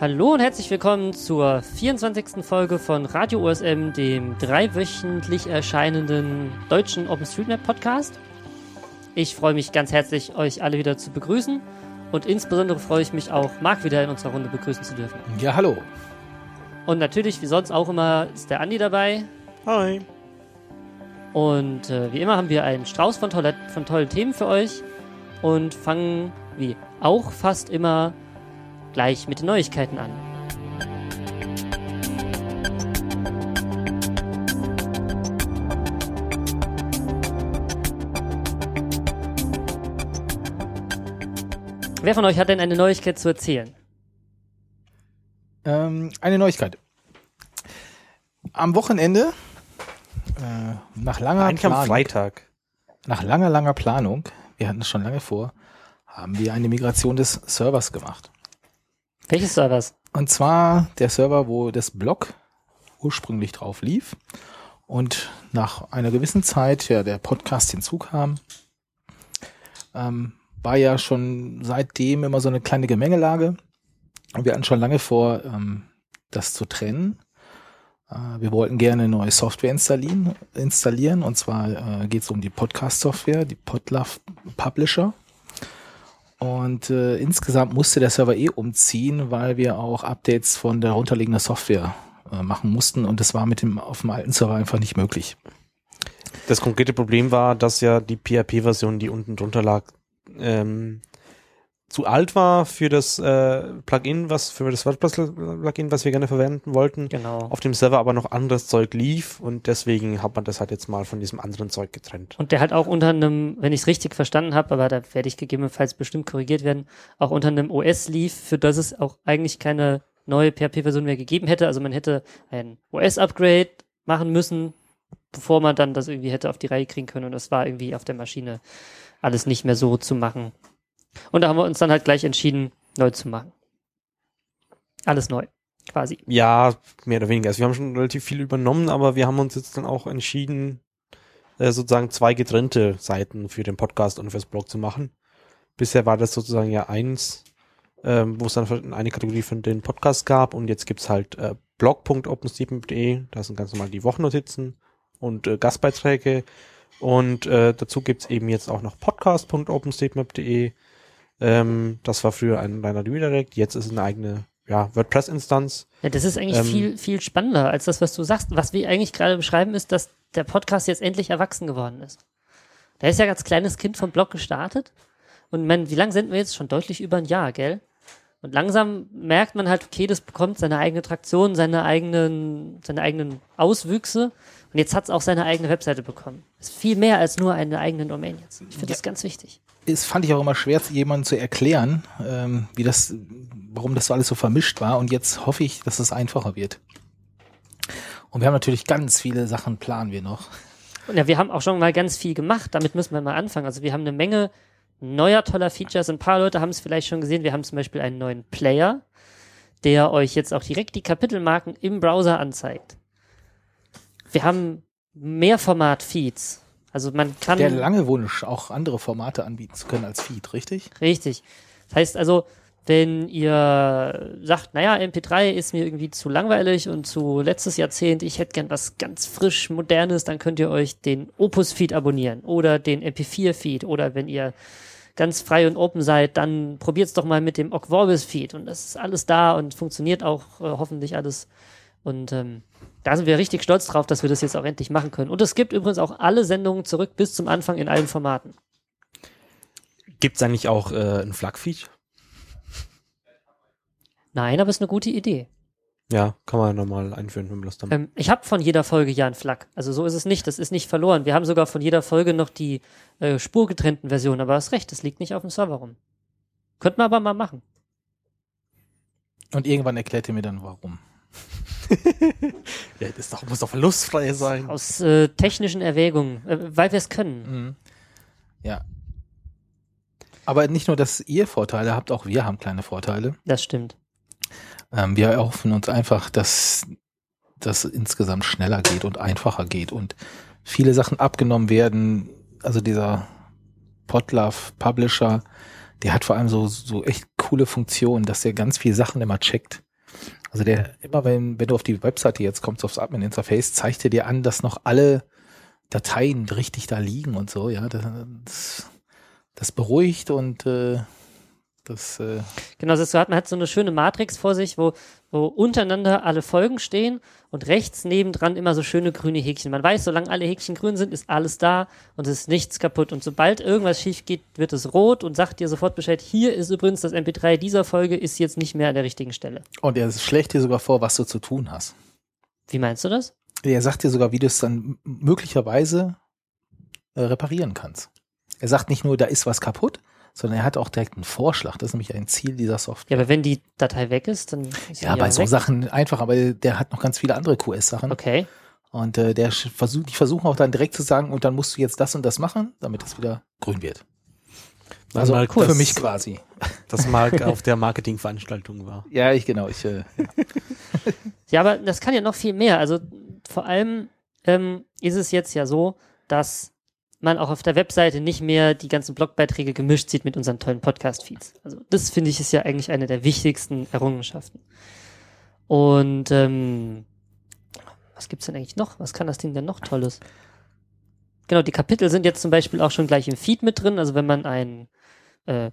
Hallo und herzlich willkommen zur 24. Folge von Radio OSM, dem dreiwöchentlich erscheinenden deutschen OpenStreetMap Podcast. Ich freue mich ganz herzlich, euch alle wieder zu begrüßen und insbesondere freue ich mich auch, Marc wieder in unserer Runde begrüßen zu dürfen. Ja, hallo. Und natürlich, wie sonst auch immer, ist der Andi dabei. Hi. Und äh, wie immer haben wir einen Strauß von, tolle von tollen Themen für euch und fangen, wie auch fast immer, gleich mit den Neuigkeiten an. Wer von euch hat denn eine Neuigkeit zu erzählen? Ähm, eine Neuigkeit. Am Wochenende, äh, nach langer Eigentlich am Planung, Freitag. nach langer, langer Planung, wir hatten es schon lange vor, haben wir eine Migration des Servers gemacht. Welches Servers? Und zwar der Server, wo das Blog ursprünglich drauf lief und nach einer gewissen Zeit ja der Podcast hinzukam, ähm, war ja schon seitdem immer so eine kleine Gemengelage. Und wir hatten schon lange vor, ähm, das zu trennen. Äh, wir wollten gerne neue Software installieren, installieren und zwar äh, geht es um die Podcast-Software, die Podlove Publisher. Und äh, insgesamt musste der Server eh umziehen, weil wir auch Updates von der runterliegenden Software äh, machen mussten und das war mit dem auf dem alten Server einfach nicht möglich. Das konkrete Problem war, dass ja die PHP-Version, die unten drunter lag, ähm, zu alt war für das äh, Plugin, was für das WordPress-Plugin, was wir gerne verwenden wollten. Genau. Auf dem Server aber noch anderes Zeug lief und deswegen hat man das halt jetzt mal von diesem anderen Zeug getrennt. Und der halt auch unter einem, wenn ich es richtig verstanden habe, aber da werde ich gegebenenfalls bestimmt korrigiert werden, auch unter einem OS lief, für das es auch eigentlich keine neue PHP-Version mehr gegeben hätte. Also man hätte ein OS-Upgrade machen müssen, bevor man dann das irgendwie hätte auf die Reihe kriegen können. Und das war irgendwie auf der Maschine alles nicht mehr so zu machen. Und da haben wir uns dann halt gleich entschieden, neu zu machen. Alles neu, quasi. Ja, mehr oder weniger. Also wir haben schon relativ viel übernommen, aber wir haben uns jetzt dann auch entschieden, äh, sozusagen zwei getrennte Seiten für den Podcast und fürs Blog zu machen. Bisher war das sozusagen ja eins, ähm, wo es dann eine Kategorie für den Podcast gab und jetzt gibt's halt äh, blog.openstreetmap.de, da sind ganz normal die Wochennotizen und äh, Gastbeiträge und äh, dazu gibt's eben jetzt auch noch podcast.openstreetmap.de. Ähm, das war früher ein reiner Redirect, jetzt ist es eine eigene ja, WordPress-Instanz. Ja, das ist eigentlich Ähm, viel, viel spannender als das, was du sagst. Was wir eigentlich gerade beschreiben, ist, dass der Podcast jetzt endlich erwachsen geworden ist. Der ist ja als kleines Kind vom Blog gestartet. Und man, wie lange sind wir jetzt? Schon deutlich über ein Jahr, gell? Und langsam merkt man halt, okay, das bekommt seine eigene Traktion, seine eigenen, seine eigenen Auswüchse. Und jetzt hat es auch seine eigene Webseite bekommen. Ist viel mehr als nur eine eigene Domain jetzt. Ich finde Ja. das ganz wichtig. Es fand ich auch immer schwer, jemandem zu erklären, ähm, wie das, warum das so alles so vermischt war. Und jetzt hoffe ich, dass es einfacher wird. Und wir haben natürlich ganz viele Sachen planen wir noch. Und ja, wir haben auch schon mal ganz viel gemacht. Damit müssen wir mal anfangen. Also wir haben eine Menge neuer toller Features. Ein paar Leute haben es vielleicht schon gesehen. Wir haben zum Beispiel einen neuen Player, der euch jetzt auch direkt die Kapitelmarken im Browser anzeigt. Wir haben Mehrformat-Feeds. Also man kann Der lange Wunsch, auch andere Formate anbieten zu können als Feed, richtig? Richtig. Das heißt also, wenn ihr sagt, naja, MP3 ist mir irgendwie zu langweilig und zu letztes Jahrzehnt, ich hätte gern was ganz frisch, modernes, dann könnt ihr euch den Opus-Feed abonnieren oder den MP4-Feed oder wenn ihr ganz frei und open seid, dann probiert's doch mal mit dem Ogg Vorbis-Feed und das ist alles da und funktioniert auch äh, hoffentlich alles. Und ähm, da sind wir richtig stolz drauf, dass wir das jetzt auch endlich machen können. Und es gibt übrigens auch alle Sendungen zurück bis zum Anfang in allen Formaten. Gibt's eigentlich auch äh, ein Flag-Feed? Nein, aber ist eine gute Idee. Ja, kann man nochmal einführen, wenn man Lust haben. Ähm, ich habe von jeder Folge ja einen Flak. Also so ist es nicht. Das ist nicht verloren. Wir haben sogar von jeder Folge noch die äh, spurgetrennten Versionen. Aber hast recht, das liegt nicht auf dem Server rum. Könnten wir aber mal machen. Und irgendwann erklärt ihr mir dann, warum. das doch, muss doch verlustfrei sein. Aus äh, technischen Erwägungen, äh, weil wir es können. Mhm. Ja. Aber nicht nur, dass ihr Vorteile habt, auch wir haben kleine Vorteile. Das stimmt. Ähm, wir erhoffen uns einfach, dass das insgesamt schneller geht und einfacher geht und viele Sachen abgenommen werden. Also dieser Podlove Publisher, der hat vor allem so, so echt coole Funktionen, dass er ganz viele Sachen immer checkt. Also der, immer wenn, wenn du auf die Webseite jetzt kommst, aufs Admin-Interface, zeigt er dir an, dass noch alle Dateien richtig da liegen und so, ja. Das, das beruhigt und äh, das, äh genau, das hat, man hat so eine schöne Matrix vor sich, wo, wo untereinander alle Folgen stehen und rechts nebendran immer so schöne grüne Häkchen. Man weiß, solange alle Häkchen grün sind, ist alles da und es ist nichts kaputt. Und sobald irgendwas schief geht, wird es rot und sagt dir sofort Bescheid, hier ist übrigens das MP3 dieser Folge, ist jetzt nicht mehr an der richtigen Stelle. Und er schlägt dir sogar vor, was du zu tun hast. Wie meinst du das? Er sagt dir sogar, wie du es dann möglicherweise äh, reparieren kannst. Er sagt nicht nur, da ist was kaputt, sondern er hat auch direkt einen Vorschlag. Das ist nämlich ein Ziel dieser Software. Ja, aber wenn die Datei weg ist, dann ist Ja, die bei so weg. Sachen einfach, aber der hat noch ganz viele andere QS-Sachen. Okay. Und äh, der versucht, die versuchen auch dann direkt zu sagen, und dann musst du jetzt das und das machen, damit es wieder grün wird. Also Mal für das- mich quasi. Das mal auf der Marketingveranstaltung war. Ja, ich genau. Ich, äh, Ja, aber das kann ja noch viel mehr. Also vor allem ähm, ist es jetzt ja so, dass man auch auf der Webseite nicht mehr die ganzen Blogbeiträge gemischt sieht mit unseren tollen Podcast-Feeds. Also das finde ich ist ja eigentlich eine der wichtigsten Errungenschaften. Und ähm, was gibt's denn eigentlich noch? Was kann das Ding denn noch Tolles? Genau, die Kapitel sind jetzt zum Beispiel auch schon gleich im Feed mit drin. Also wenn man einen äh,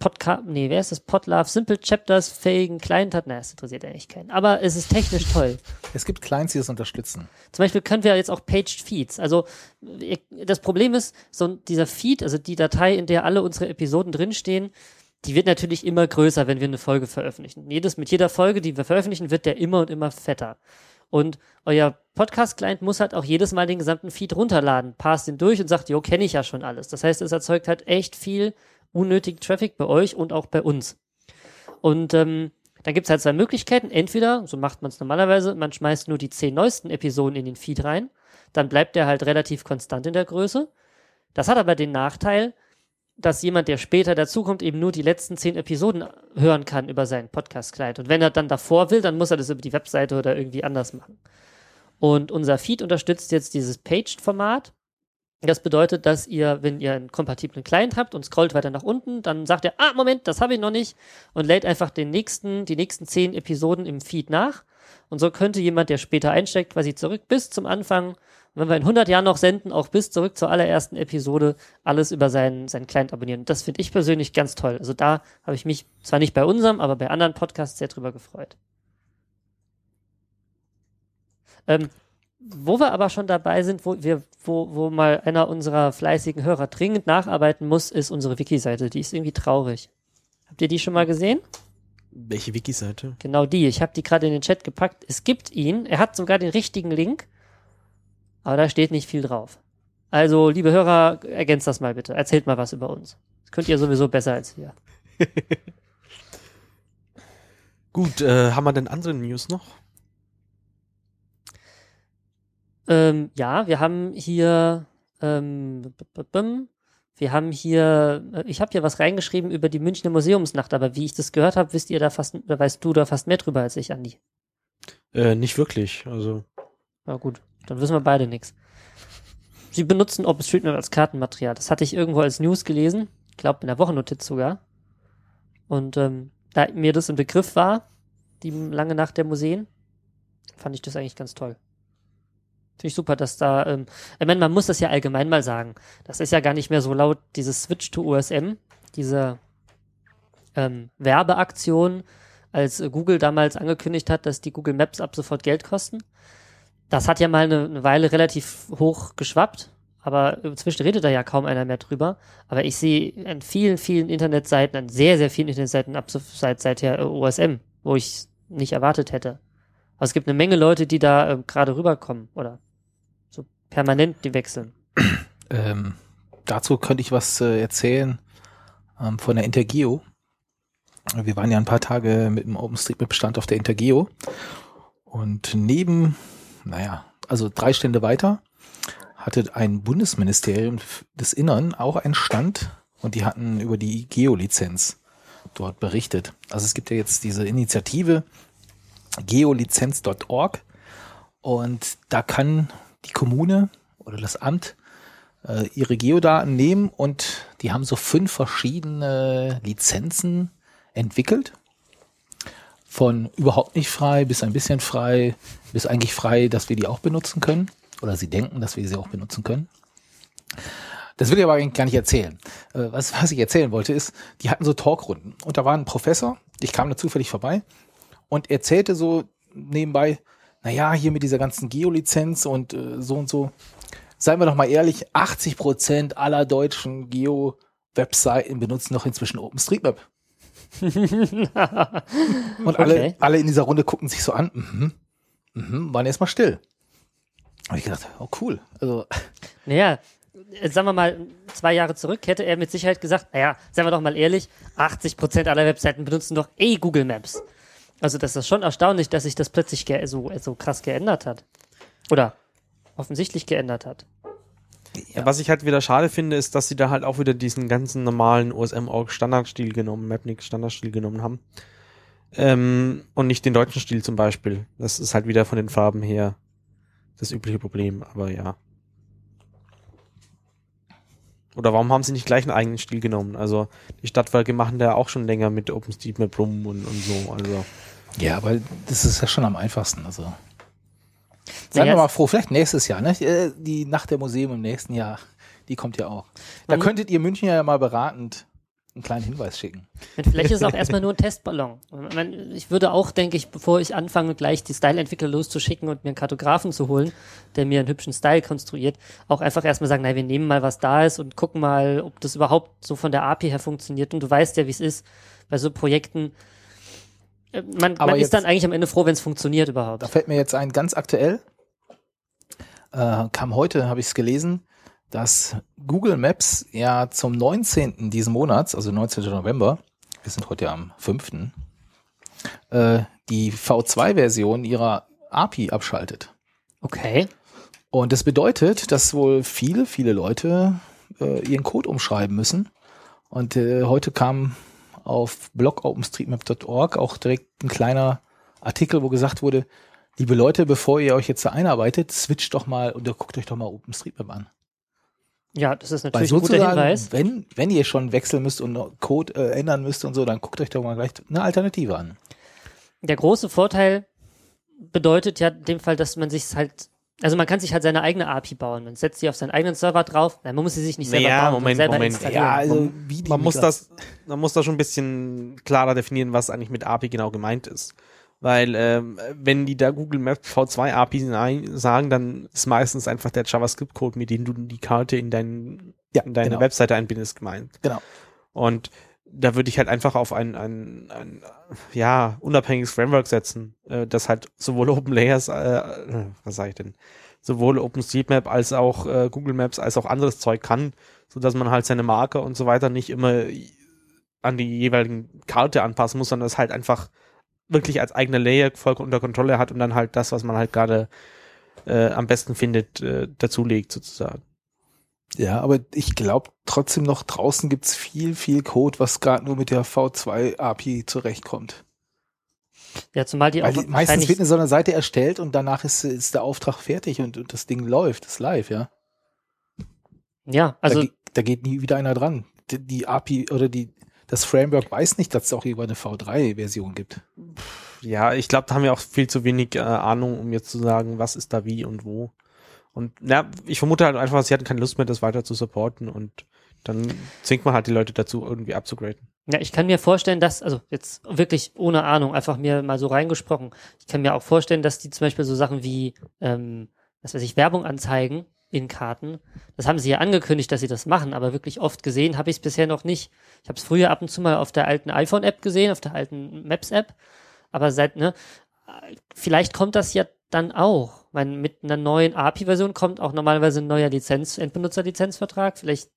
Podcast, nee, wer ist das? Podlove Simple Chapters fähigen Client hat, naja, das interessiert eigentlich keinen. Aber es ist technisch toll. es gibt Clients, die das unterstützen. Zum Beispiel können wir jetzt auch Paged Feeds. Also das Problem ist, so dieser Feed, also die Datei, in der alle unsere Episoden drinstehen, die wird natürlich immer größer, wenn wir eine Folge veröffentlichen. Jedes, mit jeder Folge, die wir veröffentlichen, wird der immer und immer fetter. Und euer Podcast-Client muss halt auch jedes Mal den gesamten Feed runterladen, passt ihn durch und sagt, jo, kenne ich ja schon alles. Das heißt, es erzeugt halt echt viel unnötigen Traffic bei euch und auch bei uns. Und ähm, dann gibt's halt zwei Möglichkeiten. Entweder, so macht man es normalerweise, man schmeißt nur die zehn neuesten Episoden in den Feed rein, dann bleibt der halt relativ konstant in der Größe. Das hat aber den Nachteil, dass jemand, der später dazukommt, eben nur die letzten zehn Episoden hören kann über seinen Podcast-Client. Und wenn er dann davor will, dann muss er das über die Webseite oder irgendwie anders machen. Und unser Feed unterstützt jetzt dieses Paged-Format. Das bedeutet, dass ihr, wenn ihr einen kompatiblen Client habt und scrollt weiter nach unten, dann sagt er, ah, Moment, das habe ich noch nicht und lädt einfach den nächsten, die nächsten zehn Episoden im Feed nach. Und so könnte jemand, der später einsteigt, quasi zurück bis zum Anfang, wenn wir in 100 Jahren noch senden, auch bis zurück zur allerersten Episode, alles über seinen, seinen Client abonnieren. Das finde ich persönlich ganz toll. Also da habe ich mich zwar nicht bei unserem, aber bei anderen Podcasts sehr drüber gefreut. Ähm, wo wir aber schon dabei sind, wo wir, wo, wo mal einer unserer fleißigen Hörer dringend nacharbeiten muss, ist unsere Wiki-Seite. Die ist irgendwie traurig. Habt ihr die schon mal gesehen? Welche Wiki-Seite? Genau die. Ich habe die gerade in den Chat gepackt. Es gibt ihn. Er hat sogar den richtigen Link. Aber da steht nicht viel drauf. Also, liebe Hörer, ergänzt das mal bitte. Erzählt mal was über uns. Das könnt ihr sowieso besser als wir. Gut, äh, haben wir denn andere News noch? Ähm, ja, wir haben hier, ähm, wir haben hier, äh, ich habe hier was reingeschrieben über die Münchner Museumsnacht, aber wie ich das gehört habe, wisst ihr da fast, oder weißt du da fast mehr drüber als ich, Andi. Äh, nicht wirklich. Also, Na gut, dann wissen wir beide nichts. Sie benutzen OpenStreetMap als Kartenmaterial. Das hatte ich irgendwo als News gelesen. Ich glaube in der Wochennotiz sogar. Und ähm, da mir das ein Begriff war, die lange Nacht der Museen, fand ich das eigentlich ganz toll. Finde ich super, dass da, ähm, ich meine, man muss das ja allgemein mal sagen. Das ist ja gar nicht mehr so laut, dieses Switch to USM, diese ähm, Werbeaktion, als Google damals angekündigt hat, dass die Google Maps ab sofort Geld kosten. Das hat ja mal eine, eine Weile relativ hoch geschwappt, aber inzwischen redet da ja kaum einer mehr drüber. Aber ich sehe an vielen, vielen Internetseiten, an sehr, sehr vielen Internetseiten ab seit seither äh, OSM, wo ich nicht erwartet hätte. Aber es gibt eine Menge Leute, die da äh, gerade rüberkommen oder permanent die wechseln. Ähm, dazu könnte ich was äh, erzählen ähm, von der Intergeo. Wir waren ja ein paar Tage mit dem OpenStreetMap-Stand auf der Intergeo und neben, naja, also drei Stände weiter hatte ein Bundesministerium des Innern auch einen Stand und die hatten über die Geolizenz dort berichtet. Also es gibt ja jetzt diese Initiative geolizenz.org und da kann die Kommune oder das Amt äh, ihre Geodaten nehmen und die haben so fünf verschiedene Lizenzen entwickelt. von überhaupt nicht frei bis ein bisschen frei bis eigentlich frei, dass wir die auch benutzen können oder sie denken, dass wir sie auch benutzen können. Das will ich aber eigentlich gar nicht erzählen. Äh, Was, was ich erzählen wollte ist, die hatten so Talkrunden und da war ein Professor, ich kam da zufällig vorbei und erzählte so nebenbei, naja, hier mit dieser ganzen Geo-Lizenz und äh, so und so. Seien wir doch mal ehrlich, 80 Prozent aller deutschen Geo-Webseiten benutzen doch inzwischen OpenStreetMap. Und alle, Okay. alle in dieser Runde gucken sich so an, mhm, mhm, waren erstmal still. Hab ich gedacht, oh cool. Also, Naja, äh, sagen wir mal, zwei Jahre zurück hätte er mit Sicherheit gesagt, naja, seien wir doch mal ehrlich, 80% aller Webseiten benutzen doch eh Google Maps. Also das ist schon erstaunlich, dass sich das plötzlich so, so krass geändert hat. Oder offensichtlich geändert hat. Ja, was ich halt wieder schade finde, ist, dass sie da halt auch wieder diesen ganzen normalen OSM-Org Standardstil genommen, Mapnik Standardstil genommen haben. Ähm, und nicht den deutschen Stil zum Beispiel. Das ist halt wieder von den Farben her das übliche Problem, aber ja. Oder warum haben sie nicht gleich einen eigenen Stil genommen? Also die Stadtwerke machen da auch schon länger mit OpenStreetMap rum und, und so. Also ja, aber das ist ja schon am einfachsten. Also, seien wir mal froh, vielleicht nächstes Jahr, ne? Äh, Die Nacht der Museen im nächsten Jahr, die kommt ja auch. Da Mhm. könntet ihr München ja mal beratend einen kleinen Hinweis schicken. Und Vielleicht ist es auch erstmal nur ein Testballon. Ich würde auch, denke ich, bevor ich anfange, gleich die Style-Entwickler loszuschicken und mir einen Kartografen zu holen, der mir einen hübschen Style konstruiert, auch einfach erstmal sagen, nein, wir nehmen mal, was da ist und gucken mal, ob das überhaupt so von der API her funktioniert. Und du weißt ja, wie es ist bei so Projekten. Man, Aber man ist dann eigentlich am Ende froh, wenn es funktioniert überhaupt. Da fällt mir jetzt ein, ganz aktuell, äh, kam heute, habe ich es gelesen, dass Google Maps ja zum 19. diesen Monats, also 19. November, wir sind heute am 5., äh, die V2-Version ihrer API abschaltet. Okay. Und das bedeutet, dass wohl viele, viele Leute äh, ihren Code umschreiben müssen. Und äh, heute kam auf blogopenstreetmap.org auch direkt ein kleiner Artikel, wo gesagt wurde, liebe Leute, bevor ihr euch jetzt da einarbeitet, switcht doch mal und guckt euch doch mal OpenStreetMap an. Ja, das ist natürlich ein guter Hinweis. wenn, wenn ihr schon wechseln müsst und Code äh, ändern müsst und so, dann guckt euch doch mal gleich eine Alternative an. Der große Vorteil bedeutet ja in dem Fall, dass man sich halt, also man kann sich halt seine eigene API bauen. Man setzt sie auf seinen eigenen Server drauf. Nein, man muss sie sich nicht selber Naja, bauen, Moment, selber Moment. installieren. Ja, also Man- wie man muss das, man muss da schon ein bisschen klarer definieren, was eigentlich mit API genau gemeint ist. Weil ähm, wenn die da Google Maps V2 API sagen, dann ist meistens einfach der JavaScript-Code, mit dem du die Karte in, dein, Ja, in deine genau. Webseite einbindest, gemeint. Genau. Und da würde ich halt einfach auf ein, ein, ein ja, unabhängiges Framework setzen, äh, das halt sowohl Open Layers, äh, äh, was sage ich denn, sowohl OpenStreetMap als auch äh, Google Maps als auch anderes Zeug kann, so dass man halt seine Marker und so weiter nicht immer an die jeweiligen Karte anpassen muss, sondern es halt einfach wirklich als eigener Layer voll unter Kontrolle hat und dann halt das, was man halt gerade äh, am besten findet, äh, dazulegt sozusagen. Ja, aber ich glaube trotzdem noch, draußen gibt's viel, viel Code, was gerade nur mit der V2-API zurechtkommt. Ja, zumal die Weil auch die, meistens wird eine so eine Seite erstellt und danach ist, ist der Auftrag fertig und, und das Ding läuft, ist live, ja. ja, also da, da geht nie wieder einer dran. Die, die API oder die, das Framework weiß nicht, dass es auch über eine V3-Version gibt. Ja, ich glaube, da haben wir auch viel zu wenig äh, Ahnung, um jetzt zu sagen, was ist da wie und wo. Und ja, ich vermute halt einfach, sie hatten keine Lust mehr, das weiter zu supporten und dann zwingt man halt die Leute dazu, irgendwie abzugraden. Ja, ich kann mir vorstellen, dass, also jetzt wirklich ohne Ahnung, einfach mir mal so reingesprochen, ich kann mir auch vorstellen, dass die zum Beispiel so Sachen wie, ähm, was weiß ich, Werbung anzeigen in Karten, das haben sie ja angekündigt, dass sie das machen, aber wirklich oft gesehen habe ich es bisher noch nicht. Ich habe es früher ab und zu mal auf der alten iPhone-App gesehen, auf der alten Maps-App, aber seit, ne, vielleicht kommt das ja dann auch. Meine, mit einer neuen API-Version kommt auch normalerweise ein neuer Lizenz, Endbenutzerlizenzvertrag. Vielleicht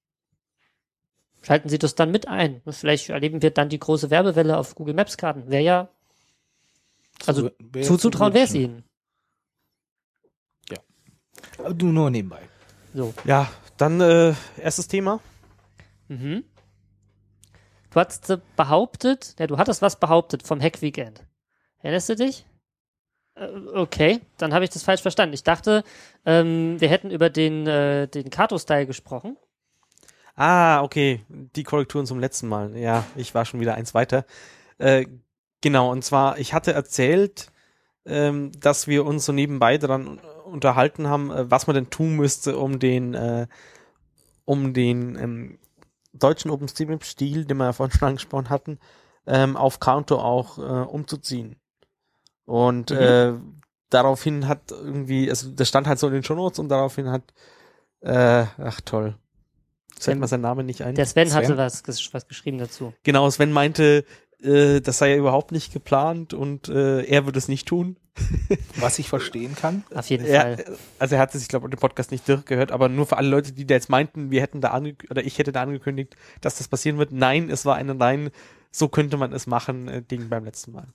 schalten Sie das dann mit ein. Vielleicht erleben wir dann die große Werbewelle auf Google Maps Karten. Wäre ja, also Zu- wär zuzutrauen zu wäre es. Ihnen. Aber Du nur nebenbei. So. Ja, dann äh, erstes Thema. Mhm. Du hattest äh, behauptet, ja, du hattest was behauptet vom Hack Weekend. Erinnerst du dich? Äh, Okay, dann habe ich das falsch verstanden. Ich dachte, ähm, wir hätten über den, äh, den Kato-Style gesprochen. Ah, okay, die Korrekturen zum letzten Mal. Ja, ich war schon wieder eins weiter. Äh, Genau, und zwar, ich hatte erzählt, ähm, dass wir uns so nebenbei daran unterhalten haben, äh, was man denn tun müsste, um den, äh, um den ähm, deutschen OpenStreetMap-Stil, den wir ja vorhin schon angesprochen hatten, ähm, auf Counter auch äh, umzuziehen. Und Mhm. äh, daraufhin hat irgendwie, also das stand halt so in den Shownotes und daraufhin hat, äh, ach toll, fällt mir sein Name nicht ein. Der Sven, Sven? hatte was, was geschrieben dazu. Genau, Sven meinte, äh, das sei ja überhaupt nicht geplant und äh, er würde es nicht tun. Was ich verstehen kann. Auf jeden Er, Fall. also er hat es, ich glaube, den Podcast nicht durchgehört, aber nur für alle Leute, die da jetzt meinten, wir hätten da ange oder ich hätte da angekündigt, dass das passieren wird. Nein, es war ein Nein, so könnte man es machen, äh, Ding beim letzten Mal.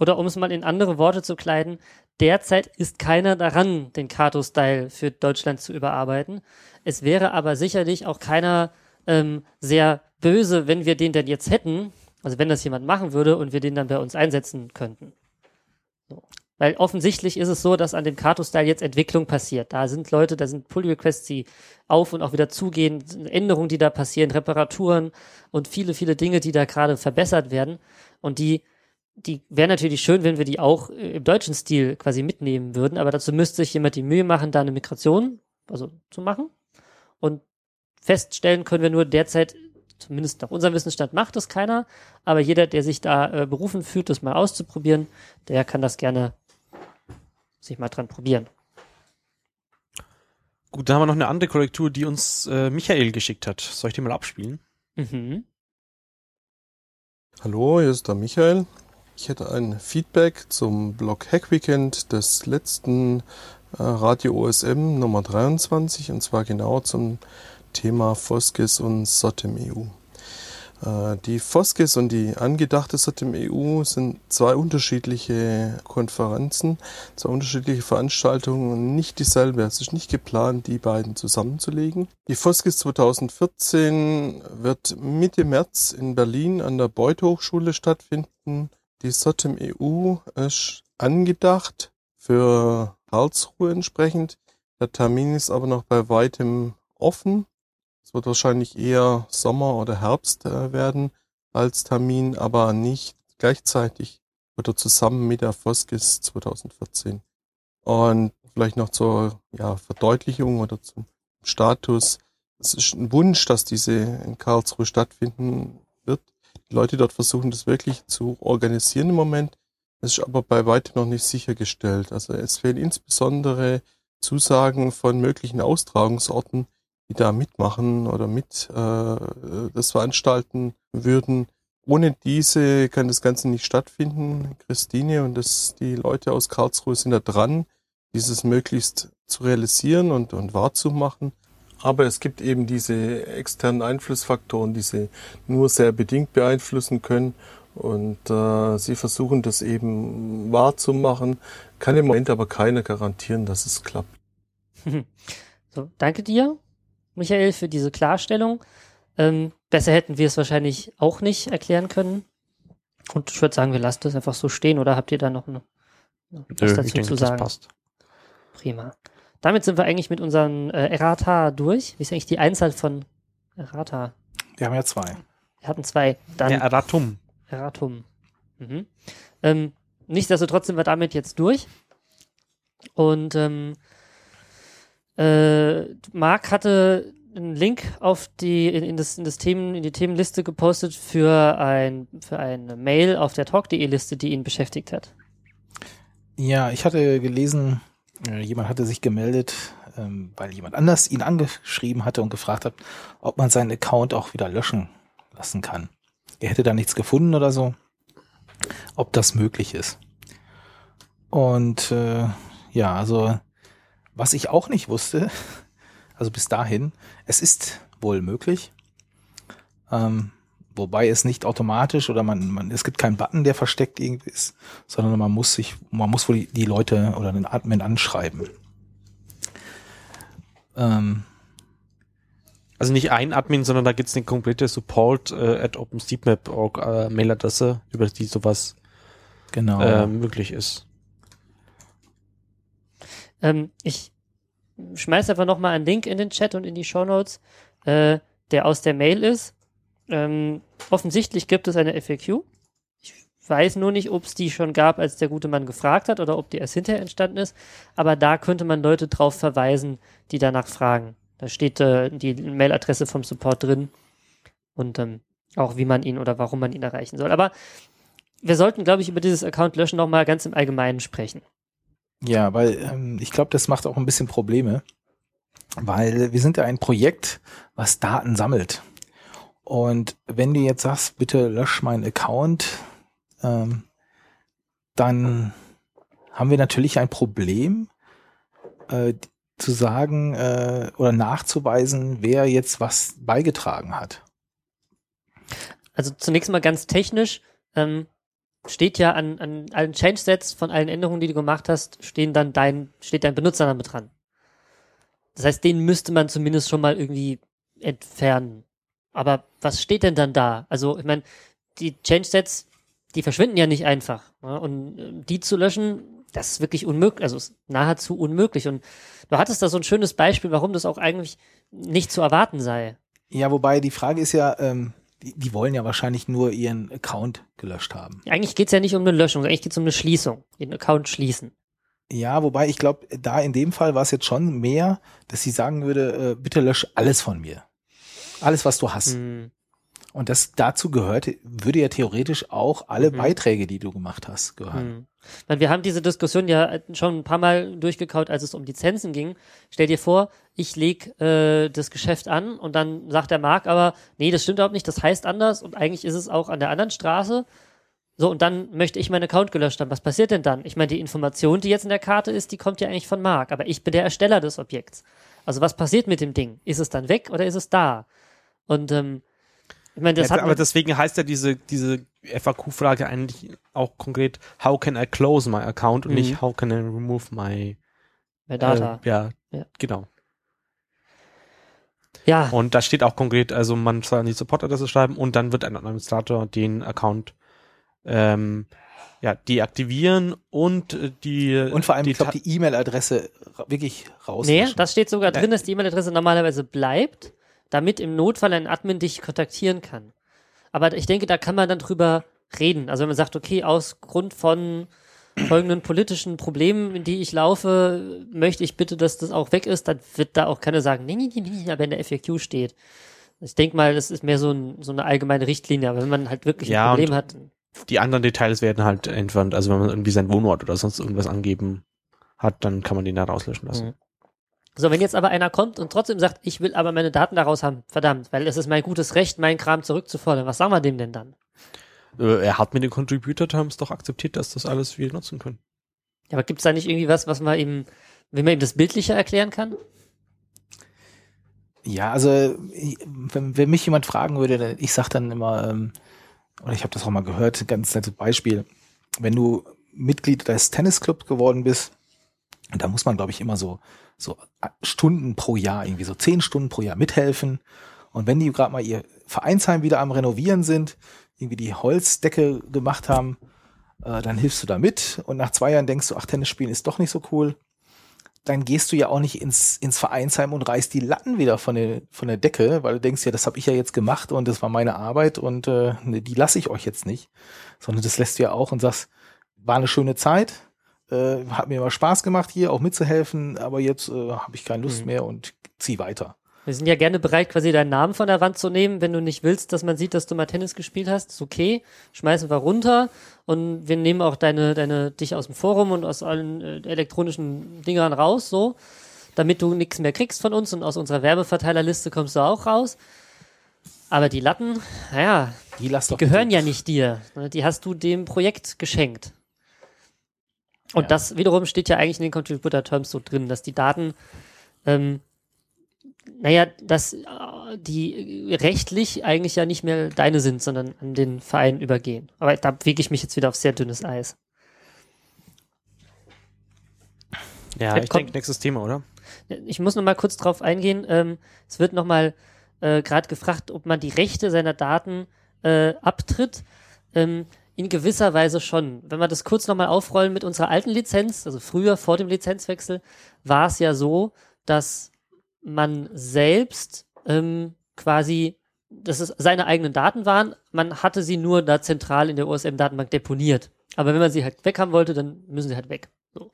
Oder um es mal in andere Worte zu kleiden, derzeit ist keiner daran, den Kato-Style für Deutschland zu überarbeiten. Es wäre aber sicherlich auch keiner ähm, sehr böse, wenn wir den denn jetzt hätten, also wenn das jemand machen würde und wir den dann bei uns einsetzen könnten. So. Weil offensichtlich ist es so, dass an dem Kato-Style jetzt Entwicklung passiert. Da sind Leute, da sind Pull-Requests, die auf und auch wieder zugehen, Änderungen, die da passieren, Reparaturen und viele, viele Dinge, die da gerade verbessert werden. Und die die wäre natürlich schön, wenn wir die auch äh, im deutschen Stil quasi mitnehmen würden, aber dazu müsste sich jemand die Mühe machen, da eine Migration, also zu machen. Und feststellen können wir nur derzeit, zumindest nach unserem Wissensstand macht das keiner, aber jeder, der sich da äh, berufen fühlt, das mal auszuprobieren, der kann das gerne sich mal dran probieren. Gut, dann haben wir noch eine andere Korrektur, die uns äh, Michael geschickt hat. Soll ich die mal abspielen? Mhm. Hallo, hier ist der Michael. Ich hätte ein Feedback zum Blog Hack Weekend des letzten äh, Radio OSM Nummer 23 und zwar genau zum Thema Foskis und SOTEM EU. Äh, die Foskis und die angedachte SOTEM EU sind zwei unterschiedliche Konferenzen, zwei unterschiedliche Veranstaltungen und nicht dieselbe. Es ist nicht geplant, die beiden zusammenzulegen. Die Foskis 2014 wird Mitte März in Berlin an der Beuth Hochschule stattfinden. Die SOTEM EU ist angedacht für Karlsruhe entsprechend. Der Termin ist aber noch bei weitem offen. Es wird wahrscheinlich eher Sommer oder Herbst äh, werden als Termin, aber nicht gleichzeitig oder zusammen mit der Foskis 2014. Und vielleicht noch zur ja, Verdeutlichung oder zum Status. Es ist ein Wunsch, dass diese in Karlsruhe stattfinden Leute dort versuchen das wirklich zu organisieren im Moment. Es ist aber bei weitem noch nicht sichergestellt. Also es fehlen insbesondere Zusagen von möglichen Austragungsorten, die da mitmachen oder mit äh, das veranstalten würden. Ohne diese kann das Ganze nicht stattfinden. Christine und das, die Leute aus Karlsruhe sind da dran, dieses möglichst zu realisieren und, und wahrzumachen. Aber es gibt eben diese externen Einflussfaktoren, die sie nur sehr bedingt beeinflussen können. Und äh, sie versuchen das eben wahrzumachen. Kann im Moment aber keiner garantieren, dass es klappt. So, danke dir, Michael, für diese Klarstellung. Ähm, besser hätten wir es wahrscheinlich auch nicht erklären können. Und ich würde sagen, wir lassen das einfach so stehen oder habt ihr da noch eine, was Nö, dazu ich denke, zu das sagen? passt. Prima. Damit sind wir eigentlich mit unseren äh, Errata durch. Wie ist eigentlich die Einzahl von Errata? Wir haben ja zwei. Wir hatten zwei. Dann Ja, Erratum. Erratum. Mhm. Ähm, nichtsdestotrotz sind wir damit jetzt durch. Und ähm, äh, Marc hatte einen Link auf die in, in, das, in das Themen in die Themenliste gepostet für ein für eine Mail auf der talk.de Liste, die ihn beschäftigt hat. Ja, ich hatte gelesen, jemand hatte sich gemeldet, ähm, weil jemand anders ihn angeschrieben hatte und gefragt hat, ob man seinen Account auch wieder löschen lassen kann. Er hätte da nichts gefunden oder so, ob das möglich ist. Und äh, ja, also was ich auch nicht wusste, also bis dahin, es ist wohl möglich. Ähm, wobei es nicht automatisch oder man, man, es gibt keinen Button, der versteckt irgendwie ist, sondern man muss sich, man muss wohl die, die Leute oder den Admin anschreiben. Ähm, Also nicht ein Admin, sondern da gibt's eine komplette Support äh, at OpenStreetMap.org äh, Mailadresse, über die sowas genau. äh, möglich ist. Ähm, ich schmeiß einfach nochmal einen Link in den Chat und in die Shownotes, äh, der aus der Mail ist. Ähm, offensichtlich gibt es eine FAQ. Ich weiß nur nicht, ob es die schon gab, als der gute Mann gefragt hat oder ob die erst hinterher entstanden ist. Aber da könnte man Leute drauf verweisen, die danach fragen. Da steht äh, die Mailadresse vom Support drin und ähm, auch wie man ihn oder warum man ihn erreichen soll. Aber wir sollten, glaube ich, über dieses Account löschen nochmal ganz im Allgemeinen sprechen. Ja, weil ähm, ich glaube, das macht auch ein bisschen Probleme, weil wir sind ja ein Projekt, was Daten sammelt. Und wenn du jetzt sagst, bitte lösch meinen Account, ähm, dann haben wir natürlich ein Problem, äh, zu sagen äh, oder nachzuweisen, wer jetzt was beigetragen hat. Also zunächst mal ganz technisch, ähm, steht ja an, an allen Change-Sets von allen Änderungen, die du gemacht hast, stehen dann dein, steht dein Benutzername dran. Das heißt, den müsste man zumindest schon mal irgendwie entfernen. Aber was steht denn dann da? Also, ich meine, die Change-Sets, die verschwinden ja nicht einfach. Ja? Und äh, die zu löschen, das ist wirklich unmöglich, also ist nahezu unmöglich. Und du hattest da so ein schönes Beispiel, warum das auch eigentlich nicht zu erwarten sei. Ja, wobei die Frage ist ja, ähm, die, die wollen ja wahrscheinlich nur ihren Account gelöscht haben. Eigentlich geht's ja nicht um eine Löschung, eigentlich geht's um eine Schließung, den Account schließen. Ja, wobei ich glaube, da in dem Fall war es jetzt schon mehr, dass sie sagen würde, äh, bitte lösch alles von mir. Alles, was du hast. Hm. Und das dazu gehört, würde ja theoretisch auch alle Mhm. Beiträge, die du gemacht hast, gehören. Hm. Weil wir haben diese Diskussion ja schon ein paar Mal durchgekaut, als es um Lizenzen ging. Stell dir vor, ich leg äh, das Geschäft an und dann sagt der Marc aber, nee, das stimmt überhaupt nicht, das heißt anders und eigentlich ist es auch an der anderen Straße. So, und dann möchte ich meinen Account gelöscht haben. Was passiert denn dann? Ich meine, die Information, die jetzt in der Karte ist, die kommt ja eigentlich von Marc, aber ich bin der Ersteller des Objekts. Also was passiert mit dem Ding? Ist es dann weg oder ist es da? Und ähm, ich meine, das ja, hat aber deswegen heißt ja diese, diese FAQ-Frage eigentlich auch konkret, how can I close my account und Mhm. nicht how can I remove my bei Data. Äh, ja, Ja. genau. ja, Und da steht auch konkret, also man soll an die Supportadresse schreiben und dann wird ein Administrator den Account ähm, ja, deaktivieren und äh, die Und vor allem, die ich glaube, die E-Mail-Adresse wirklich raus. Nee, das steht sogar drin, dass die E-Mail-Adresse normalerweise bleibt, damit im Notfall ein Admin dich kontaktieren kann. Aber ich denke, da kann man dann drüber reden. Also wenn man sagt, okay, aus Grund von folgenden politischen Problemen, in die ich laufe, möchte ich bitte, dass das auch weg ist, dann wird da auch keiner sagen, nee, nee, nee, nee, aber in der FAQ steht. Ich denke mal, das ist mehr so, ein, so eine allgemeine Richtlinie, aber wenn man halt wirklich Ja, ein Problem hat, die anderen Details werden halt entfernt. Also wenn man irgendwie seinen Wohnort oder sonst irgendwas angeben hat, dann kann man den da rauslöschen lassen. Mhm. So, wenn jetzt aber einer kommt und trotzdem sagt, ich will aber meine Daten daraus haben, verdammt, weil es ist mein gutes Recht, meinen Kram zurückzufordern, was sagen wir dem denn dann? Äh, er hat mit den Contributor Terms doch akzeptiert, dass das alles wir nutzen können. Ja, aber gibt's da nicht irgendwie was, was man ihm, wie man ihm das bildlicher erklären kann? Ja, also wenn, wenn mich jemand fragen würde, dann- ich sag dann immer, ähm, oder ich habe das auch mal gehört, ganz nettes Beispiel, wenn du Mitglied des Tennisclubs geworden bist, und da muss man, glaube ich, immer so, so Stunden pro Jahr, irgendwie so zehn Stunden pro Jahr mithelfen. Und wenn die gerade mal ihr Vereinsheim wieder am Renovieren sind, irgendwie die Holzdecke gemacht haben, äh, dann hilfst du da mit. Und nach zwei Jahren denkst du, ach, Tennis spielen ist doch nicht so cool dann gehst du ja auch nicht ins, ins Vereinsheim und reißt die Latten wieder von der, von der Decke, weil du denkst, ja, das habe ich ja jetzt gemacht und das war meine Arbeit und äh, ne, die lasse ich euch jetzt nicht. Sondern das lässt du ja auch und sagst, war eine schöne Zeit, äh, hat mir immer Spaß gemacht hier auch mitzuhelfen, aber jetzt äh, habe ich keine Lust Mhm. mehr und zieh weiter. Wir sind ja gerne bereit, quasi deinen Namen von der Wand zu nehmen, wenn du nicht willst, dass man sieht, dass du mal Tennis gespielt hast. Ist okay, schmeißen wir runter und wir nehmen auch deine, deine, dich aus dem Forum und aus allen äh, elektronischen Dingern raus, so, damit du nichts mehr kriegst von uns und aus unserer Werbeverteilerliste kommst du auch raus. Aber die Latten, naja, Die die gehören ja nicht dir. Die hast du dem Projekt geschenkt. Und Ja. das wiederum steht ja eigentlich in den Contributor Terms so drin, dass die Daten, ähm, naja, dass äh, die rechtlich eigentlich ja nicht mehr deine sind, sondern an den Verein übergehen. Aber da wiege ich mich jetzt wieder auf sehr dünnes Eis. Ja, ich denke, nächstes Thema, oder? Ich muss noch mal kurz drauf eingehen. Ähm, es wird noch mal äh, gerade gefragt, ob man die Rechte seiner Daten äh, abtritt. Ähm, in gewisser Weise schon. Wenn wir das kurz noch mal aufrollen mit unserer alten Lizenz, also früher vor dem Lizenzwechsel, war es ja so, dass man selbst ähm, quasi dass es seine eigenen Daten waren. Man hatte sie nur da zentral in der OSM-Datenbank deponiert. Aber wenn man sie halt weg haben wollte, dann müssen sie halt weg. So.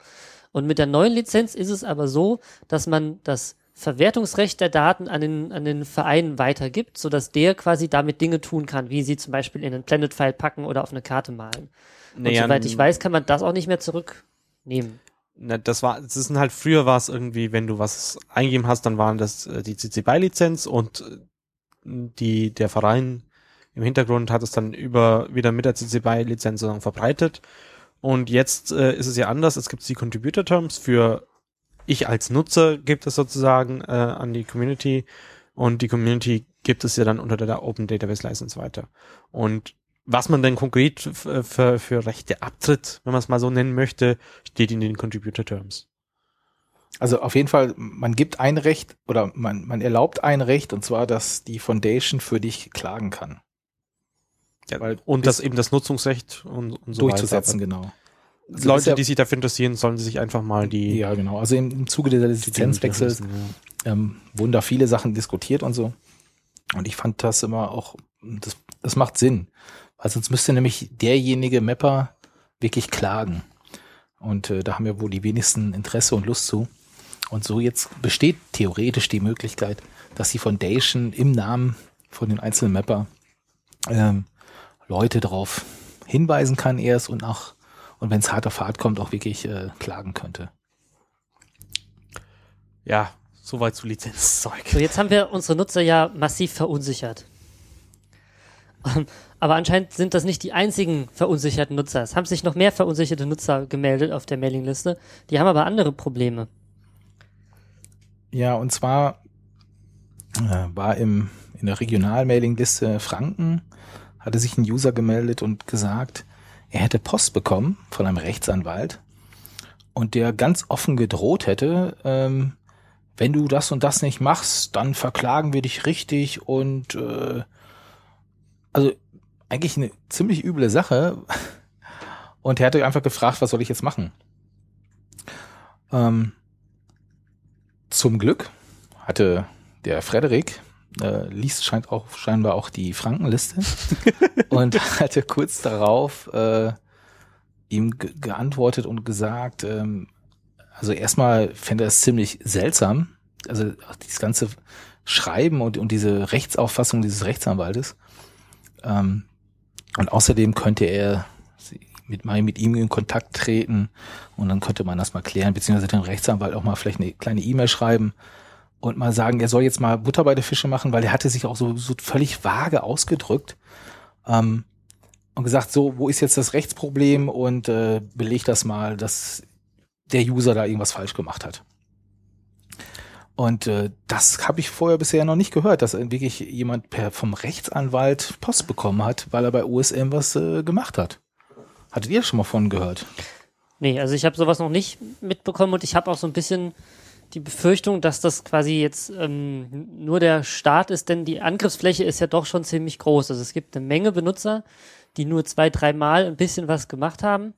Und mit der neuen Lizenz ist es aber so, dass man das Verwertungsrecht der Daten an den, an den Verein weitergibt, sodass der quasi damit Dinge tun kann, wie sie zum Beispiel in einen Planet-File packen oder auf eine Karte malen. Naja, und soweit ich weiß, kann man das auch nicht mehr zurücknehmen. Na, das war, das ist halt früher war es irgendwie, wenn du was eingegeben hast, dann waren das äh, die CC BY Lizenz und äh, die der Verein im Hintergrund hat es dann über wieder mit der CC BY Lizenz sozusagen verbreitet. Und jetzt äh, ist es ja anders. Es gibt die Contributor Terms für ich als Nutzer gibt es sozusagen äh, an die Community und die Community gibt es ja dann unter der Open Database License weiter. Und was man denn konkret für, für, für Rechte abtritt, wenn man es mal so nennen möchte, steht in den Contributor Terms. Also auf jeden Fall, man gibt ein Recht oder man, man erlaubt ein Recht und zwar, dass die Foundation für dich klagen kann. Ja, Weil und das eben das Nutzungsrecht und, und so durchzusetzen, weiter. genau. Also Leute, ja, die sich dafür interessieren, sollen sich einfach mal die. Ja, genau. Also im, im Zuge des Lizenzwechsels ja. ähm, wurden da viele Sachen diskutiert und so. Und ich fand das immer auch, das, das macht Sinn. Weil sonst müsste nämlich derjenige Mapper wirklich klagen. Und äh, da haben wir wohl die wenigsten Interesse und Lust zu. Und so jetzt besteht theoretisch die Möglichkeit, dass die Foundation im Namen von den einzelnen Mapper ähm, Leute darauf hinweisen kann erst und nach und wenn es harter Fahrt kommt, auch wirklich äh, klagen könnte. Ja, soweit zu Lizenzzeug. So, jetzt haben wir unsere Nutzer ja massiv verunsichert. Aber anscheinend sind das nicht die einzigen verunsicherten Nutzer. Es haben sich noch mehr verunsicherte Nutzer gemeldet auf der Mailingliste. Die haben aber andere Probleme. Ja, und zwar äh, war im, in der Regional-Mailingliste Franken, hatte sich ein User gemeldet und gesagt, er hätte Post bekommen von einem Rechtsanwalt und der ganz offen gedroht hätte, ähm, wenn du das und das nicht machst, dann verklagen wir dich richtig und äh, also eigentlich eine ziemlich üble Sache. Und er hatte einfach gefragt, was soll ich jetzt machen? Ähm, zum Glück hatte der Frederik, äh, liest scheint auch scheinbar auch die Frankenliste und hatte kurz darauf äh, ihm geantwortet und gesagt, ähm, also erstmal fände er es ziemlich seltsam, also dieses ganze Schreiben und, und diese Rechtsauffassung dieses Rechtsanwaltes. Ähm, und außerdem könnte er mit, mit ihm in Kontakt treten und dann könnte man das mal klären, beziehungsweise den Rechtsanwalt auch mal vielleicht eine kleine E-Mail schreiben und mal sagen, er soll jetzt mal Butter bei der Fische machen, weil er hatte sich auch so, so völlig vage ausgedrückt ähm, und gesagt, so, wo ist jetzt das Rechtsproblem und äh, belegt das mal, dass der User da irgendwas falsch gemacht hat. Und äh, das habe ich vorher bisher noch nicht gehört, dass wirklich jemand per vom Rechtsanwalt Post bekommen hat, weil er bei USM was äh, gemacht hat. Hattet ihr schon mal von gehört? Nee, also ich habe sowas noch nicht mitbekommen und ich habe auch so ein bisschen die Befürchtung, dass das quasi jetzt ähm, nur der Start ist, denn die Angriffsfläche ist ja doch schon ziemlich groß. Also es gibt eine Menge Benutzer, die nur zwei, dreimal ein bisschen was gemacht haben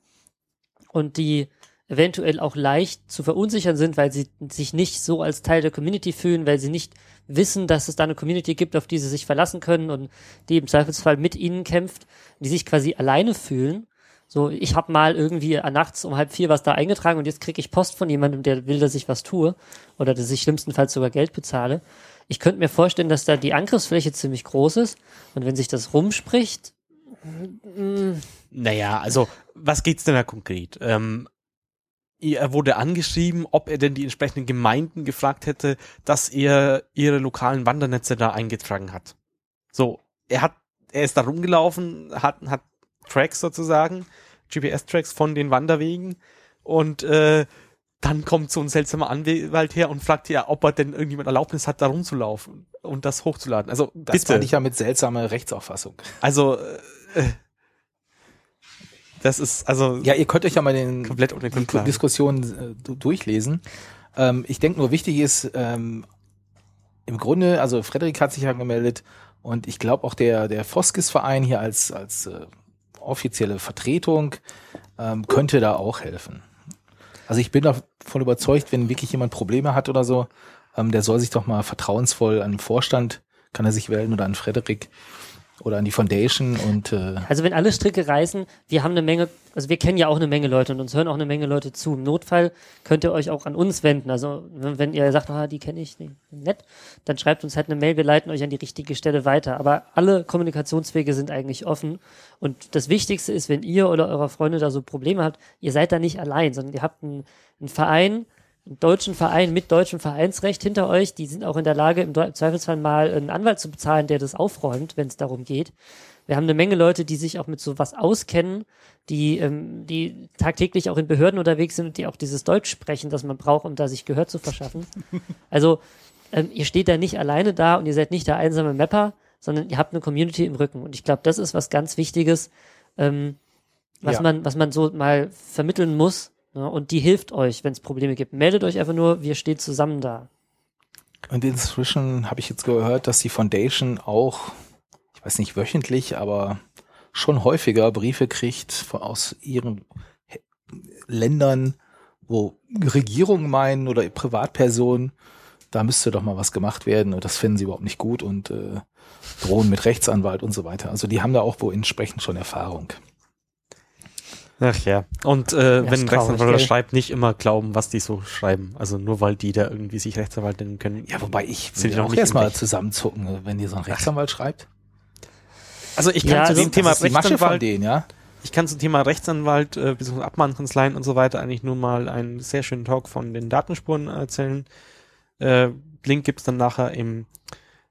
und die eventuell auch leicht zu verunsichern sind, weil sie sich nicht so als Teil der Community fühlen, weil sie nicht wissen, dass es da eine Community gibt, auf die sie sich verlassen können und die im Zweifelsfall mit ihnen kämpft, die sich quasi alleine fühlen. So, ich habe mal irgendwie nachts um halb vier was da eingetragen und jetzt kriege ich Post von jemandem, der will, dass ich was tue oder dass ich schlimmstenfalls sogar Geld bezahle. Ich könnte mir vorstellen, dass da die Angriffsfläche ziemlich groß ist und wenn sich das rumspricht. Naja, also was geht's denn da konkret? Ähm, er wurde angeschrieben, ob er denn die entsprechenden Gemeinden gefragt hätte, dass er ihre lokalen Wandernetze da eingetragen hat. So, er hat, er ist da rumgelaufen, hat, hat Tracks sozusagen, GPS-Tracks von den Wanderwegen und äh, dann kommt so ein seltsamer Anwalt her und fragt ja, ob er denn irgendjemand Erlaubnis hat, da rumzulaufen und das hochzuladen. Also das bitte. fand ich ja mit seltsamer Rechtsauffassung. Also äh, das ist also ja, ihr könnt euch ja mal den komplett ohne die Diskussion äh, durchlesen. Ähm, ich denke nur wichtig ist ähm, im Grunde, also Frederik hat sich ja gemeldet und ich glaube auch der der Foskis Verein hier als als äh, offizielle Vertretung ähm, könnte da auch helfen. Also ich bin davon überzeugt, wenn wirklich jemand Probleme hat oder so, ähm, der soll sich doch mal vertrauensvoll an den Vorstand kann er sich wählen oder an Frederik oder an die Foundation und äh, Also wenn alle Stricke reißen, wir haben eine Menge, also wir kennen ja auch eine Menge Leute und uns hören auch eine Menge Leute zu. Im Notfall könnt ihr euch auch an uns wenden. Also wenn, ihr sagt, ah, die kenne ich nicht, nett, dann schreibt uns halt eine Mail, wir leiten euch an die richtige Stelle weiter. Aber alle Kommunikationswege sind eigentlich offen. Und das Wichtigste ist, wenn ihr oder eure Freunde da so Probleme habt, ihr seid da nicht allein, sondern ihr habt einen, einen Verein, deutschen Verein mit deutschem Vereinsrecht hinter euch. Die sind auch in der Lage, im Zweifelsfall mal einen Anwalt zu bezahlen, der das aufräumt, wenn es darum geht. Wir haben eine Menge Leute, die sich auch mit sowas auskennen, die, ähm, die tagtäglich auch in Behörden unterwegs sind und die auch dieses Deutsch sprechen, das man braucht, um da sich Gehör zu verschaffen. Also ähm, ihr steht da nicht alleine da und ihr seid nicht der einsame Mapper, sondern ihr habt eine Community im Rücken. Und ich glaube, das ist was ganz Wichtiges, ähm, was Ja. man, was man so mal vermitteln muss. Ne? Und die hilft euch, wenn es Probleme gibt. Meldet euch einfach nur, wir stehen zusammen da. Und inzwischen habe ich jetzt gehört, dass die Foundation auch, ich weiß nicht wöchentlich, aber schon häufiger Briefe kriegt aus ihren Ländern, wo Regierungen meinen oder Privatpersonen, da müsste doch mal was gemacht werden und das finden sie überhaupt nicht gut und äh, drohen mit Rechtsanwalt und so weiter. Also die haben da auch wohl entsprechend schon Erfahrung. Ach ja. Und äh, ist wenn ein Rechtsanwalt das schreibt, nicht immer glauben, was die so schreiben. Also nur weil die da irgendwie sich Rechtsanwalt nennen können. Ja, wobei ich würde noch auch nicht erstmal Recht? zusammenzucken, wenn dir so ein Rechtsanwalt schreibt. Also ich kann Ja, zu dem Thema das Masche von Rechtsanwalt, denen, ja. ich kann zum Thema Rechtsanwalt äh, bzw. Abmahnkanzleien und so weiter eigentlich nur mal einen sehr schönen Talk von den Datenspuren erzählen. Äh, Link gibt's dann nachher im,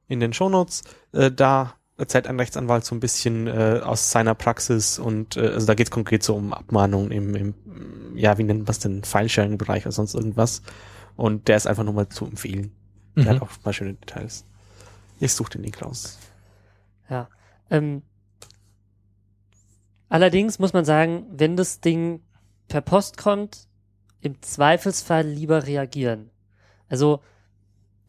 in den Shownotes. Äh, da erzählt ein Rechtsanwalt so ein bisschen äh, aus seiner Praxis und äh, also da geht's konkret so um Abmahnungen im, im ja, wie nennt man es denn, File-Sharing-Bereich oder sonst irgendwas. Und der ist einfach nur mal zu empfehlen. Der Mhm. hat auch mal schöne Details. Ich suche den Link raus. Ja. Ähm, allerdings muss man sagen, wenn das Ding per Post kommt, im Zweifelsfall lieber reagieren. Also,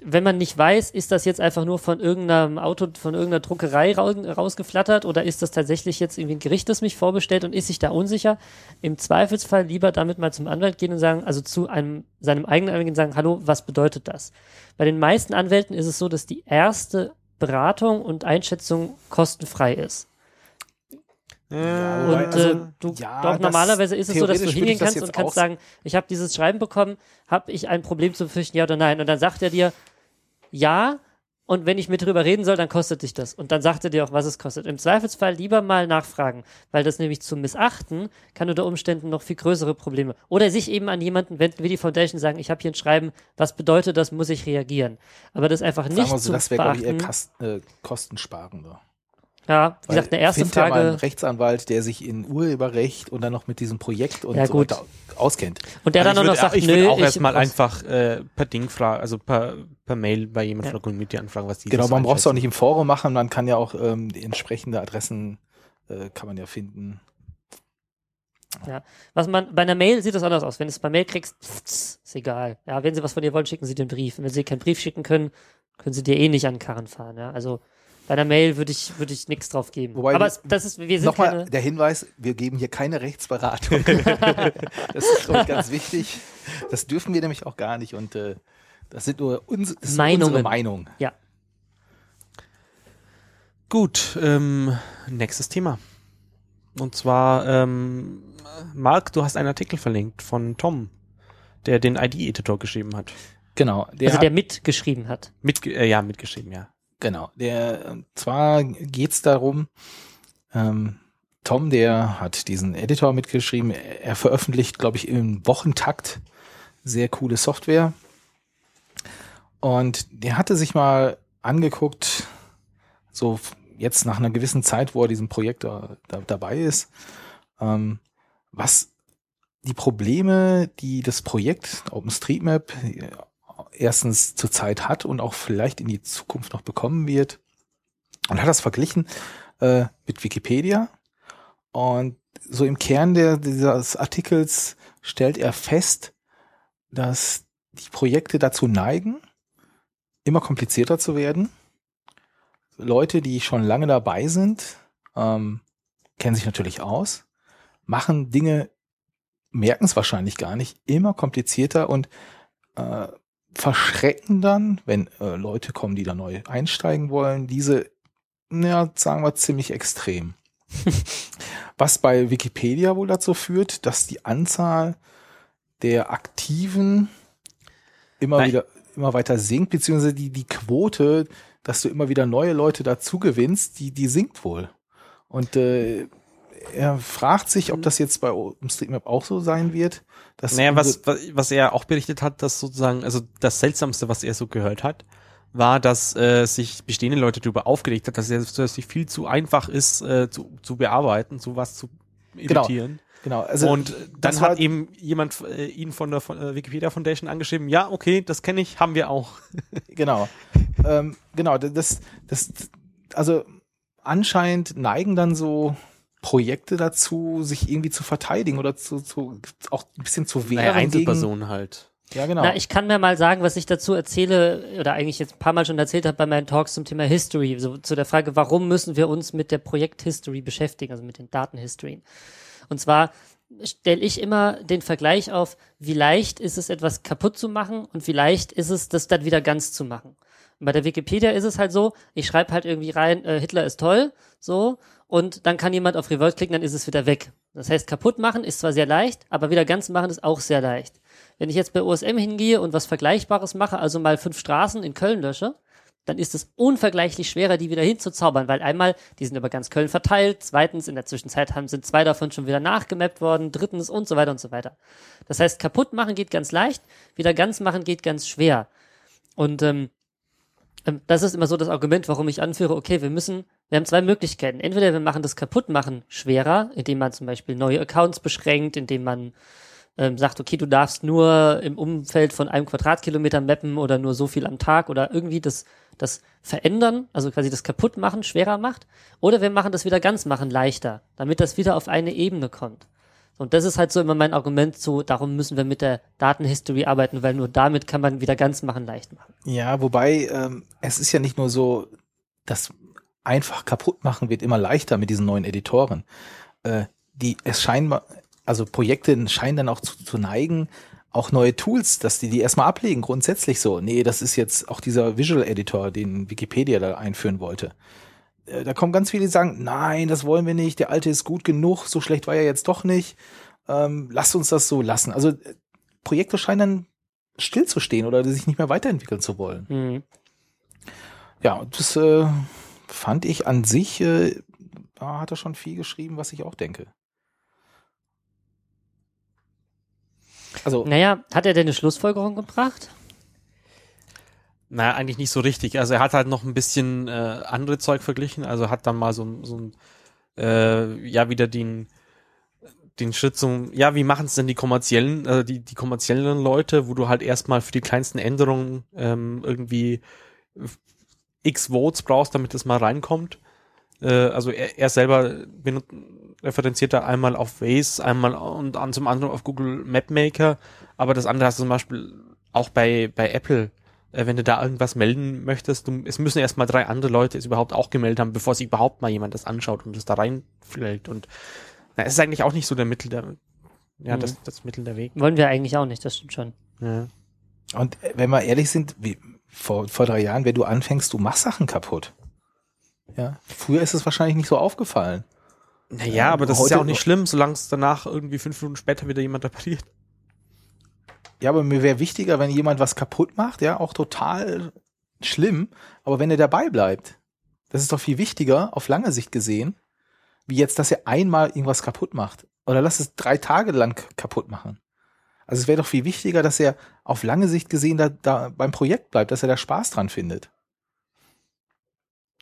wenn man nicht weiß, ist das jetzt einfach nur von irgendeinem Auto, von irgendeiner Druckerei rau rausgeflattert oder ist das tatsächlich jetzt irgendwie ein Gericht, das mich vorbestellt und ist sich da unsicher? Im Zweifelsfall lieber damit mal zum Anwalt gehen und sagen, also zu einem, seinem eigenen Anwalt gehen und sagen, hallo, was bedeutet das? Bei den meisten Anwälten ist es so, dass die erste Beratung und Einschätzung kostenfrei ist. Ja, Und wobei, also, äh, du, ja, doch normalerweise ist es so, dass du hingehen kannst und kannst sagen, ich habe dieses Schreiben bekommen, habe ich ein Problem zu befürchten, ja oder nein? Und dann sagt er dir, ja, und wenn ich mit drüber reden soll, dann kostet dich das. Und dann sagt er dir auch, was es kostet. Im Zweifelsfall lieber mal nachfragen, weil das nämlich zu missachten kann unter Umständen noch viel größere Probleme. Oder sich eben an jemanden wenden, wie die Foundation, sagen, ich habe hier ein Schreiben, was bedeutet das, muss ich reagieren. Aber das einfach Sagen nicht wir so, zu das wäre, glaube ich, eher äh, kostensparender. Ja, wie Weil gesagt, eine erste find ja mal einen Frage. Rechtsanwalt, der sich in Urheberrecht und dann noch mit diesem Projekt und Ja, so gut. weiter auskennt. Und der dann Also auch ich noch sagt, ich nö, auch ich erstmal einfach äh, per Ding fragen, also per, per Mail bei jemandem Ja. von der Community anfragen, was die Genau, man braucht es auch nicht im Forum machen, man kann ja auch ähm, die entsprechende Adressen äh, kann man ja finden. Was man, bei einer Mail sieht das anders aus. Wenn du es bei Mail kriegst, ist egal. Ja, wenn sie was von dir wollen, schicken sie den Brief. Und wenn sie keinen Brief schicken können, können sie dir eh nicht an den Karren fahren. Ja, also bei einer Mail würde ich, würde ich nichts drauf geben. Wobei Aber wir- es, das ist, wir sind Nochmal keine, der Hinweis, wir geben hier keine Rechtsberatung. das ist glaube ich, ganz wichtig. Das dürfen wir nämlich auch gar nicht und äh, das sind nur uns, das Meinungen. unsere Meinung. ja. Gut, ähm, nächstes Thema. Und zwar, ähm, Marc, du hast einen Artikel verlinkt von Tom, der den ID-Editor geschrieben hat. Genau, der, also hat- der mitgeschrieben hat. Mit, äh, ja, mitgeschrieben, ja. Genau, der und zwar geht's darum, ähm, Tom, der hat diesen Editor mitgeschrieben, er, er veröffentlicht, glaube ich, im Wochentakt sehr coole Software. Und der hatte sich mal angeguckt, so jetzt nach einer gewissen Zeit, wo er diesem Projekt da, da, dabei ist, ähm, was die Probleme, die das Projekt OpenStreetMap äh, erstens zurzeit hat und auch vielleicht in die Zukunft noch bekommen wird. Und hat das verglichen äh, mit Wikipedia. Und so im Kern der, dieses Artikels stellt er fest, dass die Projekte dazu neigen, immer komplizierter zu werden. Leute, die schon lange dabei sind, ähm, kennen sich natürlich aus, machen Dinge, merken es wahrscheinlich gar nicht, immer komplizierter und äh, verschrecken dann, wenn äh, Leute kommen, die da neu einsteigen wollen, diese, ja, sagen wir, ziemlich extrem. Was bei Wikipedia wohl dazu führt, dass die Anzahl der Aktiven immer Nein. wieder, immer weiter sinkt, beziehungsweise die, die Quote, dass du immer wieder neue Leute dazu gewinnst, die, die sinkt wohl. Und äh, er fragt sich, ob das jetzt bei OpenStreetMap auch so sein wird. Dass Naja, was, was, was er auch berichtet hat, dass sozusagen, also das Seltsamste, was er so gehört hat, war, dass äh, sich bestehende Leute darüber aufgeregt hat, dass es dass es viel zu einfach ist, äh, zu, zu bearbeiten, sowas zu Genau. editieren. genau, also und dann das hat eben jemand äh, ihn von der von, äh, Wikipedia Foundation angeschrieben, ja, okay, das kenne ich, haben wir auch. Genau. ähm, genau, das, das, also anscheinend neigen dann so Projekte dazu, sich irgendwie zu verteidigen oder zu, zu auch ein bisschen zu wehren. Naja, gegen- Einzelpersonen halt. Ja, genau. Na, ich kann mir mal sagen, was ich dazu erzähle, oder eigentlich jetzt ein paar Mal schon erzählt habe bei meinen Talks zum Thema History, so zu der Frage, warum müssen wir uns mit der Projekt-History beschäftigen, also mit den Datenhistorien. Und zwar stelle ich immer den Vergleich auf, wie leicht ist es, etwas kaputt zu machen und wie leicht ist es, das dann wieder ganz zu machen. Und bei der Wikipedia ist es halt so, ich schreibe halt irgendwie rein, äh, Hitler ist toll, so, und dann kann jemand auf Revolt klicken, dann ist es wieder weg. Das heißt, kaputt machen ist zwar sehr leicht, aber wieder ganz machen ist auch sehr leicht. Wenn ich jetzt bei OSM hingehe und was Vergleichbares mache, also mal fünf Straßen in Köln lösche, dann ist es unvergleichlich schwerer, die wieder hinzuzaubern, weil einmal, die sind über ganz Köln verteilt, zweitens, in der Zwischenzeit haben, sind zwei davon schon wieder nachgemappt worden, drittens und so weiter und so weiter. Das heißt, kaputt machen geht ganz leicht, wieder ganz machen geht ganz schwer. Und ähm, ähm, das ist immer so das Argument, warum ich anführe, okay, wir müssen, wir haben zwei Möglichkeiten. Entweder wir machen das Kaputtmachen schwerer, indem man zum Beispiel neue Accounts beschränkt, indem man ähm, sagt, okay, du darfst nur im Umfeld von einem Quadratkilometer mappen oder nur so viel am Tag oder irgendwie das, das verändern, also quasi das Kaputtmachen schwerer macht. Oder wir machen das wieder ganz machen leichter, damit das wieder auf eine Ebene kommt. Und das ist halt so immer mein Argument zu, darum müssen wir mit der Datenhistory arbeiten, weil nur damit kann man wieder ganz machen leicht machen. Ja, wobei ähm, es ist ja nicht nur so, das einfach kaputt machen wird immer leichter mit diesen neuen Editoren. Äh, die es scheinbar, also Projekte scheinen dann auch zu, zu neigen, auch neue Tools, dass die die erstmal ablegen, grundsätzlich so. Nee, das ist jetzt auch dieser Visual Editor, den Wikipedia da einführen wollte. Äh, Da kommen ganz viele, die sagen, nein, das wollen wir nicht, der alte ist gut genug, so schlecht war er jetzt doch nicht. Ähm, lasst uns das so lassen. Also äh, Projekte scheinen dann stillzustehen oder sich nicht mehr weiterentwickeln zu wollen. Mhm. Ja, das äh, fand ich an sich, äh, da hat er schon viel geschrieben, was ich auch denke. Also, Naja, hat er denn eine Schlussfolgerung gebracht? Naja, eigentlich nicht so richtig. Also er hat halt noch ein bisschen äh, andere Zeug verglichen. Also hat dann mal so, ein- so ein, äh, ja, wieder den, den Schritt zum, ja, wie machen es denn die kommerziellen, also die, die kommerziellen Leute, wo du halt erstmal für die kleinsten Änderungen ähm, irgendwie x Votes brauchst, damit das mal reinkommt. Äh, also er, er selber benut referenziert da einmal auf Waze, einmal und an zum anderen auf Google Mapmaker, aber das andere hast du zum Beispiel auch bei, bei Apple, äh, wenn du da irgendwas melden möchtest, du, es müssen erstmal drei andere Leute es überhaupt auch gemeldet haben, bevor sich überhaupt mal jemand das anschaut und das da reinfällt und na, es ist eigentlich auch nicht so der Mittel der, ja, Mhm. das, das Mittel der Weg. Wollen wir eigentlich auch nicht, das stimmt schon. Ja. und äh, wenn wir ehrlich sind, wie, vor, vor drei Jahren, wenn du anfängst, du machst Sachen kaputt. Ja, früher ist es wahrscheinlich nicht so aufgefallen. Naja, aber das ist ja auch nicht schlimm, solange es danach irgendwie fünf Minuten später wieder jemand repariert. Ja, aber mir wäre wichtiger, wenn jemand was kaputt macht, ja, auch total schlimm, aber wenn er dabei bleibt. Das ist doch viel wichtiger, auf lange Sicht gesehen, wie jetzt, dass er einmal irgendwas kaputt macht. Oder lass es drei Tage lang kaputt machen. Also es wäre doch viel wichtiger, dass er auf lange Sicht gesehen da, da beim Projekt bleibt, dass er da Spaß dran findet.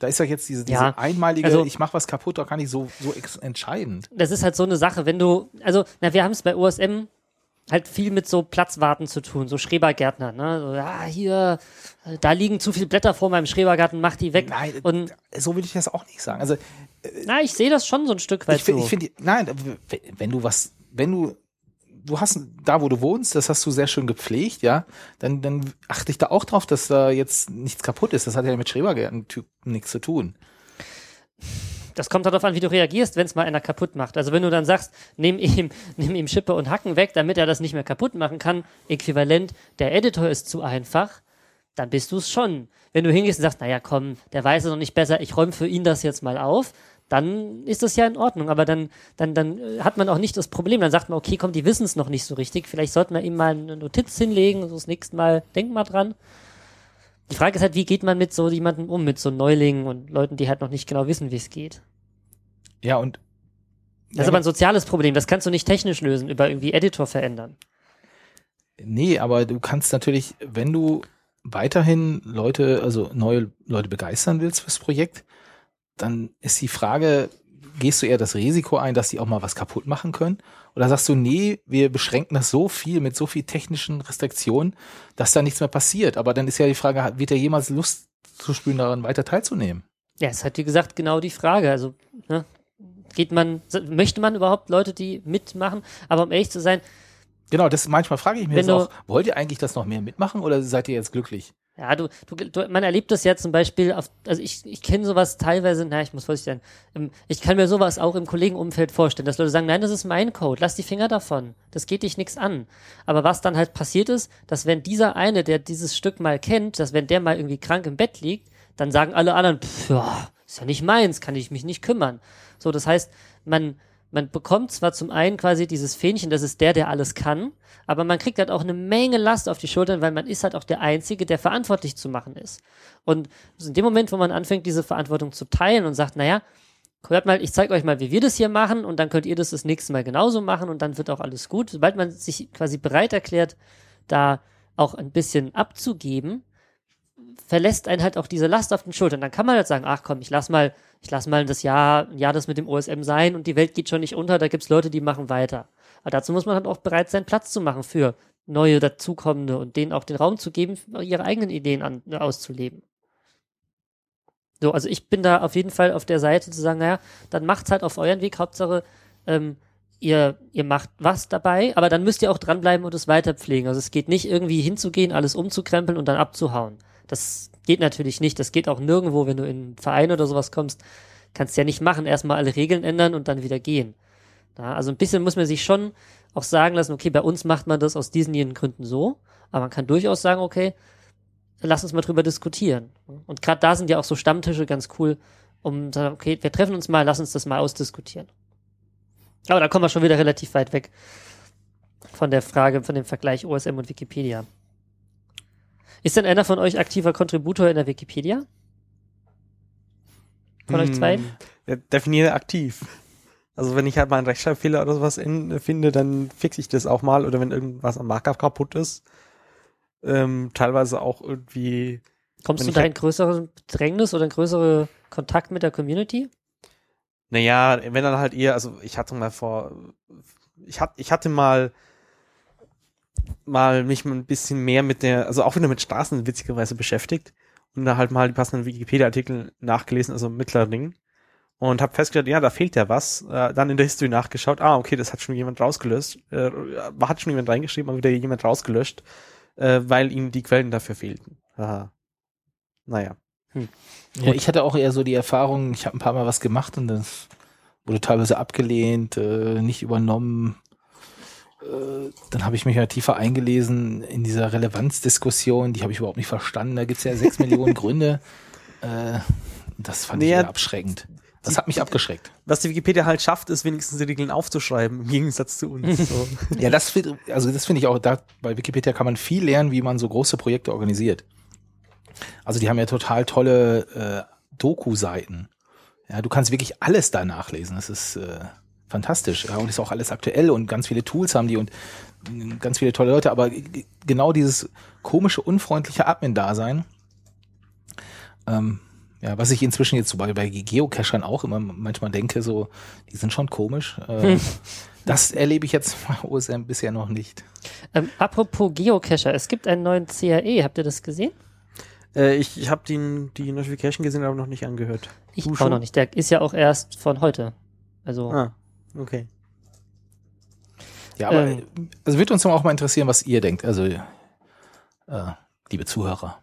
Da ist doch jetzt diese, diese Ja, einmalige, also- ich mach was kaputt, doch gar nicht so, so entscheidend. Das ist halt so eine Sache, wenn du, also, na, wir haben es bei OSM halt viel mit so Platzwarten zu tun, so Schrebergärtner, ne? So, ja, hier, äh, da liegen zu viele Blätter vor meinem Schrebergarten, mach die weg. Nein, Und so will ich das auch nicht sagen. Also na, ich sehe das schon so ein Stück weit ich finde, so. ich finde, nein, wenn du was, wenn du, du hast da, wo du wohnst, das hast du sehr schön gepflegt, ja, dann, dann achte ich da auch drauf, dass da jetzt nichts kaputt ist. Das hat ja mit Schrebergärten nichts zu tun. Das kommt darauf an, wie du reagierst, wenn es mal einer kaputt macht. Also wenn du dann sagst, nimm ihm, nimm ihm Schippe und Hacken weg, damit er das nicht mehr kaputt machen kann, äquivalent, der Editor ist zu einfach, dann bist du es schon. Wenn du hingehst und sagst, naja, komm, der weiß es noch nicht besser, ich räume für ihn das jetzt mal auf, dann ist das ja in Ordnung. Aber dann, dann, dann äh, hat man auch nicht das Problem. Dann sagt man, okay, komm, die wissen es noch nicht so richtig. Vielleicht sollten wir ihm mal eine Notiz hinlegen, so das nächste Mal, denk mal dran. Die Frage ist halt, wie geht man mit so jemandem um, mit so Neulingen und Leuten, die halt noch nicht genau wissen, wie es geht. Ja, und Das ist aber ein soziales Problem. Das kannst du nicht technisch lösen, über irgendwie Editor verändern. Nee, aber du kannst natürlich, wenn du weiterhin Leute, also neue Leute begeistern willst fürs Projekt, dann ist die Frage, gehst du eher das Risiko ein, dass die auch mal was kaputt machen können? Oder sagst du, nee, wir beschränken das so viel mit so viel technischen Restriktionen, dass da nichts mehr passiert? Aber dann ist ja die Frage, wird er jemals Lust zu spüren, daran weiter teilzunehmen? Ja, ist halt wie gesagt genau die Frage. Also, ne, geht man, möchte man überhaupt Leute, die mitmachen? Aber um ehrlich zu sein, Genau, das manchmal frage ich mich jetzt auch, wollt ihr eigentlich das noch mehr mitmachen oder seid ihr jetzt glücklich? Ja, du, du, du man erlebt das ja zum Beispiel auf, also ich, ich kenne sowas teilweise, na, ich muss vorsichtig sein, ähm, ich kann mir sowas auch im Kollegenumfeld vorstellen, dass Leute sagen, nein, das ist mein Code, lass die Finger davon, das geht dich nichts an. Aber was dann halt passiert ist, dass wenn dieser eine, der dieses Stück mal kennt, dass wenn der mal irgendwie krank im Bett liegt, dann sagen alle anderen, pff, ja, ist ja nicht meins, kann ich mich nicht kümmern. So, das heißt, man, man bekommt zwar zum einen quasi dieses Fähnchen, das ist der, der alles kann, aber man kriegt halt auch eine Menge Last auf die Schultern, weil man ist halt auch der Einzige, der verantwortlich zu machen ist. Und in dem Moment, wo man anfängt, diese Verantwortung zu teilen und sagt, naja, hört mal, ich zeige euch mal, wie wir das hier machen und dann könnt ihr das das nächste Mal genauso machen und dann wird auch alles gut. Sobald man sich quasi bereit erklärt, da auch ein bisschen abzugeben, verlässt einen halt auch diese Last auf den Schultern. Dann kann man halt sagen, ach komm, ich lass mal, ich lass mal das Jahr, Jahr das mit dem OSM sein und die Welt geht schon nicht unter, da gibt's Leute, die machen weiter. Aber dazu muss man halt auch bereit sein, Platz zu machen für neue dazukommende und denen auch den Raum zu geben, ihre eigenen Ideen an, auszuleben. So, also ich bin da auf jeden Fall auf der Seite zu sagen, naja, dann macht's halt auf euren Weg, Hauptsache, ähm, ihr, ihr macht was dabei, aber dann müsst ihr auch dranbleiben und es weiterpflegen. Also es geht nicht irgendwie hinzugehen, alles umzukrempeln und dann abzuhauen. Das geht natürlich nicht. Das geht auch nirgendwo, wenn du in einen Verein oder sowas kommst. Kannst ja nicht machen, erstmal alle Regeln ändern und dann wieder gehen. Ja, also ein bisschen muss man sich schon auch sagen lassen, okay, bei uns macht man das aus diesen jenen Gründen so, aber man kann durchaus sagen, okay, lass uns mal drüber diskutieren. Und gerade da sind ja auch so Stammtische ganz cool, um zu sagen, okay, wir treffen uns mal, lass uns das mal ausdiskutieren. Aber da kommen wir schon wieder relativ weit weg von der Frage, von dem Vergleich OSM und Wikipedia. Ist denn einer von euch aktiver Kontributor in der Wikipedia? Von euch zwei? Hm, Ja, definiere aktiv. Also wenn ich halt mal einen Rechtschreibfehler oder sowas in, finde, dann fixe ich das auch mal. Oder wenn irgendwas am Markup kaputt ist. Ähm, teilweise auch irgendwie. Kommst du da halt- in größere Bedrängnis oder in größere Kontakt mit der Community? Naja, wenn dann halt eher, also ich hatte mal vor, ich hatte, ich hatte mal mal mich mal ein bisschen mehr mit der, also auch wieder mit Straßen witzigerweise beschäftigt und da halt mal die passenden Wikipedia-Artikel nachgelesen, also Mittlerding und habe festgestellt, ja, da fehlt ja was. Äh, dann in der History nachgeschaut, ah, okay, das hat schon jemand rausgelöst, äh, hat schon jemand reingeschrieben, aber wieder jemand rausgelöscht, äh, weil ihm die Quellen dafür fehlten. Aha. Naja. Ja, ich hatte auch eher so die Erfahrung, ich habe ein paar Mal was gemacht und das wurde teilweise abgelehnt, äh, nicht übernommen. Dann habe ich mich ja tiefer eingelesen in dieser Relevanzdiskussion, die habe ich überhaupt nicht verstanden. Da gibt's ja sechs Millionen Gründe. Äh, das fand ich Naja, eher abschreckend. Das hat mich abgeschreckt. Was die Wikipedia halt schafft, ist wenigstens die Regeln aufzuschreiben, im Gegensatz zu uns. So. Ja, das also das finde ich auch, da bei Wikipedia kann man viel lernen, wie man so große Projekte organisiert. Also die haben ja total tolle äh, Doku-Seiten. Ja, du kannst wirklich alles da nachlesen. Das ist äh, fantastisch. Ja, und ist auch alles aktuell und ganz viele Tools haben die und äh, ganz viele tolle Leute. Aber genau dieses komische, unfreundliche Admin-Dasein, ähm, ja, was ich inzwischen jetzt so bei, bei Geocachern auch immer manchmal denke, so, die sind schon komisch. Äh, das erlebe ich jetzt bei OSM bisher noch nicht. Ähm, apropos Geocacher, es gibt einen neuen CRE, habt ihr das gesehen? Äh, ich ich habe die, die Notification gesehen, aber noch nicht angehört. Ich Du auch schon? noch nicht. Der ist ja auch erst von heute. Also, Ah, okay. Ja, aber Ähm. also wird uns auch mal interessieren, was ihr denkt. Also, äh, liebe Zuhörer,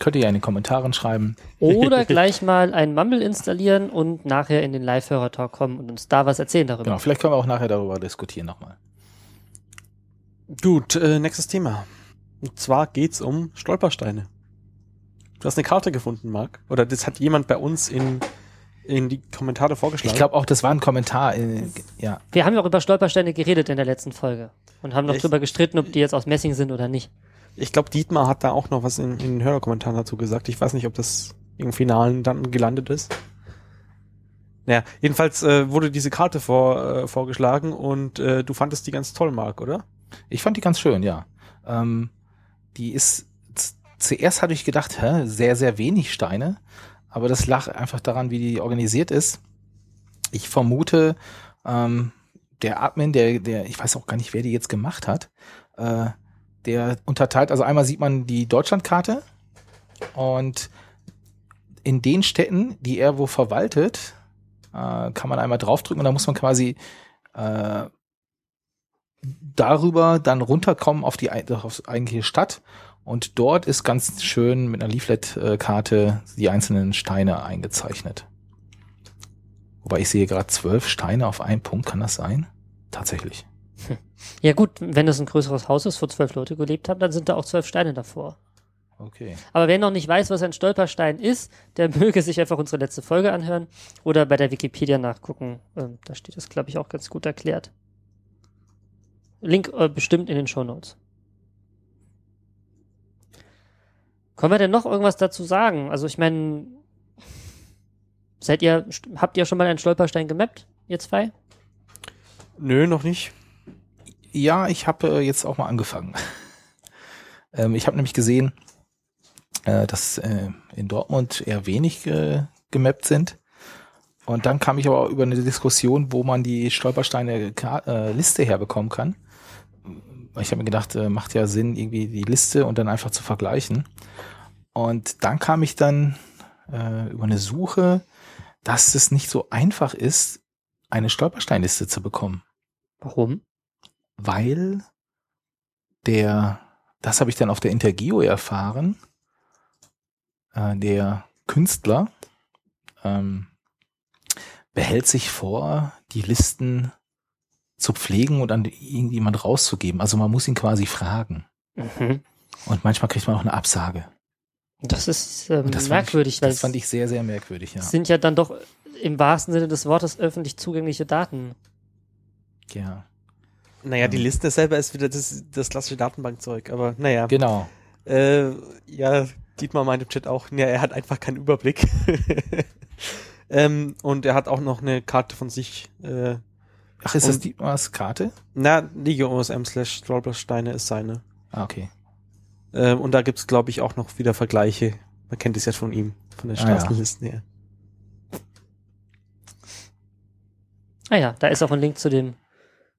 Könnt ihr ja in den Kommentaren schreiben. Oder gleich mal ein Mumble installieren und nachher in den Live-Hörer-Talk kommen und uns da was erzählen darüber. Genau, vielleicht können wir auch nachher darüber diskutieren nochmal. Gut, äh, nächstes Thema. Und zwar geht's um Stolpersteine. Du hast eine Karte gefunden, Marc. Oder das hat jemand bei uns in, in die Kommentare vorgeschlagen. Ich glaube auch, das war ein Kommentar. Äh, ja, Wir haben ja auch über Stolpersteine geredet in der letzten Folge und haben noch Echt? drüber gestritten, ob die jetzt aus Messing sind oder nicht. Ich glaube, Dietmar hat da auch noch was in, in den Hörerkommentaren dazu gesagt. Ich weiß nicht, ob das im Finalen dann gelandet ist. Naja, jedenfalls äh, wurde diese Karte vor, äh, vorgeschlagen und äh, du fandest die ganz toll, Marc, oder? ich fand die ganz schön, ja. Ähm, die ist, zuerst hatte ich gedacht, hä, sehr, sehr wenig Steine. Aber das lag einfach daran, wie die organisiert ist. Ich vermute, ähm, der Admin, der, der, ich weiß auch gar nicht, wer die jetzt gemacht hat, äh, der unterteilt, also einmal sieht man die Deutschlandkarte und in den Städten, die er wo verwaltet, äh, kann man einmal draufdrücken und dann muss man quasi äh, darüber dann runterkommen auf die auf die eigentliche Stadt und dort ist ganz schön mit einer Leaflet-Karte die einzelnen Steine eingezeichnet. Wobei ich sehe gerade zwölf Steine auf einen Punkt, kann das sein? Tatsächlich. Ja gut, wenn es ein größeres Haus ist, wo zwölf Leute gelebt haben, dann sind da auch zwölf Steine davor. Okay. Aber wer noch nicht weiß, was ein Stolperstein ist, der möge sich einfach unsere letzte Folge anhören oder bei der Wikipedia nachgucken. Ähm, da steht das, glaube ich, auch ganz gut erklärt. Link äh, bestimmt in den Shownotes. Können wir denn noch irgendwas dazu sagen? Also ich meine, seid ihr, habt ihr schon mal einen Stolperstein gemappt, ihr zwei? Nö, noch nicht. Ja, ich habe äh, jetzt auch mal angefangen. ähm, ich habe nämlich gesehen, äh, dass äh, in Dortmund eher wenig äh, gemappt sind. Und dann kam ich aber auch über eine Diskussion, wo man die Stolpersteine-Liste herbekommen kann. Ich habe mir gedacht, äh, macht ja Sinn, irgendwie die Liste und dann einfach zu vergleichen. Und dann kam ich dann äh, über eine Suche, dass es nicht so einfach ist, eine Stolpersteinliste zu bekommen Warum? weil der, das habe ich dann auf der Intergeo erfahren, äh, der Künstler ähm, behält sich vor, die Listen zu pflegen und an irgendjemand rauszugeben. Also man muss ihn quasi fragen. Mhm. Und manchmal kriegt man auch eine Absage. Das ist ähm, das merkwürdig, ich, das fand ich sehr, sehr merkwürdig, ja. sind ja dann doch im wahrsten Sinne des Wortes öffentlich zugängliche Daten. ja. Naja, die Ähm. Liste selber ist wieder das, das klassische Datenbankzeug, aber naja. Genau. Äh, ja, Dietmar meint im Chat auch, ja, er hat einfach keinen Überblick. ähm, und er hat auch noch eine Karte von sich. Äh, Ach, ist das Und- Dietmars Karte? na, Liga OSM slash Stolpersteine ist seine. Ah, okay. Ähm, und da gibt's glaube ich, auch noch wieder Vergleiche. Man kennt es ja von ihm, von den Ah, ja. Straßenlisten her. Ah ja, da ist auch ein Link zu dem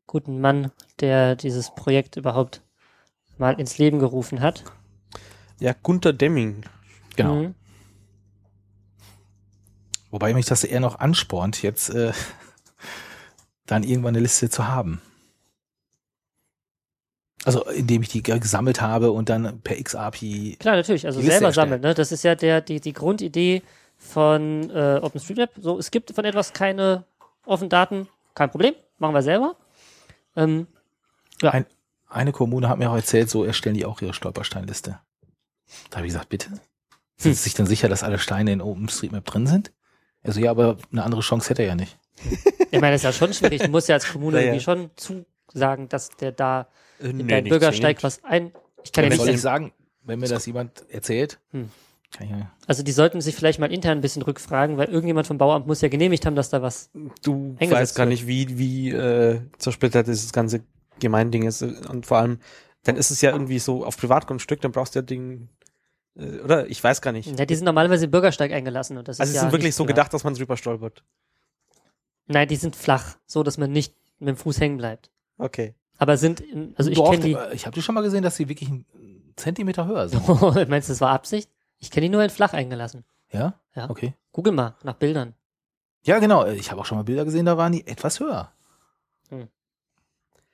guten Mann, der dieses Projekt überhaupt mal ins Leben gerufen hat. Ja, Gunter Demming. Genau. Mhm. Wobei mich das eher noch anspornt, jetzt äh, dann irgendwann eine Liste zu haben. Also indem ich die ge- gesammelt habe und dann per XAPI. Klar, natürlich, also selber sammeln. Ne? Das ist ja der, die, die Grundidee von äh, OpenStreetMap. So, es gibt von etwas keine offenen Daten, kein Problem, machen wir selber. Ähm, Ja. Ein, eine Kommune hat mir auch erzählt, so erstellen die auch ihre Stolpersteinliste. Da habe ich gesagt, bitte? Sind Sie sich dann sicher, dass alle Steine in OpenStreetMap drin sind? Also ja, aber eine andere Chance hätte er ja nicht. Ich meine, das ist ja schon schwierig. Du musst ja als Kommune Naja. irgendwie schon zusagen, dass der da Äh, in deinen Bürgersteig was ein. Ich kann ja, Ja, nicht soll ich sagen. wenn mir das jemand erzählt, Hm. Also die sollten sich vielleicht mal intern ein bisschen rückfragen, weil irgendjemand vom Bauamt muss ja genehmigt haben, dass da was. Du weißt gar nicht, wie, wie äh, zersplittert dieses ganze Gemeinding ist. Und vor allem, dann ist es ja irgendwie so auf Privatgrundstück, dann brauchst du ja den, äh, oder? Ich weiß gar nicht. Ja, die sind normalerweise im Bürgersteig eingelassen und das also ist sie ja sind wirklich so gedacht, dass man drüber stolpert. Nein, die sind flach, so dass man nicht mit dem Fuß hängen bleibt. Okay. Aber sind, in, also ich kenne die. Ich habe die schon mal gesehen, dass sie wirklich einen Zentimeter höher sind. Meinst du, das war Absicht? Ich kenne die nur in flach eingelassen. Ja? Ja. Okay. Google mal nach Bildern. Ja, genau. Ich habe auch schon mal Bilder gesehen, da waren die etwas höher. Hm.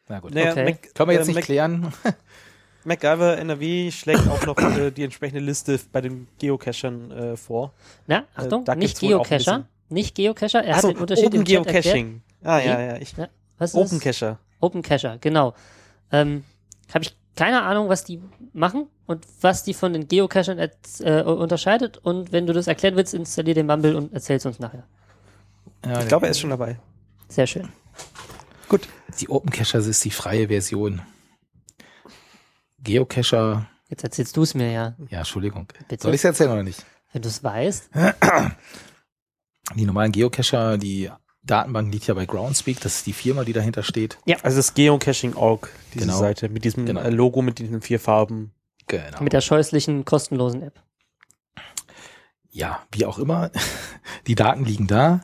Na gut. Naja, Okay. Mac, Können wir jetzt äh, nicht Mac, klären. MacGyver NRW schlägt auch noch äh, die entsprechende Liste bei den Geocachern äh, vor. Na, Achtung, da nicht Geocacher. Nicht Geocacher. Er Achso, hat den Unterschied Open im Chat erklärt. Geocaching. Ah, ja, ja. Ich, Ja, was ist Open Cacher. Open Cacher, genau. Ähm, Habe ich keine Ahnung, was die machen und was die von den Geocachern äh, unterscheidet. Und wenn du das erklären willst, installier den Mumble und erzähl's uns nachher. Ja, Ich glaube, er ist schon dabei. Sehr schön. Gut. Die Open Cacher ist die freie Version. Geocacher, Jetzt erzählst du es mir ja, ja, Entschuldigung. Bitte? Soll ich es erzählen oder nicht? wenn du es weißt. Die normalen Geocacher, die Datenbank liegt ja bei Groundspeak, das ist die Firma, die dahinter steht. Also das Geocaching.org, diese Genau. Seite, mit diesem Genau. äh, Logo, mit diesen vier Farben. Genau. Mit der scheußlichen, kostenlosen App. ja, wie auch immer, die Daten liegen da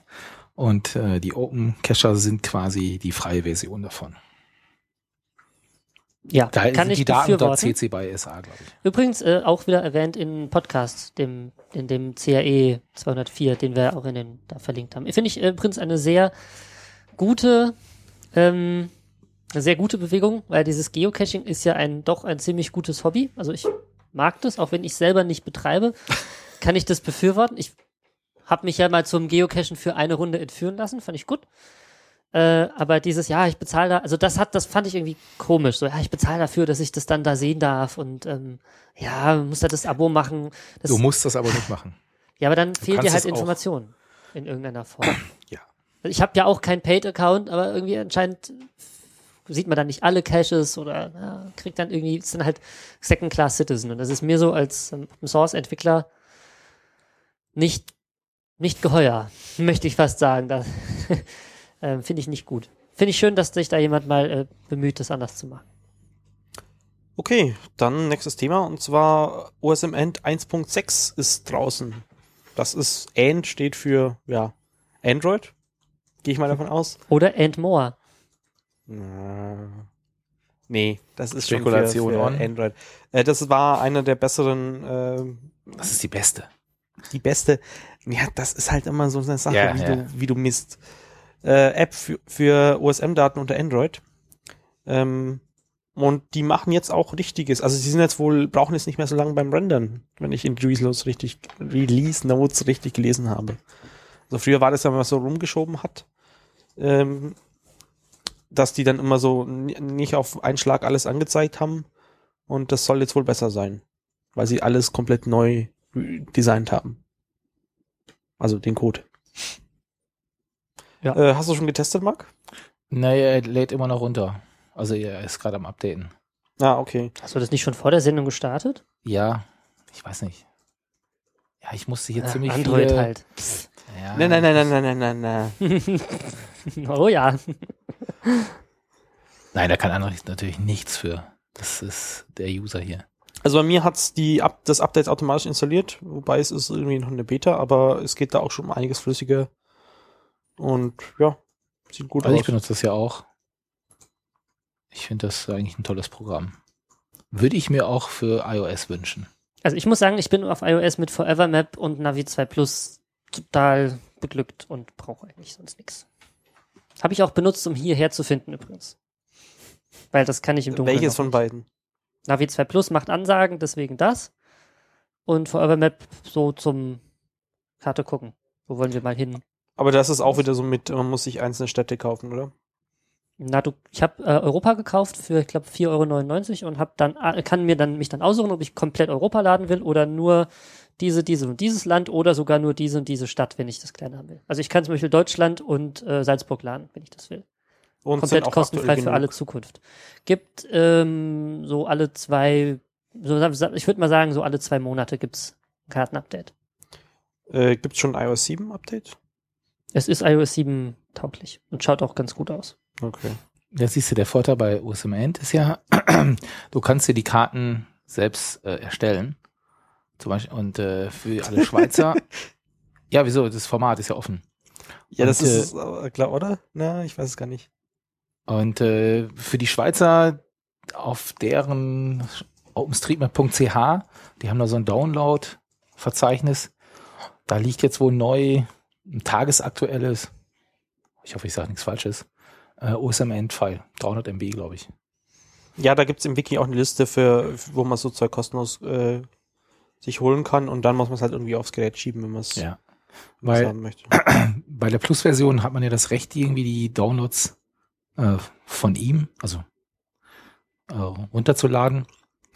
und äh, die Open Cacher sind quasi die freie Version davon. Ja, Da kann sind ich die Daten befürworten. CC by SA, glaube ich. Übrigens äh, auch wieder erwähnt in Podcast, dem, in dem CAE 204, den wir auch in den da verlinkt haben. Finde ich äh, übrigens eine sehr gute, ähm, eine sehr gute Bewegung, weil dieses Geocaching ist ja ein doch ein ziemlich gutes Hobby. Also ich mag das, auch wenn ich selber nicht betreibe, kann ich das befürworten. Ich habe mich ja mal zum Geocachen für eine Runde entführen lassen, fand ich gut. Äh, aber dieses, ja, ich bezahle da, also das hat, das fand ich irgendwie komisch. So, ja, ich bezahle dafür, dass ich das dann da sehen darf und ähm, ja, muss da das Abo machen. Das, Du musst das aber nicht machen. ja, aber dann fehlt dir halt es auch. Information in irgendeiner Form. Ja. Also ich habe ja auch keinen Paid-Account, aber irgendwie anscheinend sieht man dann nicht alle Caches oder ja, kriegt dann irgendwie, ist dann halt Second-Class-Citizen. Und das ist mir so als ähm, Source-Entwickler nicht, nicht geheuer, möchte ich fast sagen. Das ähm, finde ich nicht gut. Finde ich schön, dass sich da jemand mal äh, bemüht, das anders zu machen. Okay, dann nächstes Thema und zwar OSM End 1.6 ist draußen. Das ist End steht für ja Android. Gehe ich mal davon aus. Oder And More. Na, Nee, das ist Spekulation schon für, on. für Android. Äh, das war einer der besseren, äh, Das ist die beste. die beste. Ja, das ist halt immer so eine Sache, Ja, wie, ja. Du, wie du misst. Äh, App für, für OSM-Daten unter Android. Ähm, und die machen jetzt auch richtiges. Also sie sind jetzt wohl, brauchen jetzt nicht mehr so lange beim Rendern, wenn ich in Release Notes richtig, Release Notes richtig gelesen habe. Also früher war das ja, wenn man so rumgeschoben hat, ähm, dass die dann immer so nicht auf einen Schlag alles angezeigt haben. Und das soll jetzt wohl besser sein, weil sie alles komplett neu designt haben. Also den Code. Ja. Äh, hast du schon getestet, Marc? Nee, er lädt immer noch runter. Also er ist gerade am Updaten. Ah, okay. Hast du das nicht schon vor der Sendung gestartet? Ja, ich weiß nicht. Ja, ich musste hier Ja, ziemlich Android viele... halt. Ja, Nein, nein, nein, nein, nein, nein, nein, nein. oh ja. Nein, da kann Android natürlich nichts für. Das ist der User hier. Also bei mir hat's die Up das Update automatisch installiert, wobei es ist irgendwie noch eine Beta, aber es geht da auch schon um einiges flüssiger. Und ja, sieht gut Also ich aus. benutze das ja auch. Ich finde das eigentlich ein tolles Programm. Würde ich mir auch für iOS wünschen. Also ich muss sagen, ich bin auf iOS mit Forever Map und Navi 2 Plus total beglückt und brauche eigentlich sonst nichts. Habe ich auch benutzt, um hierher zu finden übrigens. Weil das kann ich im Dunkeln. Welches noch von nicht. beiden? Navi 2 Plus macht Ansagen, deswegen das. Und Forever Map so zum Karte gucken. Wo wollen wir mal hin? Aber das ist auch wieder so mit, man muss sich einzelne Städte kaufen, oder? Na, du, ich habe äh, Europa gekauft für, ich glaube, 4,99 Euro und hab dann, äh, kann mir dann mich dann aussuchen, ob ich komplett Europa laden will oder nur diese, diese und dieses Land oder sogar nur diese und diese Stadt, wenn ich das kleiner haben will. Also ich kann zum Beispiel Deutschland und äh, Salzburg laden, wenn ich das will. Und Komplett kostenfrei für alle genug. Zukunft. Gibt ähm, so alle zwei, so, ich würde mal sagen, so alle zwei Monate gibt's ein Kartenupdate. Äh, gibt's schon ein iOS 7 Update? Es ist iOS 7 tauglich und schaut auch ganz gut aus. Okay. Da siehst du, der Vorteil bei OSM End ist ja, du kannst dir die Karten selbst äh, erstellen. Zum Beispiel, und äh, für alle Schweizer. ja, wieso? Das Format ist ja offen. Ja, das Und, ist äh, klar, oder? Na, ich weiß es gar nicht. Und äh, für die Schweizer auf deren openstreetmap.ch, die haben da so ein Download-Verzeichnis. Da liegt jetzt wohl neu ein tagesaktuelles, ich hoffe, ich sage nichts Falsches, äh, OSM-End-File, 300 MB, glaube ich. Ja, da gibt's im Wiki auch eine Liste für, wo man so Zeug kostenlos äh, sich holen kann und dann muss man es halt irgendwie aufs Gerät schieben, wenn man es Ja. Weil haben möchte. bei der Plus-Version hat man ja das Recht, irgendwie die Downloads äh, von ihm, also äh, runterzuladen.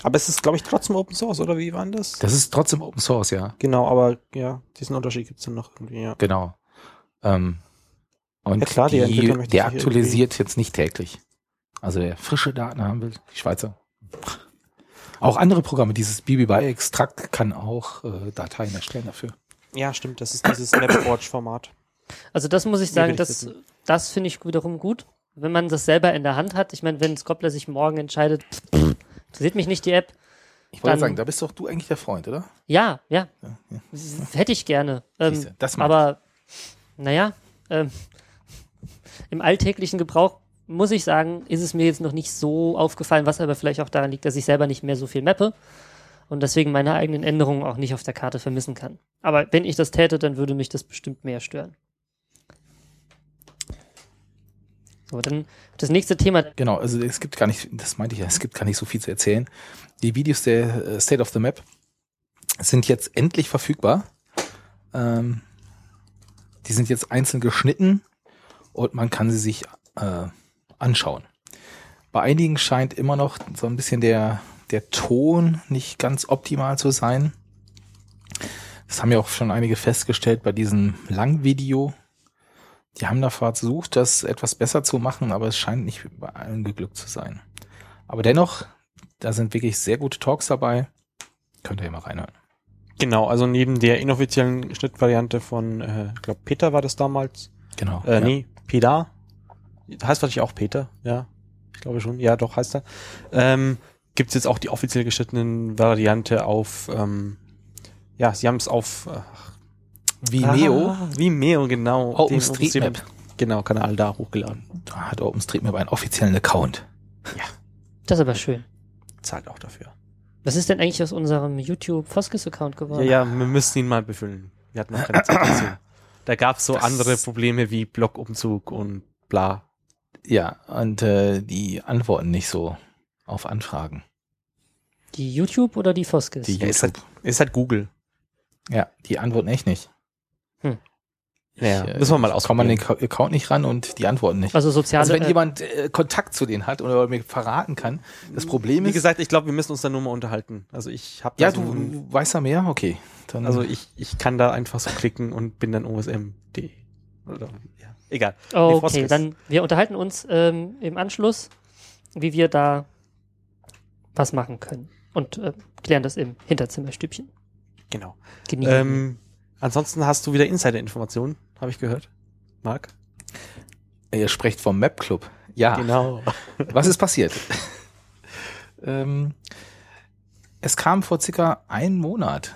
Aber es ist, glaube ich, trotzdem Open Source, oder wie war denn das? Das ist trotzdem Open Source, ja. Genau, aber ja, diesen Unterschied gibt's dann noch irgendwie, ja. Genau. Ähm, und Ja, klar, die die, der aktualisiert jetzt nicht täglich. Also wer frische Daten haben will, die Schweizer. Auch andere Programme, dieses BBY-Extrakt kann auch äh, Dateien erstellen dafür. Ja, stimmt, das ist dieses Mapwatch-Format. Also das muss ich sagen, das, das finde ich wiederum gut, wenn man das selber in der Hand hat. Ich meine, wenn Scoppler sich morgen entscheidet, interessiert mich nicht die App. Ich wollte sagen, da bist doch du eigentlich der Freund, oder? Ja, ja, Ja, ja. hätte ich gerne. Ähm, Siehste, das aber naja, ähm, im alltäglichen Gebrauch muss ich sagen, ist es mir jetzt noch nicht so aufgefallen, was aber vielleicht auch daran liegt, dass ich selber nicht mehr so viel mappe und deswegen meine eigenen Änderungen auch nicht auf der Karte vermissen kann. Aber wenn ich das täte, dann würde mich das bestimmt mehr stören. So, dann das nächste Thema. Genau, also es gibt gar nicht, das meinte ich ja, es gibt gar nicht so viel zu erzählen. Die Videos der äh, State of the Map sind jetzt endlich verfügbar. Ähm, die sind jetzt einzeln geschnitten und man kann sie sich äh, anschauen. Bei einigen scheint immer noch so ein bisschen der, der Ton nicht ganz optimal zu sein. Das haben ja auch schon einige festgestellt bei diesem Langvideo. Die haben da versucht, das etwas besser zu machen, aber es scheint nicht bei allen geglückt zu sein. Aber dennoch, da sind wirklich sehr gute Talks dabei. Könnt ihr ja mal reinhören. Genau, also neben der inoffiziellen Schnittvariante von, äh, ich glaube, Peter war das damals. Genau. Äh, ja. nee, Peter. Heißt wahrscheinlich auch Peter, ja. Ich glaube schon. Ja, doch, heißt er. Ähm, gibt's jetzt auch die offiziell geschnittenen Variante auf, ähm, ja, sie haben es auf Vimeo Ah, Vimeo, genau. OpenStreetMap. Genau, Kanal da hochgeladen. Da hat OpenStreetMap einen offiziellen Account. Das ist aber schön. Zahlt auch dafür. Was ist denn eigentlich aus unserem YouTube Foskis Account geworden? Ja, ja, wir müssen ihn mal befüllen. Wir hatten noch keine Zeit dazu. Da gab's so Das- andere Probleme wie Blockumzug und bla. Ja, und äh, die antworten nicht so auf Anfragen. Die YouTube oder die Foskis? Die Ja, ist YouTube. Ist halt Google. Ja, die antworten echt nicht. Ja, Ich, äh, müssen wir mal ich komme an den Account nicht ran und die antworten nicht. Also soziale. Also wenn äh, jemand äh, Kontakt zu denen hat oder mir verraten kann, das Problem Wie ist, gesagt, ich glaube, wir müssen uns da nur mal unterhalten. Also ich habe ja, so du, ein- du weißt ja mehr, okay. Dann, also ich, ich kann da einfach so klicken und bin dann OSM.de. Oder, ja, egal. Oh, okay, dann wir unterhalten uns ähm, im Anschluss, wie wir da was machen können und äh, klären das im Hinterzimmerstübchen. Genau. Genießen. Ähm, ansonsten hast du wieder Insider-Informationen, habe ich gehört. Marc? ihr sprecht vom Map Club. Ja, Genau. was ist passiert? ähm, es kam vor circa einem Monat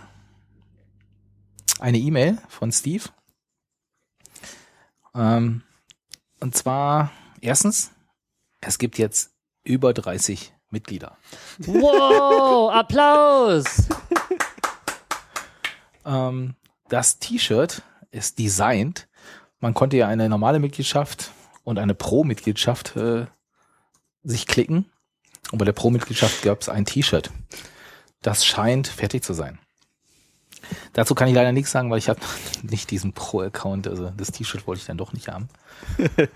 eine E-Mail von Steve. Ähm, und zwar, erstens, es gibt jetzt über 30 Mitglieder. Wow, Applaus! Ähm, das T-Shirt ist designt. Man konnte ja eine normale Mitgliedschaft und eine Pro-Mitgliedschaft äh, sich klicken. Und bei der Pro-Mitgliedschaft gab es ein T-Shirt. Das scheint fertig zu sein. Dazu kann ich leider nichts sagen, weil ich habe nicht diesen Pro-Account. Also das T-Shirt wollte ich dann doch nicht haben.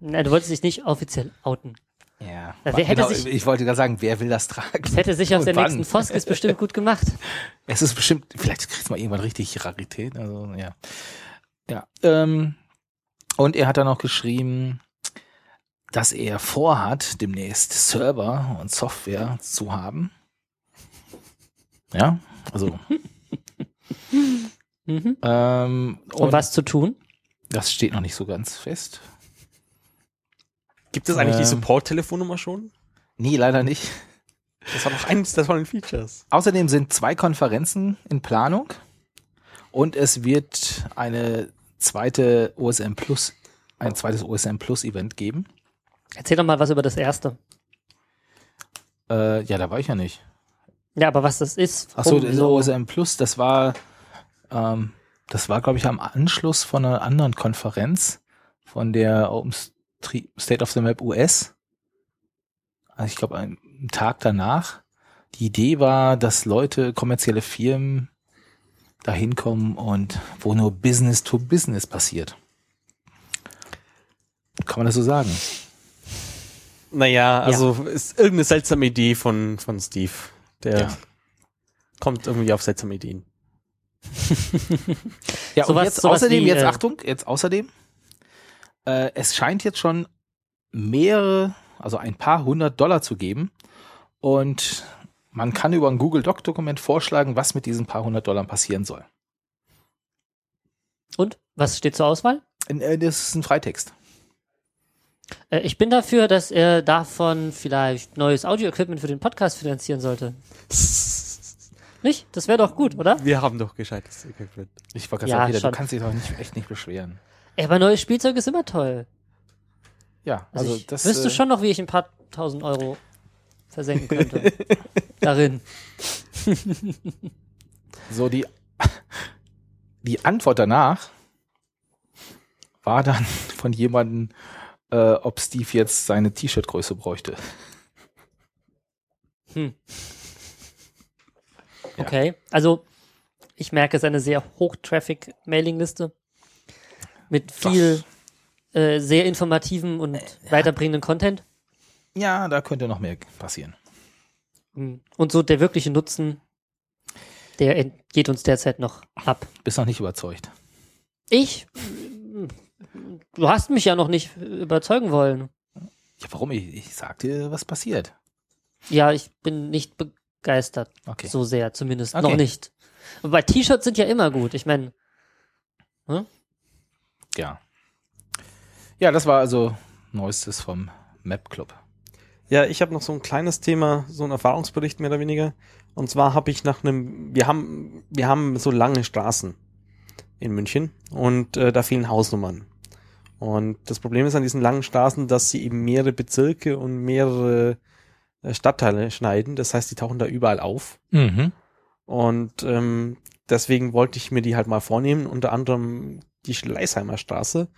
Nein, du wolltest dich nicht offiziell outen. Ja. Ja, wer hätte sich- ich wollte gerade sagen, wer will das tragen? Das hätte sich auf Und der wann? nächsten Foskis bestimmt gut gemacht. Es ist bestimmt, vielleicht kriegst du mal irgendwann richtig Rarität. Also, ja. Ja. Ähm, und er hat dann noch geschrieben, dass er vorhat, demnächst Server und Software zu haben. Ja, also. Mhm. ähm, Und, was zu tun? Das steht noch nicht so ganz fest. Gibt es eigentlich die Ähm. Support-Telefonnummer schon? Nee, leider nicht. Das war doch eines der tollen Features. Außerdem sind zwei Konferenzen in Planung und es wird eine zweite OSM Plus, ein zweites OSM Plus Event geben. Erzähl doch mal was über das erste. Äh, ja, da war ich ja nicht. Ja, aber was das ist. Achso, das so- OSM Plus, das war, ähm, das war, glaube ich, am Anschluss von einer anderen Konferenz von der Open State of the Map US. also ich glaube, einen Tag danach. Die Idee war, dass Leute, kommerzielle Firmen da hinkommen und wo nur Business to Business passiert. Kann man das so sagen? Naja, also ist irgendeine seltsame Idee von, von Steve. Der Ja. kommt irgendwie auf seltsame Ideen. Ja, und Sowas- jetzt sowas außerdem, wie, jetzt äh, Achtung, jetzt außerdem, äh, es scheint jetzt schon mehrere, also ein paar hundert Dollar zu geben und man kann über ein Google Doc Dokument vorschlagen, was mit diesen paar hundert Dollar passieren soll. Und? Was steht zur Auswahl? Äh, Das ist ein Freitext. Äh, ich bin dafür, dass er davon vielleicht neues Audio-Equipment für den Podcast finanzieren sollte. Nicht? Das wäre doch gut, oder? Wir haben doch gescheites Equipment. Ich wollte gerade Ja, sagen, Peter, du kannst dich doch nicht, echt nicht beschweren. Ey, aber neues Spielzeug ist immer toll. Ja, Also, also, ich das wüsste äh, schon noch, wie ich ein paar tausend Euro versenken könnte. Darin. so die, die Antwort danach war dann von jemandem, äh, ob Steve jetzt seine T-Shirt-Größe bräuchte. Hm. Ja. Okay, also ich merke, es ist eine sehr Hoch-Traffic-Mailing-Liste mit viel äh, sehr informativen und weiterbringenden Content. Ja, da könnte noch mehr passieren. Hm. Und so der wirkliche Nutzen, der geht uns derzeit noch ab. Bist noch nicht überzeugt. Ich? Du hast mich ja noch nicht überzeugen wollen. Ja, warum? Ich, ich sag dir, was passiert. Ja, ich bin nicht begeistert. Okay. So sehr, zumindest. Okay. Noch nicht. Wobei T-Shirts sind ja immer gut. Ich meine, Ja. Ja, das war also Neuestes vom Map Club. Ja, ich habe noch so ein kleines Thema, so ein Erfahrungsbericht mehr oder weniger. Und zwar habe ich nach einem, wir haben, wir haben so lange Straßen in München und äh, da fehlen Hausnummern. Und das Problem ist an diesen langen Straßen, dass sie eben mehrere Bezirke und mehrere äh, Stadtteile schneiden. Das heißt, die tauchen da überall auf. Mhm. Und ähm, deswegen wollte ich mir die halt mal vornehmen, unter anderem die Schleißheimer Straße.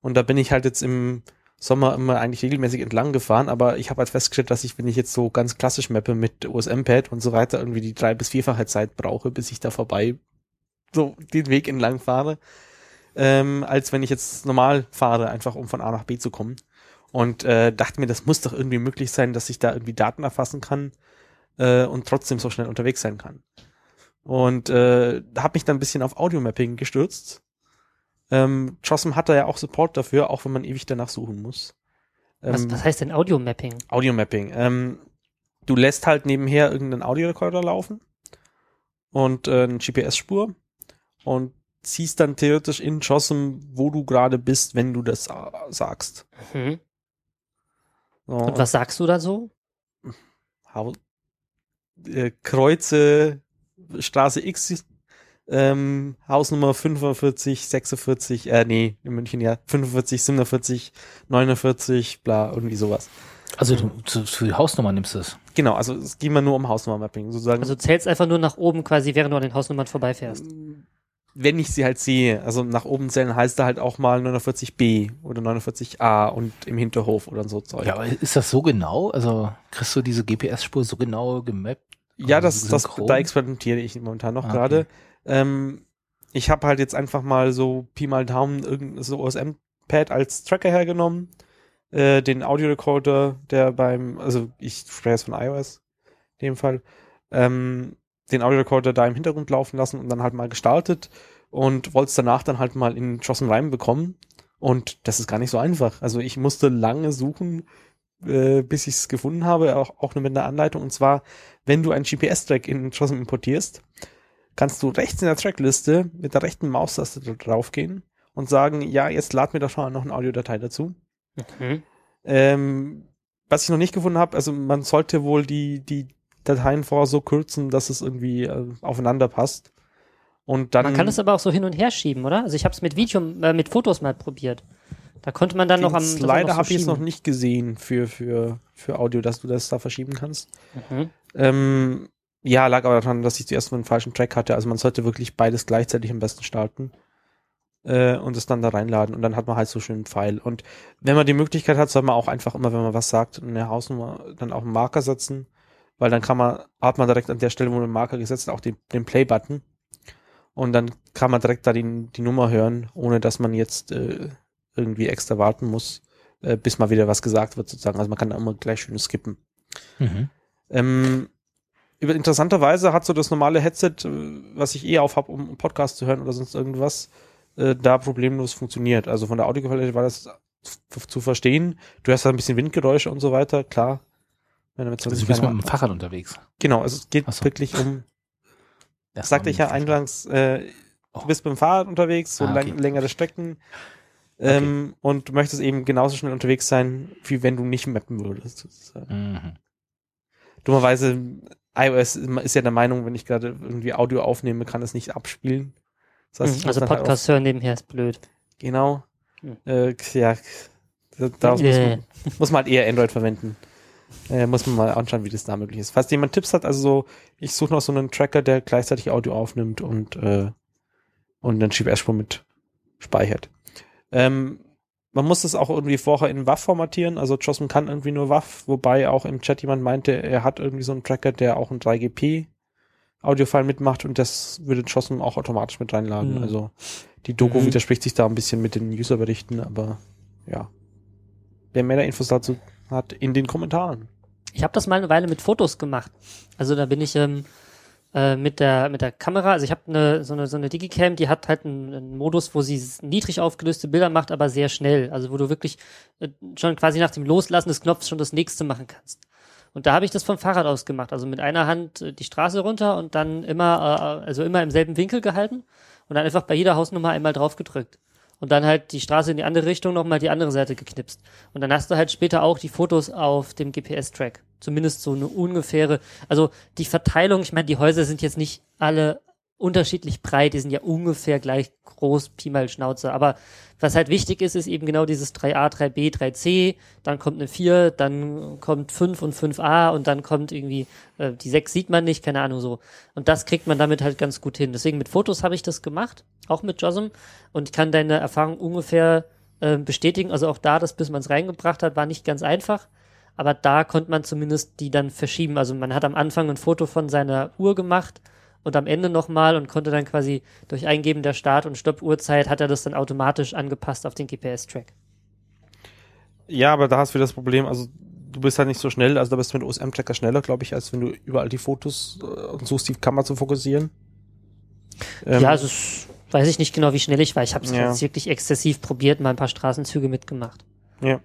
Und da bin ich halt jetzt im Sommer immer eigentlich regelmäßig entlang gefahren, aber ich habe halt festgestellt, dass ich, wenn ich jetzt so ganz klassisch mappe mit OSM-Pad und so weiter, irgendwie die drei- bis vierfache Zeit brauche, bis ich da vorbei so den Weg entlang fahre, ähm, als wenn ich jetzt normal fahre, einfach um von A nach B zu kommen. Und äh, dachte mir, das muss doch irgendwie möglich sein, dass ich da irgendwie Daten erfassen kann äh, und trotzdem so schnell unterwegs sein kann. Und äh, habe mich dann ein bisschen auf Audio-Mapping gestürzt. Ähm, Jossum hat da ja auch Support dafür, auch wenn man ewig danach suchen muss. was, Ähm, was heißt denn Audio-Mapping? Audio-Mapping. Ähm, du lässt halt nebenher irgendeinen Audiorekorder laufen und äh, eine GPS-Spur und siehst dann theoretisch in Jossum, wo du gerade bist, wenn du das äh, sagst. Mhm. So, Und was sagst du da so? Hau äh, Kreuze Straße X, ähm, Hausnummer 45, 46, äh, nee, in München ja, 45, 47, 49, bla, irgendwie sowas. Also du, zu, für die Hausnummer nimmst du es. Genau, also es ging mal nur um Hausnummer-Mapping, sozusagen. Also zählst einfach nur nach oben quasi, während du an den Hausnummern vorbeifährst. wenn ich sie halt sehe, also nach oben zählen heißt da halt auch mal 49b oder 49a und im Hinterhof oder so Zeug. Ja, aber ist das so genau? Also kriegst du diese GPS-Spur so genau gemappt? Ja, Also das, das, da experimentiere ich momentan noch Ah, gerade. Ähm, ich habe halt jetzt einfach mal so Pi mal Daumen irgendein so OSM-Pad als Tracker hergenommen, äh, den Audiorecorder, der beim, also ich spreche jetzt von iOS in dem Fall, ähm, den Audiorecorder da im Hintergrund laufen lassen und dann halt mal gestartet und wollte es danach dann halt mal in Jossen Reim bekommen. Und das ist gar nicht so einfach. Also ich musste lange suchen, äh, bis ich es gefunden habe, auch, auch nur mit einer Anleitung. Und zwar, wenn du einen GPS-Track in JOSM importierst, kannst du rechts in der Trackliste mit der rechten Maustaste draufgehen und sagen, ja, jetzt lad mir da schon noch eine Audiodatei dazu. Mhm. Ähm, was ich noch nicht gefunden habe, also man sollte wohl die, die Dateien vorher so kürzen, dass es irgendwie äh, aufeinander passt. Und dann Man kann es aber auch so hin und her schieben, oder? Also ich habe es mit Video, äh, mit Fotos mal probiert. Da konnte man dann den noch am noch so habe ich jetzt noch nicht gesehen für, für, für Audio, dass du das da verschieben kannst. Mhm. Ähm, ja, lag aber daran, dass ich zuerst mal einen falschen Track hatte. Also man sollte wirklich beides gleichzeitig am besten starten. äh, und es dann da reinladen und dann hat man halt so schön einen Pfeil. Und wenn man die Möglichkeit hat, soll man auch einfach immer, wenn man was sagt, eine Hausnummer dann auch einen Marker setzen, weil dann kann man, hat man direkt an der Stelle, wo man den Marker gesetzt hat, auch den, den Play-Button und dann kann man direkt da die, die Nummer hören, ohne dass man jetzt äh, irgendwie extra warten muss, äh, bis mal wieder was gesagt wird sozusagen. Also man kann da immer gleich schön skippen. Mhm. Ähm, interessanterweise hat so das normale Headset, äh, was ich eh auf habe, um einen Podcast zu hören oder sonst irgendwas, äh, da problemlos funktioniert. Also von der Audioqualität war das zu verstehen. Du hast da ein bisschen Windgeräusche und so weiter, klar. Wenn du mit Also 20 du bist mit dem Fahrrad unterwegs. Genau, also es geht so. wirklich um, Erst sagte ich ja eingangs, äh, Oh. du bist mit dem Fahrrad unterwegs, so Ah, okay. lang, längere Strecken. Ähm, Und du möchtest eben genauso schnell unterwegs sein, wie wenn du nicht mappen würdest. Mhm. Dummerweise, iOS ist ja der Meinung, wenn ich gerade irgendwie Audio aufnehme, kann es nicht abspielen. Das heißt, muss Also dann halt Podcast hören nebenher ist blöd. Genau. Hm. Äh, ja, muss, Yeah. man, muss man halt eher Android verwenden. Äh, muss man mal anschauen, wie das da möglich ist. Falls jemand Tipps hat, also so, ich suche noch so einen Tracker, der gleichzeitig Audio aufnimmt und, äh, und dann GPS-Spur mit speichert. Ähm, man muss das auch irgendwie vorher in WAV formatieren. Also JOSM kann irgendwie nur WAV, wobei auch im Chat jemand meinte, er hat irgendwie so einen Tracker, der auch ein 3GP Audiofile mitmacht und das würde JOSM auch automatisch mit reinladen. Mhm. Also die Doku Mhm. widerspricht sich da ein bisschen mit den Userberichten, aber ja. Wer mehr Infos dazu hat, in den Kommentaren. Ich habe das mal eine Weile mit Fotos gemacht. Also da bin ich ähm, äh, mit der mit der Kamera, also ich habe eine, so eine so eine Digicam, die hat halt einen, einen Modus, wo sie niedrig aufgelöste Bilder macht, aber sehr schnell. Also wo du wirklich äh, schon quasi nach dem Loslassen des Knopfs schon das nächste machen kannst. Und da habe ich das vom Fahrrad aus gemacht. Also mit einer Hand äh, die Straße runter und dann immer, also immer im selben Winkel gehalten und dann einfach bei jeder Hausnummer einmal drauf gedrückt. Und dann halt die Straße in die andere Richtung nochmal die andere Seite geknipst. Und dann hast du halt später auch die Fotos auf dem GPS-Track. Zumindest so eine ungefähre, also die Verteilung, ich meine, die Häuser sind jetzt nicht alle unterschiedlich breit, die sind ja ungefähr gleich groß, Pi mal Schnauze. Aber was halt wichtig ist, ist eben genau dieses 3a, 3b, 3c, dann kommt eine 4, dann kommt 5 und 5a und dann kommt irgendwie, äh, die 6 sieht man nicht, keine Ahnung so. Und das kriegt man damit halt ganz gut hin. Deswegen mit Fotos habe ich das gemacht, auch mit JOSM und ich kann deine Erfahrung ungefähr äh, bestätigen. Also auch da, das bis man es reingebracht hat, war nicht ganz einfach. Aber da konnte man zumindest die dann verschieben. Also man hat am Anfang ein Foto von seiner Uhr gemacht und am Ende nochmal und konnte dann quasi durch Eingeben der Start- und Stoppuhrzeit hat er das dann automatisch angepasst auf den GPS-Track. Ja, aber da hast du wieder das Problem, also du bist halt nicht so schnell, also da bist du mit OSM-Tracker schneller, glaube ich, als wenn du überall die Fotos äh, und suchst, die Kamera zu fokussieren. Ähm, ja, also weiß ich nicht genau, wie schnell ich war. Ich habe es Ja. jetzt wirklich exzessiv probiert, mal ein paar Straßenzüge mitgemacht. Ja.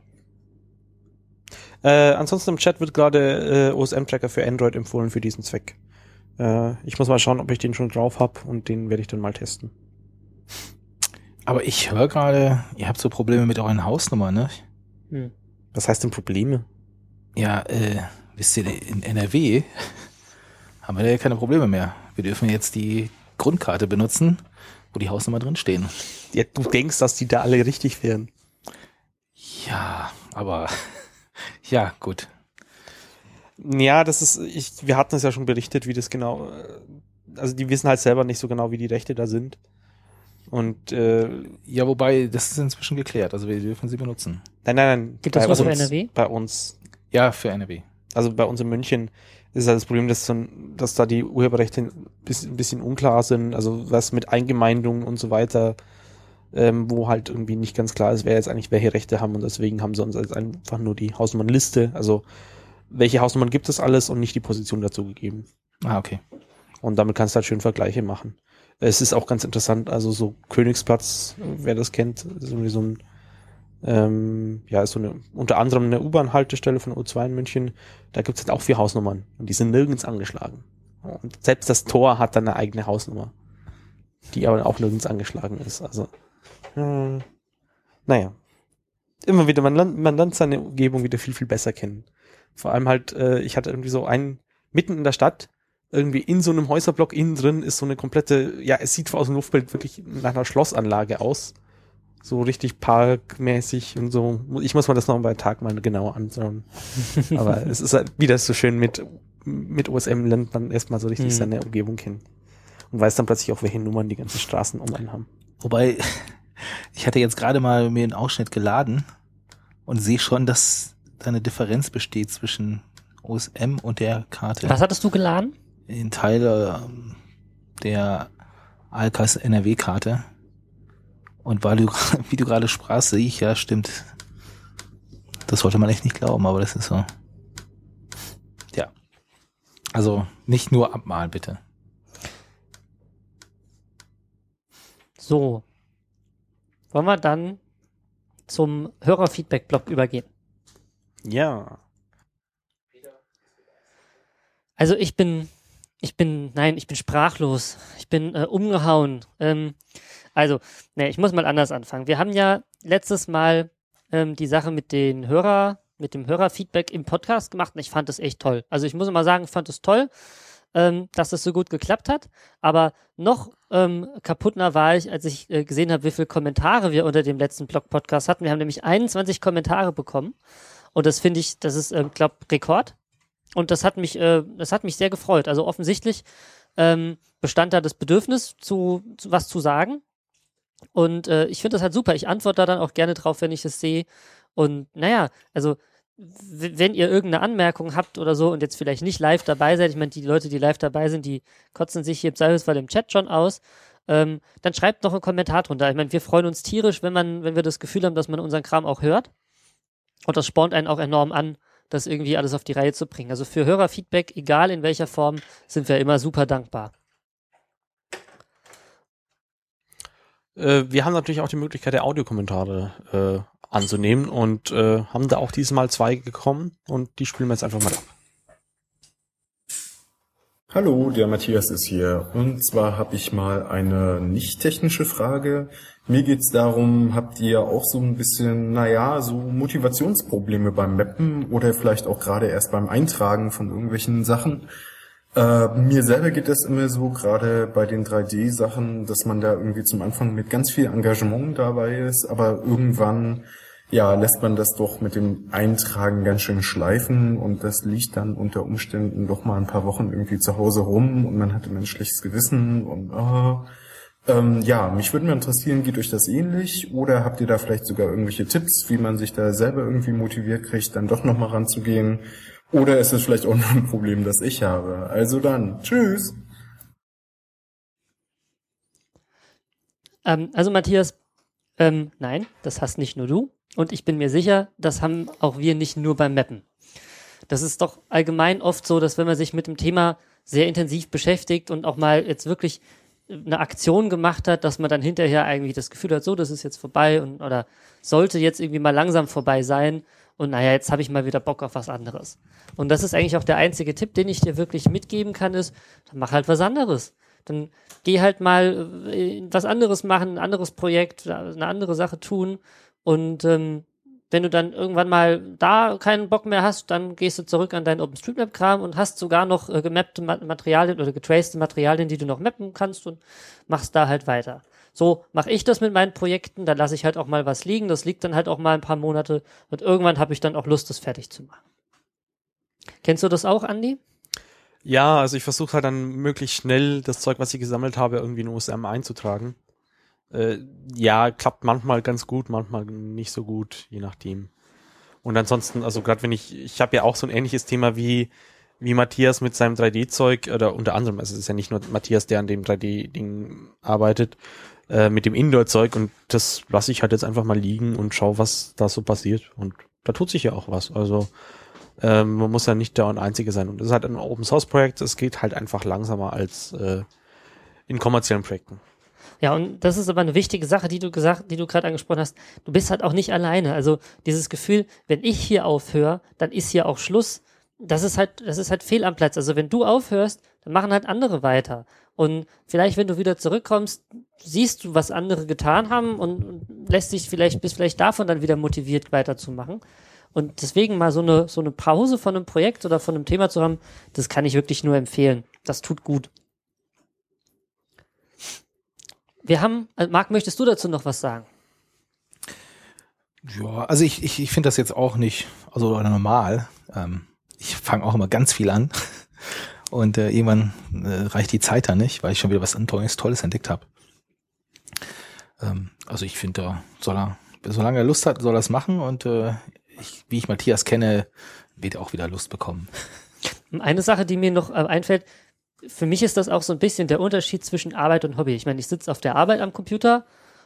Äh, ansonsten im Chat wird gerade äh, OSM-Tracker für Android empfohlen für diesen Zweck. Äh, ich muss mal schauen, ob ich den schon drauf habe und den werde ich dann mal testen. Aber ich höre gerade, ihr habt so Probleme mit euren Hausnummern, ne? Hm. Was heißt denn Probleme? Ja, äh, wisst ihr, in NRW haben wir da ja keine Probleme mehr. Wir dürfen jetzt die Grundkarte benutzen, wo die Hausnummer drin stehen. Ja, du denkst, dass die da alle richtig wären. Ja, aber ja, gut. Ja, das ist, ich, wir hatten es ja schon berichtet, wie das genau, äh, also die wissen halt selber nicht so genau, wie die Rechte da sind. Und äh, Ja, wobei, das ist inzwischen geklärt. Also wir dürfen sie benutzen. nein, nein, nein. Gibt das was für NRW? Bei uns. Ja, für NRW. Also bei uns in München ist halt das Problem, dass, dass da die Urheberrechte ein bisschen, ein bisschen unklar sind, also was mit Eingemeindungen und so weiter, ähm, wo halt irgendwie nicht ganz klar ist, wer jetzt eigentlich welche Rechte haben und deswegen haben sie uns jetzt einfach nur die Hausnummernliste, also welche Hausnummern gibt es alles und nicht die Position dazu gegeben. Ah, okay. Und damit kannst du halt schön Vergleiche machen. Es ist auch ganz interessant, also so Königsplatz, wer das kennt, ist irgendwie so ein, ähm, ja, ist so eine, unter anderem eine U-Bahn-Haltestelle von U2 in München. Da gibt's halt auch vier Hausnummern und die sind nirgends angeschlagen. Und selbst das Tor hat dann eine eigene Hausnummer, die aber auch nirgends angeschlagen ist. Also, äh, naja. Immer wieder, man lernt, man lernt seine Umgebung wieder viel, viel besser kennen. Vor allem halt, äh, ich hatte irgendwie so einen mitten in der Stadt, irgendwie in so einem Häuserblock innen drin ist so eine komplette, ja, es sieht aus dem Luftbild wirklich nach einer Schlossanlage aus. So richtig parkmäßig und so. Ich muss mir das noch bei Tag mal genauer anschauen. Aber es ist halt wieder so schön mit, mit OSM lernt man erstmal so richtig Mhm. seine Umgebung kennen. Und weiß dann plötzlich auch, welche Nummern die ganzen Straßen um einen haben. Wobei, ich hatte jetzt gerade mal mir einen Ausschnitt geladen und sehe schon, dass da eine Differenz besteht zwischen OSM und der Karte. Was hattest du geladen? In Teile ähm, der Alkas NRW-Karte. Und weil du, wie du gerade sprachst, sehe ich, ja, stimmt. Das sollte man echt nicht glauben, aber das ist so. Ja. Also nicht nur abmalen, bitte. So. Wollen wir dann zum Hörerfeedback-Blog übergehen? Ja. Also ich bin, ich bin, nein, ich bin sprachlos. Ich bin äh, umgehauen. Ähm, also, ne, ich muss mal anders anfangen. Wir haben ja letztes Mal ähm, die Sache mit den Hörer, mit dem Hörerfeedback im Podcast gemacht und ich fand das echt toll. Also ich muss mal sagen, ich fand es toll, ähm, dass das so gut geklappt hat. Aber noch ähm, kaputtner war ich, als ich äh, gesehen habe, wie viele Kommentare wir unter dem letzten Blog-Podcast hatten. Wir haben nämlich 21 Kommentare bekommen. Und das finde ich, das ist, äh, glaube Rekord. Und das hat mich, äh, das hat mich sehr gefreut. Also offensichtlich ähm, bestand da das Bedürfnis, zu, zu was zu sagen. Und äh, ich finde das halt super. Ich antworte da dann auch gerne drauf, wenn ich es sehe. Und naja, also wenn ihr irgendeine Anmerkung habt oder so und jetzt vielleicht nicht live dabei seid, ich meine, die Leute, die live dabei sind, die kotzen sich hier im Zweifelsfall im Chat schon aus, ähm, dann schreibt noch einen Kommentar drunter. Ich meine, wir freuen uns tierisch, wenn man, wenn wir das Gefühl haben, dass man unseren Kram auch hört. Und das spornt einen auch enorm an, das irgendwie alles auf die Reihe zu bringen. Also für Hörerfeedback, egal in welcher Form, sind wir immer super dankbar. Äh, wir haben natürlich auch die Möglichkeit der Audiokommentare äh, anzunehmen und äh, haben da auch diesmal zwei gekommen und die spielen wir jetzt einfach mal ab. Hallo, der Matthias ist hier. Und zwar habe ich mal eine nicht technische Frage. Mir geht's darum, habt ihr auch so ein bisschen, naja, so Motivationsprobleme beim Mappen oder vielleicht auch gerade erst beim Eintragen von irgendwelchen Sachen? Äh, mir selber geht das immer so, gerade bei den 3D-Sachen, dass man da irgendwie zum Anfang mit ganz viel Engagement dabei ist, aber irgendwann ja, lässt man das doch mit dem Eintragen ganz schön schleifen und das liegt dann unter Umständen doch mal ein paar Wochen irgendwie zu Hause rum und man hat immer ein schlechtes Gewissen und oh, ähm, ja, mich würde mal interessieren, geht euch das ähnlich oder habt ihr da vielleicht sogar irgendwelche Tipps, wie man sich da selber irgendwie motiviert kriegt, dann doch nochmal ranzugehen? Oder ist es vielleicht auch nur ein Problem, das ich habe? Also dann, tschüss! Ähm, also Matthias, ähm, nein, das hast nicht nur du. Und ich bin mir sicher, das haben auch wir nicht nur beim Mappen. Das ist doch allgemein oft so, dass wenn man sich mit dem Thema sehr intensiv beschäftigt und auch mal jetzt wirklich eine Aktion gemacht hat, dass man dann hinterher eigentlich das Gefühl hat, so, das ist jetzt vorbei und oder sollte jetzt irgendwie mal langsam vorbei sein und naja, jetzt habe ich mal wieder Bock auf was anderes. Und das ist eigentlich auch der einzige Tipp, den ich dir wirklich mitgeben kann, ist, dann mach halt was anderes. Dann geh halt mal äh, was anderes machen, ein anderes Projekt, eine andere Sache tun und ähm, wenn du dann irgendwann mal da keinen Bock mehr hast, dann gehst du zurück an deinen OpenStreetMap-Kram und hast sogar noch äh, gemappte Materialien oder getraced Materialien, die du noch mappen kannst und machst da halt weiter. So mache ich das mit meinen Projekten, da lasse ich halt auch mal was liegen, das liegt dann halt auch mal ein paar Monate und irgendwann habe ich dann auch Lust, das fertig zu machen. Kennst du das auch, Andi? Ja, also ich versuche halt dann möglichst schnell das Zeug, was ich gesammelt habe, irgendwie in OSM einzutragen. Äh, ja, klappt manchmal ganz gut, manchmal nicht so gut, je nachdem. Und ansonsten, also gerade wenn ich, ich habe ja auch so ein ähnliches Thema wie wie Matthias mit seinem 3D-Zeug oder unter anderem, also es ist ja nicht nur Matthias, der an dem 3D-Ding arbeitet, äh, mit dem Indoor-Zeug und das lasse ich halt jetzt einfach mal liegen und schau, was da so passiert. Und da tut sich ja auch was. Also ähm, man muss ja nicht der und Einzige sein. Und das ist halt ein Open-Source-Projekt, es geht halt einfach langsamer als äh, in kommerziellen Projekten. Ja, und das ist aber eine wichtige Sache, die du gesagt, die du gerade angesprochen hast. Du bist halt auch nicht alleine. Also dieses Gefühl, wenn ich hier aufhöre, dann ist hier auch Schluss. Das ist halt, das ist halt fehl am Platz. Also wenn du aufhörst, dann machen halt andere weiter. Und vielleicht, wenn du wieder zurückkommst, siehst du, was andere getan haben und, lässt dich vielleicht, bist vielleicht davon dann wieder motiviert weiterzumachen. Und deswegen mal so eine, so eine Pause von einem Projekt oder von einem Thema zu haben, das kann ich wirklich nur empfehlen. Das tut gut. Wir haben, also Marc, möchtest du dazu noch was sagen? Ja, also ich, ich, ich finde das jetzt auch nicht, also normal. Ähm, ich fange auch immer ganz viel an. Und äh, irgendwann äh, reicht die Zeit da nicht, weil ich schon wieder was Neues, Tolles entdeckt habe. Ähm, also ich finde, da soll er, solange er Lust hat, soll er es machen und äh, ich, wie ich Matthias kenne, wird er auch wieder Lust bekommen. Eine Sache, die mir noch äh, einfällt, für mich ist das auch so ein bisschen der Unterschied zwischen Arbeit und Hobby. Ich meine, ich sitze auf der Arbeit am Computer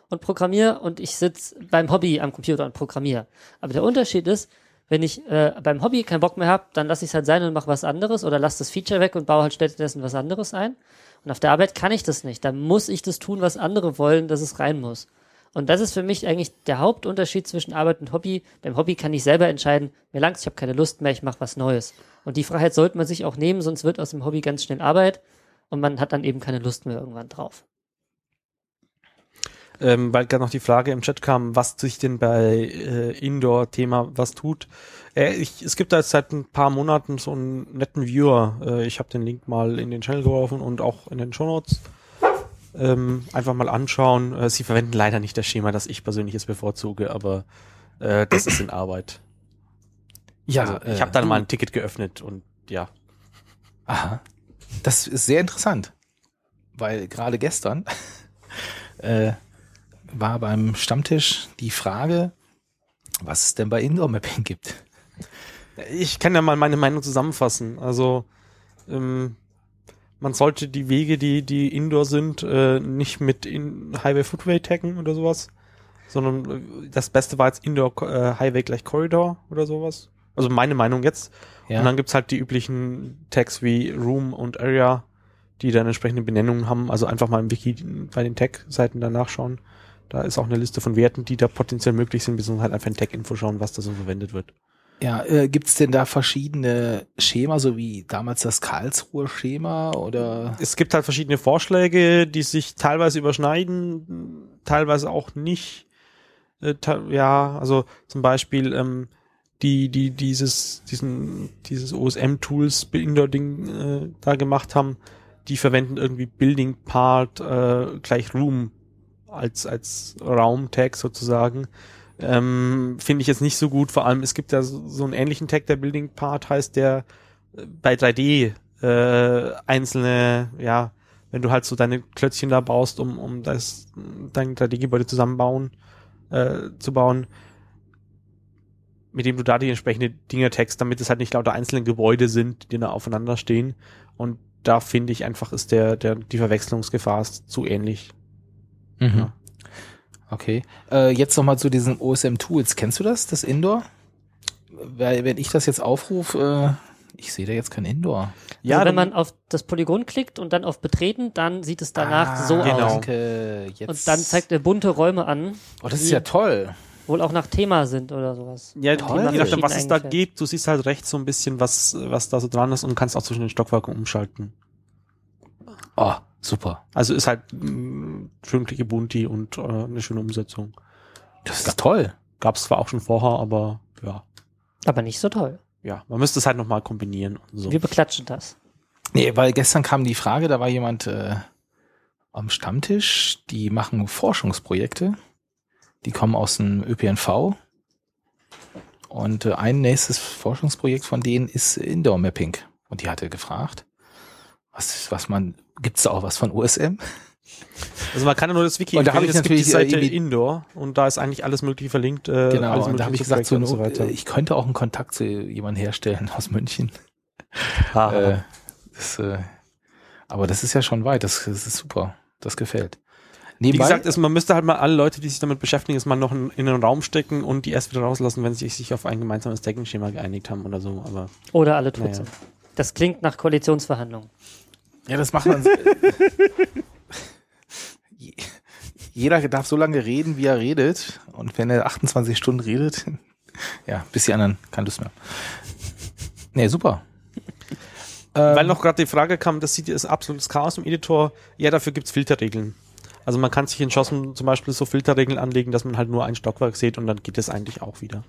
und programmiere und ich sitze beim Hobby am Computer und programmiere. Aber der Unterschied ist, wenn ich äh, beim Hobby keinen Bock mehr habe, dann lasse ich es halt sein und mache was anderes oder lasse das Feature weg und baue halt stattdessen was anderes ein. Und auf der Arbeit kann ich das nicht. Da muss ich das tun, was andere wollen, dass es rein muss. Und das ist für mich eigentlich der Hauptunterschied zwischen Arbeit und Hobby. Beim Hobby kann ich selber entscheiden, mir langt's, ich habe keine Lust mehr, ich mache was Neues. Und die Freiheit sollte man sich auch nehmen, sonst wird aus dem Hobby ganz schnell Arbeit und man hat dann eben keine Lust mehr irgendwann drauf. Ähm, weil gerade noch die Frage im Chat kam, was sich denn bei äh, Indoor-Thema was tut. Äh, ich, es gibt da jetzt seit ein paar Monaten so einen netten Viewer. Äh, ich habe den Link mal in den Channel geworfen und auch in den Show Notes. Ähm, einfach mal anschauen. Äh, sie verwenden leider nicht das Schema, das ich persönlich jetzt bevorzuge, aber äh, das ist in Arbeit. Ja, also, ich habe dann mal ein Ticket geöffnet und ja. Aha. Das ist sehr interessant, weil gerade gestern äh, war beim Stammtisch die Frage, was es denn bei Indoor Mapping gibt. Ich kann ja mal meine Meinung zusammenfassen. Also ähm, man sollte die Wege, die die Indoor sind, äh, nicht mit in Highway Footway taggen oder sowas, sondern äh, das Beste war jetzt Indoor äh, Highway gleich Corridor oder sowas. Also meine Meinung jetzt. Ja. Und dann gibt's halt die üblichen Tags wie Room und Area, die dann entsprechende Benennungen haben. Also einfach mal im Wiki bei den Tag-Seiten danach schauen. Da ist auch eine Liste von Werten, die da potenziell möglich sind, beziehungsweise halt einfach in Tag-Info schauen, was da so verwendet wird. Ja, äh, gibt's denn da verschiedene Schema, so wie damals das Karlsruher Schema oder? Es gibt halt verschiedene Vorschläge, die sich teilweise überschneiden, teilweise auch nicht. Äh, ja, also zum Beispiel ähm, die, die dieses, diesen, dieses OSM-Tools Indoor-Ding äh, da gemacht haben, die verwenden irgendwie Building Part äh, gleich Room als, als Raum-Tag sozusagen. Ähm, Finde ich jetzt nicht so gut. Vor allem, es gibt ja so, so einen ähnlichen Tag, der Building Part heißt, der äh, bei 3D äh, einzelne, ja, wenn du halt so deine Klötzchen da baust, um, um das, dein 3D-Gebäude zusammenbauen, äh, zu bauen, mit dem du da die entsprechende Dinge text, damit es halt nicht lauter einzelne Gebäude sind, die da aufeinander stehen. Und da finde ich einfach, ist der, der, die Verwechslungsgefahr ist zu ähnlich. Mhm. Ja. Okay. Äh, jetzt nochmal zu diesen OSM Tools. Kennst du das, das Indoor? Weil, wenn ich das jetzt aufrufe, äh, ich sehe da jetzt kein Indoor. Ja, also wenn man auf das Polygon klickt und dann auf Betreten, dann sieht es danach Ah, so genau. aus. Danke. Jetzt. Und dann zeigt er bunte Räume an, Oh, das ist ja toll. wohl auch nach Thema sind oder sowas. Ja, Toll. je nachdem, was es da gibt, du siehst halt rechts so ein bisschen, was, was da so dran ist und kannst auch zwischen den Stockwerken umschalten. Oh, super. Also ist halt klicke Bunti und äh, eine schöne Umsetzung. Das ist toll. Gab es zwar auch schon vorher, aber ja. Aber nicht so toll. Ja, man müsste es halt nochmal kombinieren und so. Wir beklatschen das. Nee, weil gestern kam die Frage, da war jemand äh, am Stammtisch, die machen Forschungsprojekte. Die kommen aus dem ÖPNV. Und äh, ein nächstes Forschungsprojekt von denen ist Indoor Mapping. Und die hatte gefragt, was, was man, gibt's da auch was von USM? Also man kann ja nur das Wiki Und da hab empfehlen. ich es gibt die natürlich, äh, Seite Indoor und da ist eigentlich alles mögliche verlinkt. Äh, Genau, alles und da habe ich mögliche gesagt, so, und so weiter. äh, ich könnte auch einen Kontakt zu jemandem herstellen aus München. Äh, das, äh, aber das ist ja schon weit, das, das ist super, das gefällt. Wie Nebenbei, gesagt, ist, man müsste halt mal alle Leute, die sich damit beschäftigen, ist mal noch in, in einen Raum stecken und die erst wieder rauslassen, wenn sie sich auf ein gemeinsames Tagging-Schema geeinigt haben oder so. Aber Oder alle tot Naja. sind. Das klingt nach Koalitionsverhandlungen. ja, das macht man. Je- Jeder darf so lange reden, wie er redet. Und wenn er 28 Stunden redet, ja, bis die anderen keine Lust mehr. Nee, super. Ähm, Weil noch gerade die Frage kam, das sieht ist absolutes Chaos im Editor. Ja, dafür gibt's Filterregeln. Also man kann sich in JOSM zum Beispiel so Filterregeln anlegen, dass man halt nur ein Stockwerk sieht und dann geht es eigentlich auch wieder.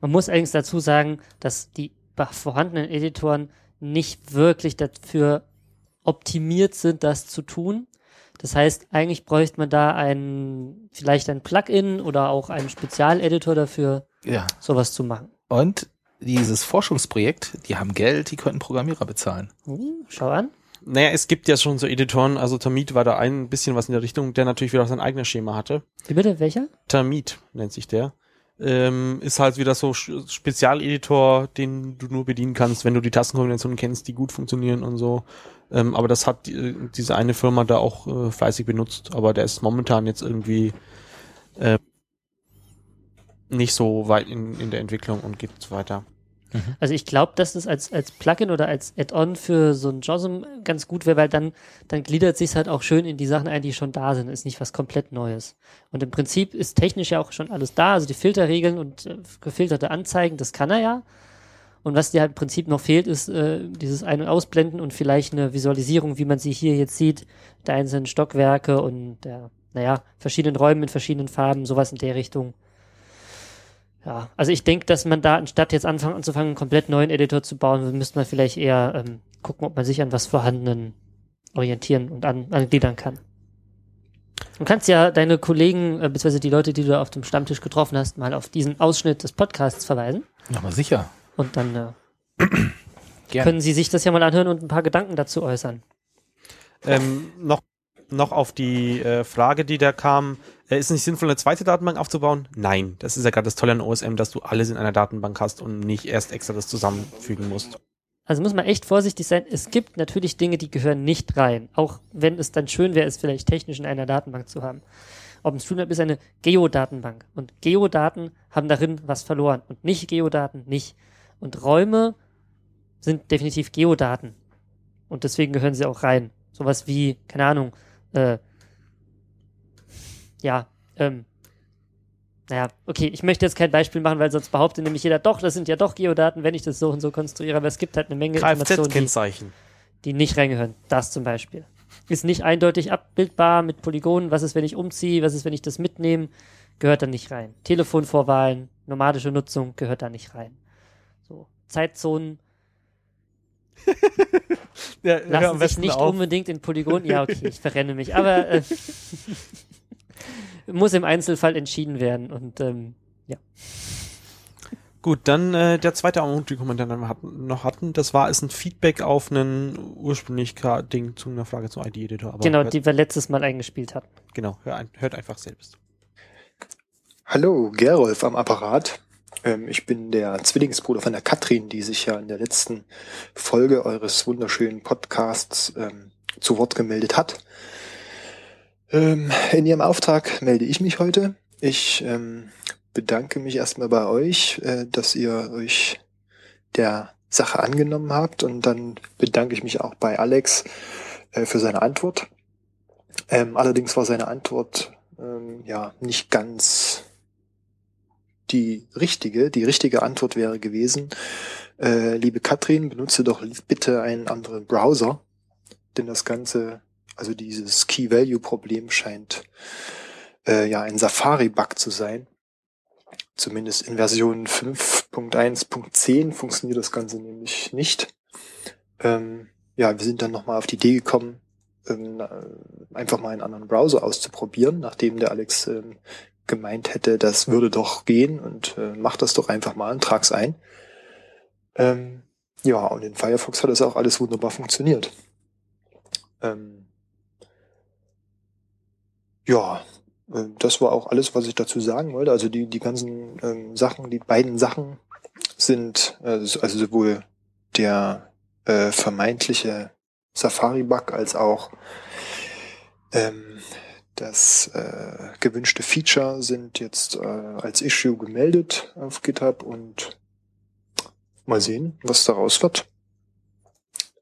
Man muss allerdings dazu sagen, dass die vorhandenen Editoren nicht wirklich dafür optimiert sind, das zu tun. Das heißt, eigentlich bräuchte man da ein, vielleicht ein Plugin oder auch einen Spezialeditor dafür, ja. sowas zu machen. Und dieses Forschungsprojekt, die haben Geld, die könnten Programmierer bezahlen. Uh, schau an. naja, es gibt ja schon so Editoren, also Termit war da ein bisschen was in der Richtung, der natürlich wieder sein eigenes Schema hatte. Wie bitte? Welcher? Termit nennt sich der. Ähm, ist halt wieder so Spezialeditor, den du nur bedienen kannst, wenn du die Tastenkombinationen kennst, die gut funktionieren und so. Ähm, aber das hat die, diese eine Firma da auch äh, fleißig benutzt, aber der ist momentan jetzt irgendwie äh, nicht so weit in, in der Entwicklung und geht weiter. Also ich glaube, dass das als, als Plugin oder als Add-on für so ein JOSM ganz gut wäre, weil dann, dann gliedert sich halt auch schön in die Sachen ein, die schon da sind. Ist nicht was komplett Neues. Und im Prinzip ist technisch ja auch schon alles da. Also die Filterregeln und äh, gefilterte Anzeigen, das kann er ja. Und was dir halt im Prinzip noch fehlt, ist äh, dieses Ein- und Ausblenden und vielleicht eine Visualisierung, wie man sie hier jetzt sieht, der einzelnen Stockwerke und der, naja, verschiedenen Räumen in verschiedenen Farben, sowas in der Richtung. Ja, also ich denke, dass man da, anstatt jetzt anfangen anzufangen, einen komplett neuen Editor zu bauen, müsste man vielleicht eher ähm, gucken, ob man sich an was Vorhandenen orientieren und an, angliedern kann. Du kannst ja deine Kollegen, äh, beziehungsweise die Leute, die du auf dem Stammtisch getroffen hast, mal auf diesen Ausschnitt des Podcasts verweisen. Ja, mal sicher. Und dann äh, Gerne. können sie sich das ja mal anhören und ein paar Gedanken dazu äußern. Ähm, noch, noch auf die äh, Frage, die da kam, äh, ist es nicht sinnvoll, eine zweite Datenbank aufzubauen? Nein, das ist ja gerade das Tolle an OSM, dass du alles in einer Datenbank hast und nicht erst extra das zusammenfügen musst. Also muss man echt vorsichtig sein. Es gibt natürlich Dinge, die gehören nicht rein. Auch wenn es dann schön wäre, es vielleicht technisch in einer Datenbank zu haben. OpenStreetMap ist eine Geodatenbank. Und Geodaten haben darin was verloren. Und nicht Geodaten nicht. Und Räume sind definitiv Geodaten. Und deswegen gehören sie auch rein. Sowas wie, keine Ahnung, äh, ja, ähm, naja, okay, ich möchte jetzt kein Beispiel machen, weil sonst behauptet nämlich jeder, doch, das sind ja doch Geodaten, wenn ich das so und so konstruiere, aber es gibt halt eine Menge Informationen, die, die nicht reingehören. Das zum Beispiel. Ist nicht eindeutig abbildbar mit Polygonen. Was ist, wenn ich umziehe? Was ist, wenn ich das mitnehme? Gehört da nicht rein. Telefonvorwahlen, nomadische Nutzung gehört da nicht rein. So. Zeitzonen Ja, lassen sich nicht unbedingt in Polygonen. Ja, okay, ich verrenne mich. Aber äh, muss im Einzelfall entschieden werden. Und ähm, Gut, dann äh, der zweite Audio-Kommentar, den wir hatten, noch hatten, das war ist ein Feedback auf einen ursprünglich Ding zu einer Frage zum ID-Editor. genau, hört, die wir letztes Mal eingespielt hatten. genau, hör ein, hört einfach selbst. Hallo, Gerolf am Apparat. Ähm, ich bin der Zwillingsbruder von der Katrin, die sich ja in der letzten Folge eures wunderschönen Podcasts ähm, zu Wort gemeldet hat. Ähm, in ihrem Auftrag melde ich mich heute. Ich ähm, bedanke mich erstmal bei euch, äh, dass ihr euch der Sache angenommen habt und dann bedanke ich mich auch bei Alex äh, für seine Antwort. Ähm, allerdings war seine Antwort ähm, ja nicht ganz die richtige. Die richtige Antwort wäre gewesen, äh, liebe Katrin, benutze doch bitte einen anderen Browser, denn das Ganze, also dieses Key-Value-Problem scheint äh, ja ein Safari-Bug zu sein. Zumindest in Version 5.1.10 funktioniert das Ganze nämlich nicht. Ähm, ja, wir sind dann nochmal auf die Idee gekommen, ähm, äh, einfach mal einen anderen Browser auszuprobieren, nachdem der Alex ähm, gemeint hätte, das würde doch gehen und äh, mach das doch einfach mal und trag's ein. Ähm, ja, und in Firefox hat das auch alles wunderbar funktioniert. Ähm, ja, äh, das war auch alles, was ich dazu sagen wollte. Also die, die ganzen ähm, Sachen, die beiden Sachen sind, äh, also sowohl der äh, vermeintliche Safari-Bug als auch ähm, das äh, gewünschte Feature sind jetzt äh, als Issue gemeldet auf GitHub und mal sehen, was daraus wird.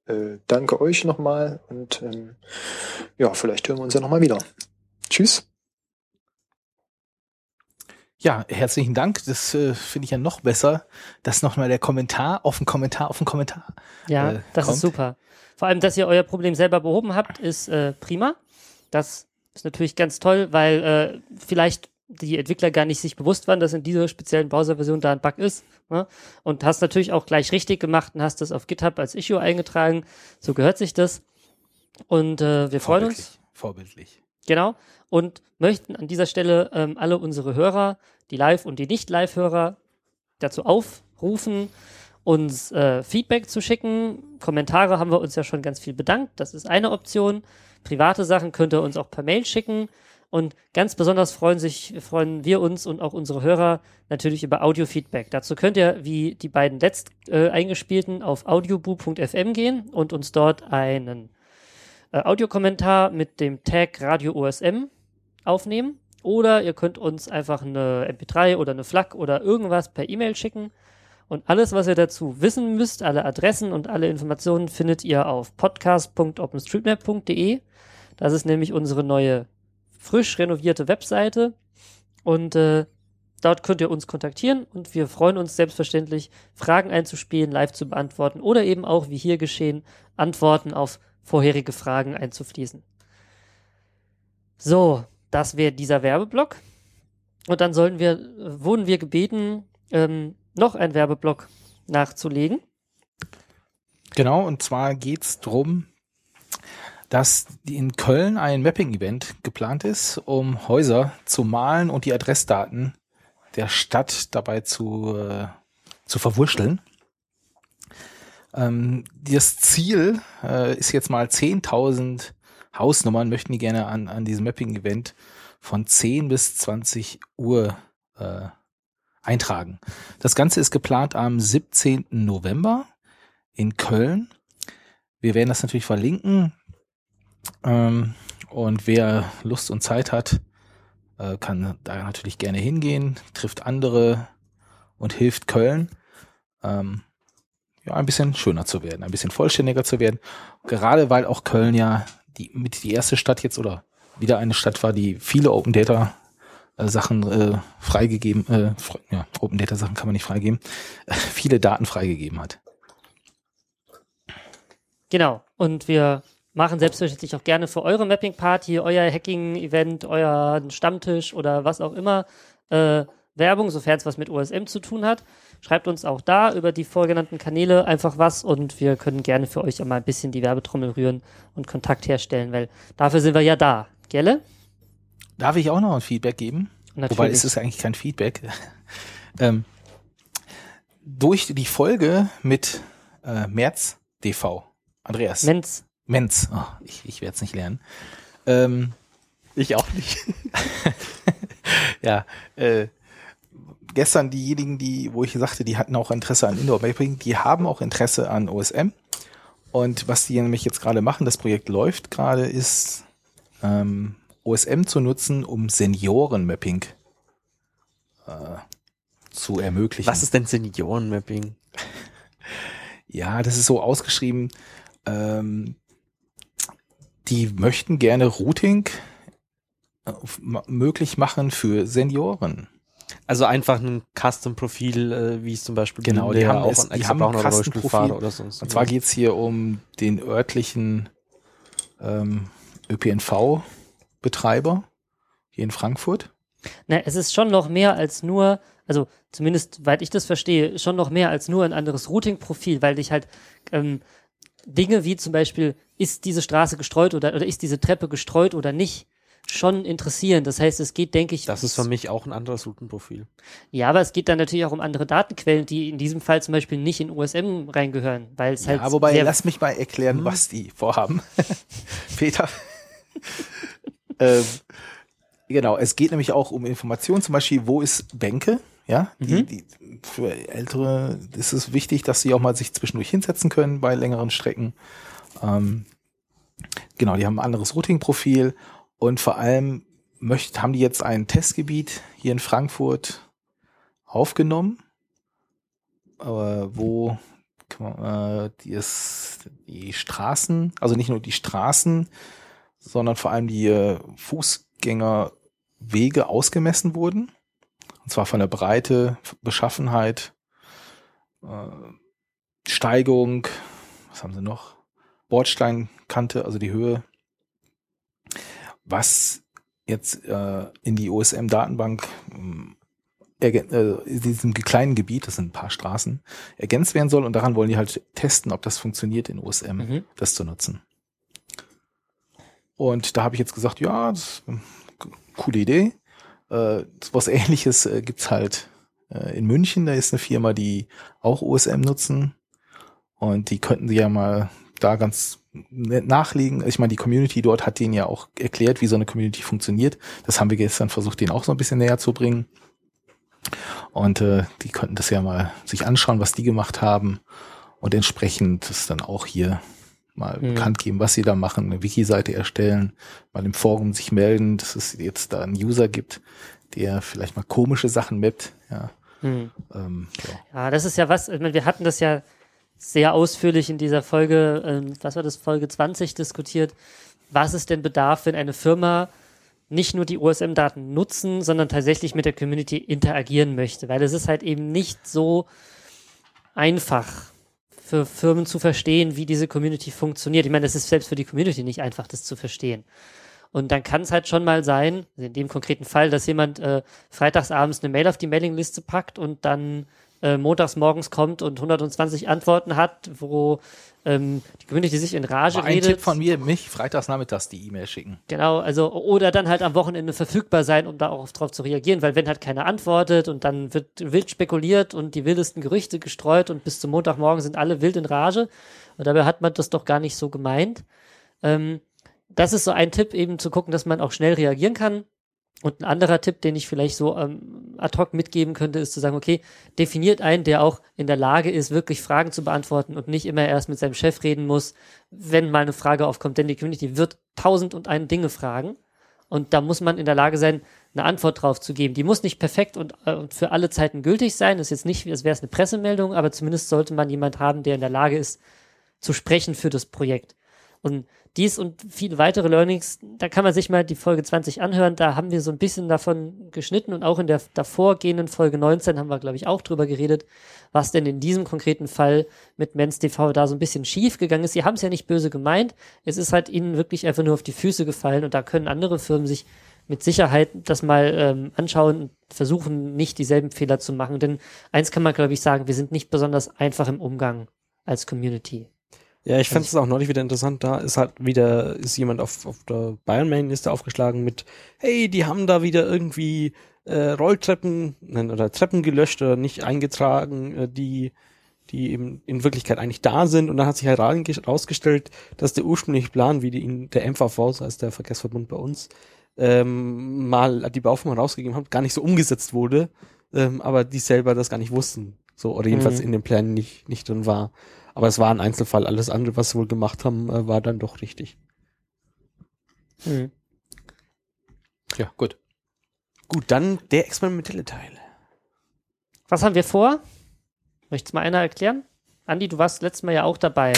Äh, danke euch nochmal und ähm, ja, vielleicht hören wir uns ja nochmal wieder. Tschüss. Ja, herzlichen Dank. Das äh, finde ich ja noch besser, dass nochmal der Kommentar auf den Kommentar auf den Kommentar. Ja, äh, das kommt. ist super. Vor allem, dass ihr euer Problem selber behoben habt, ist äh, prima. Das ist natürlich ganz toll, weil äh, vielleicht die Entwickler gar nicht sich bewusst waren, dass in dieser speziellen Browser-Version da ein Bug ist. Ne? Und hast natürlich auch gleich richtig gemacht und hast das auf GitHub als Issue eingetragen. So gehört sich das. Und äh, wir freuen uns. Vorbildlich. Genau. Und möchten an dieser Stelle ähm, alle unsere Hörer, die Live- und die Nicht-Live-Hörer, dazu aufrufen, uns äh, Feedback zu schicken. Kommentare haben wir uns ja schon ganz viel bedankt. Das ist eine Option. Private Sachen könnt ihr uns auch per Mail schicken. Und ganz besonders freuen sich, freuen wir uns und auch unsere Hörer natürlich über Audio-Feedback. Dazu könnt ihr, wie die beiden letzt äh, eingespielten, auf audioboo.fm gehen und uns dort einen äh, Audiokommentar mit dem Tag Radio OSM aufnehmen. Oder ihr könnt uns einfach eine MP3 oder eine FLAC oder irgendwas per E-Mail schicken. Und alles, was ihr dazu wissen müsst, alle Adressen und alle Informationen findet ihr auf podcast.openstreetmap.de. Das ist nämlich unsere neue, frisch renovierte Webseite. Und äh, dort könnt ihr uns kontaktieren und wir freuen uns selbstverständlich, Fragen einzuspielen, live zu beantworten oder eben auch, wie hier geschehen, Antworten auf vorherige Fragen einzufließen. So, das wäre dieser Werbeblock. Und dann sollten wir, wurden wir gebeten, ähm, noch einen Werbeblock nachzulegen. Genau, und zwar geht's drum, dass in Köln ein Mapping-Event geplant ist, um Häuser zu malen und die Adressdaten der Stadt dabei zu, äh, zu verwurschteln. Ähm, das Ziel äh, ist jetzt mal 10.000 Hausnummern möchten die gerne an, an diesem Mapping-Event von 10 bis 20 Uhr äh, eintragen. Das Ganze ist geplant am 17. November in Köln. Wir werden das natürlich verlinken. Ähm, und wer Lust und Zeit hat, äh, kann da natürlich gerne hingehen, trifft andere und hilft Köln, ähm, ja, ein bisschen schöner zu werden, ein bisschen vollständiger zu werden. Gerade weil auch Köln ja die mit die erste Stadt jetzt oder wieder eine Stadt war, die viele Open Data äh, Sachen äh, freigegeben, äh, fre ja, Open Data Sachen kann man nicht freigeben, äh, viele Daten freigegeben hat. Genau. Und wir machen selbstverständlich auch gerne für eure Mapping Party, euer Hacking Event, euren Stammtisch oder was auch immer äh, Werbung, sofern es was mit OSM zu tun hat. Schreibt uns auch da über die vorgenannten Kanäle einfach was und wir können gerne für euch auch mal ein bisschen die Werbetrommel rühren und Kontakt herstellen, weil dafür sind wir ja da. Gelle? Darf ich auch noch ein Feedback geben? Natürlich. Wobei es ist eigentlich kein Feedback. ähm, durch die Folge mit äh, Merz DV, Andreas. Menz. Menz, oh, ich, ich werde es nicht lernen. Ähm, Ich auch nicht. ja, äh, gestern diejenigen, die, wo ich sagte, die hatten auch Interesse an Indoor Mapping, die haben auch Interesse an OSM. Und was die nämlich jetzt gerade machen, das Projekt läuft gerade, ist ähm, OSM zu nutzen, um Seniorenmapping äh, zu ermöglichen. Was ist denn Seniorenmapping? Ja, das ist so ausgeschrieben. Ähm, die möchten gerne Routing äh, möglich machen für Senioren. Also einfach ein Custom-Profil, äh, wie es zum Beispiel Genau, die haben auch es- die haben ein Custom-Profil. Oder sonst. Und zwar geht's hier um den örtlichen ähm, ÖPNV-Betreiber hier in Frankfurt. Na, es ist schon noch mehr als nur, also zumindest, weil ich das verstehe, schon noch mehr als nur ein anderes Routing-Profil, weil dich halt ähm, Dinge wie zum Beispiel, ist diese Straße gestreut oder, oder ist diese Treppe gestreut oder nicht, schon interessieren. Das heißt, es geht, denke ich, Das ist für mich auch ein anderes Routenprofil. ja, aber es geht dann natürlich auch um andere Datenquellen, die in diesem Fall zum Beispiel nicht in OSM reingehören, weil es halt ja, wobei, lass mich mal erklären, Hm. was die vorhaben. Peter. Ähm, genau, es geht nämlich auch um Informationen, zum Beispiel, wo ist Bänke? Ja, die, Mhm. die, für Ältere ist es wichtig, dass sie auch mal sich zwischendurch hinsetzen können bei längeren Strecken. Ähm, genau, die haben ein anderes Routing-Profil und vor allem möcht, haben die jetzt ein Testgebiet hier in Frankfurt aufgenommen, äh, wo äh, die, ist, die Straßen, also nicht nur die Straßen, sondern vor allem die äh, Fußgängerwege ausgemessen wurden. Und zwar von der Breite, Beschaffenheit, äh, Steigung, was haben sie noch? Bordsteinkante, also die Höhe. Was jetzt äh, in die OSM-Datenbank ergän- äh, in diesem kleinen Gebiet, das sind ein paar Straßen, ergänzt werden soll. Und daran wollen die halt testen, ob das funktioniert in OSM, Mhm. das zu nutzen. Und da habe ich jetzt gesagt, ja, das ist coole Idee. Äh, was ähnliches äh, gibt's halt äh, in München. Da ist eine Firma, die auch OSM nutzen. Und die könnten sie ja mal da ganz nachlegen. Ich meine, die Community dort hat denen ja auch erklärt, wie so eine Community funktioniert. Das haben wir gestern versucht, denen auch so ein bisschen näher zu bringen. Und äh, die könnten das ja mal sich anschauen, was die gemacht haben und entsprechend das dann auch hier mal Mhm. bekannt geben, was sie da machen, eine Wiki-Seite erstellen, mal im Forum sich melden, dass es jetzt da einen User gibt, der vielleicht mal komische Sachen mappt. Ja, Hm. ähm, ja. Ja, das ist ja was, ich meine, wir hatten das ja sehr ausführlich in dieser Folge, ähm, was war das, Folge 20 diskutiert, was es denn bedarf, wenn eine Firma nicht nur die OSM-Daten nutzen, sondern tatsächlich mit der Community interagieren möchte, weil es ist halt eben nicht so einfach für Firmen zu verstehen, wie diese Community funktioniert. Ich meine, es ist selbst für die Community nicht einfach, das zu verstehen. Und dann kann es halt schon mal sein, in dem konkreten Fall, dass jemand äh, freitagsabends eine Mail auf die Mailingliste packt und dann äh, montags morgens kommt und 120 Antworten hat, wo ähm, die Community sich in Rage War ein redet. Tipp von mir, mich freitags nachmittags die E-Mail schicken. Genau, also oder dann halt am Wochenende verfügbar sein, um da auch drauf zu reagieren, weil wenn halt keiner antwortet und dann wird wild spekuliert und die wildesten Gerüchte gestreut und bis zum Montagmorgen sind alle wild in Rage und dabei hat man das doch gar nicht so gemeint. Ähm, das ist so ein Tipp, eben zu gucken, dass man auch schnell reagieren kann. Und ein anderer Tipp, den ich vielleicht so ähm, ad hoc mitgeben könnte, ist zu sagen, okay, definiert einen, der auch in der Lage ist, wirklich Fragen zu beantworten und nicht immer erst mit seinem Chef reden muss, wenn mal eine Frage aufkommt. Denn die Community wird tausend und ein Dinge fragen. Und da muss man in der Lage sein, eine Antwort drauf zu geben. Die muss nicht perfekt und, äh, und für alle Zeiten gültig sein. Das ist jetzt nicht, als wäre es eine Pressemeldung, aber zumindest sollte man jemand haben, der in der Lage ist, zu sprechen für das Projekt. Und dies und viele weitere Learnings, da kann man sich mal die Folge 20 anhören. Da haben wir so ein bisschen davon geschnitten und auch in der davorgehenden Folge 19 haben wir, glaube ich, auch drüber geredet, was denn in diesem konkreten Fall mit Men's TV da so ein bisschen schief gegangen ist. Sie haben es ja nicht böse gemeint. Es ist halt ihnen wirklich einfach nur auf die Füße gefallen und da können andere Firmen sich mit Sicherheit das mal ähm, anschauen und versuchen, nicht dieselben Fehler zu machen. Denn eins kann man, glaube ich, sagen, wir sind nicht besonders einfach im Umgang als Community. Ja, ich fand Also es auch neulich wieder interessant. Da ist halt wieder, ist jemand auf, auf der Bayern-Main-Liste aufgeschlagen mit, hey, die haben da wieder irgendwie äh, Rolltreppen nein, oder Treppen gelöscht oder nicht eingetragen, äh, die, die eben in Wirklichkeit eigentlich da sind. Und dann hat sich halt reinge- rausgestellt, dass der ursprüngliche Plan, wie die, ihn- der MVV, so heißt der Verkehrsverbund bei uns, ähm, mal die Beauftragung rausgegeben hat, gar nicht so umgesetzt wurde, ähm, aber die selber das gar nicht wussten. So, oder jedenfalls Mhm. in den Plänen nicht, nicht drin war. Aber es war ein Einzelfall. Alles andere, was sie wohl gemacht haben, äh, war dann doch richtig. Hm. Ja, gut. Gut, dann der experimentelle Teil. Was haben wir vor? Möchtest mal einer erklären? Andi, du warst letztes Mal ja auch dabei.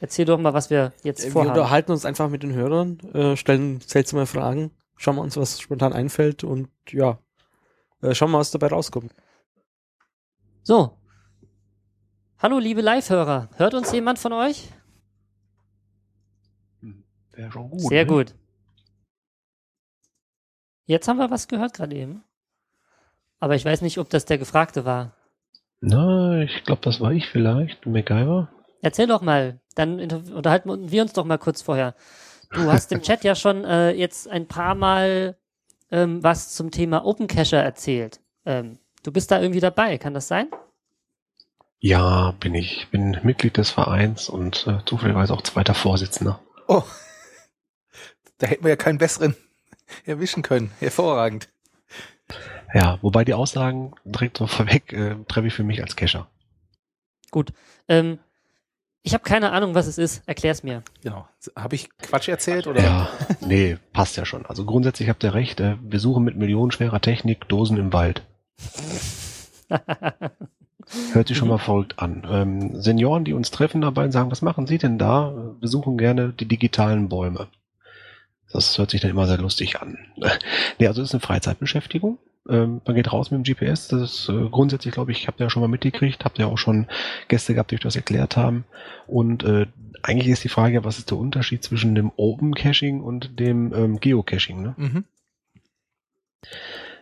Erzähl doch mal, was wir jetzt Äh, Wir vorhaben. unterhalten uns einfach mit den Hörern, äh, stellen seltsame Fragen, schauen wir uns, was spontan einfällt und ja, äh, schauen wir, was dabei rauskommt. So. Hallo, liebe Live-Hörer. Hört uns jemand von euch? Wäre schon gut. Sehr ne? gut. Jetzt haben wir was gehört gerade eben. Aber ich weiß nicht, ob das der Gefragte war. Na, ich glaube, das war ich vielleicht. MacGyver. Erzähl doch mal. Dann unterhalten wir uns doch mal kurz vorher. Du hast im Chat ja schon äh, jetzt ein paar Mal ähm, was zum Thema Open Cacher erzählt. Ähm, du bist da irgendwie dabei, kann das sein? Ja, bin ich. Bin Mitglied des Vereins und äh, zufälligerweise auch zweiter Vorsitzender. Oh, da hätten wir ja keinen besseren erwischen können. Hervorragend. Ja, wobei die Aussagen direkt so vorweg äh, treffe ich für mich als Cacher. Gut. Ähm, ich habe keine Ahnung, was es ist. Erklär's mir. Genau. Habe ich Quatsch erzählt oder? Ja, nee, passt ja schon. Also grundsätzlich habt ihr recht. Äh, wir suchen mit millionenschwerer Technik Dosen im Wald. Hört sich schon mal verrückt an. Ähm, Senioren, die uns treffen dabei und sagen, was machen Sie denn da? Wir suchen gerne die digitalen Bäume. Das hört sich dann immer sehr lustig an. nee, also es ist eine Freizeitbeschäftigung. Ähm, man geht raus mit dem GPS. Das ist äh, grundsätzlich, glaube ich, habt ihr ja schon mal mitgekriegt, habt ihr auch schon Gäste gehabt, die euch das erklärt haben. Und äh, eigentlich ist die Frage, was ist der Unterschied zwischen dem Open Caching und dem ähm, Geocaching? Ne? Mhm.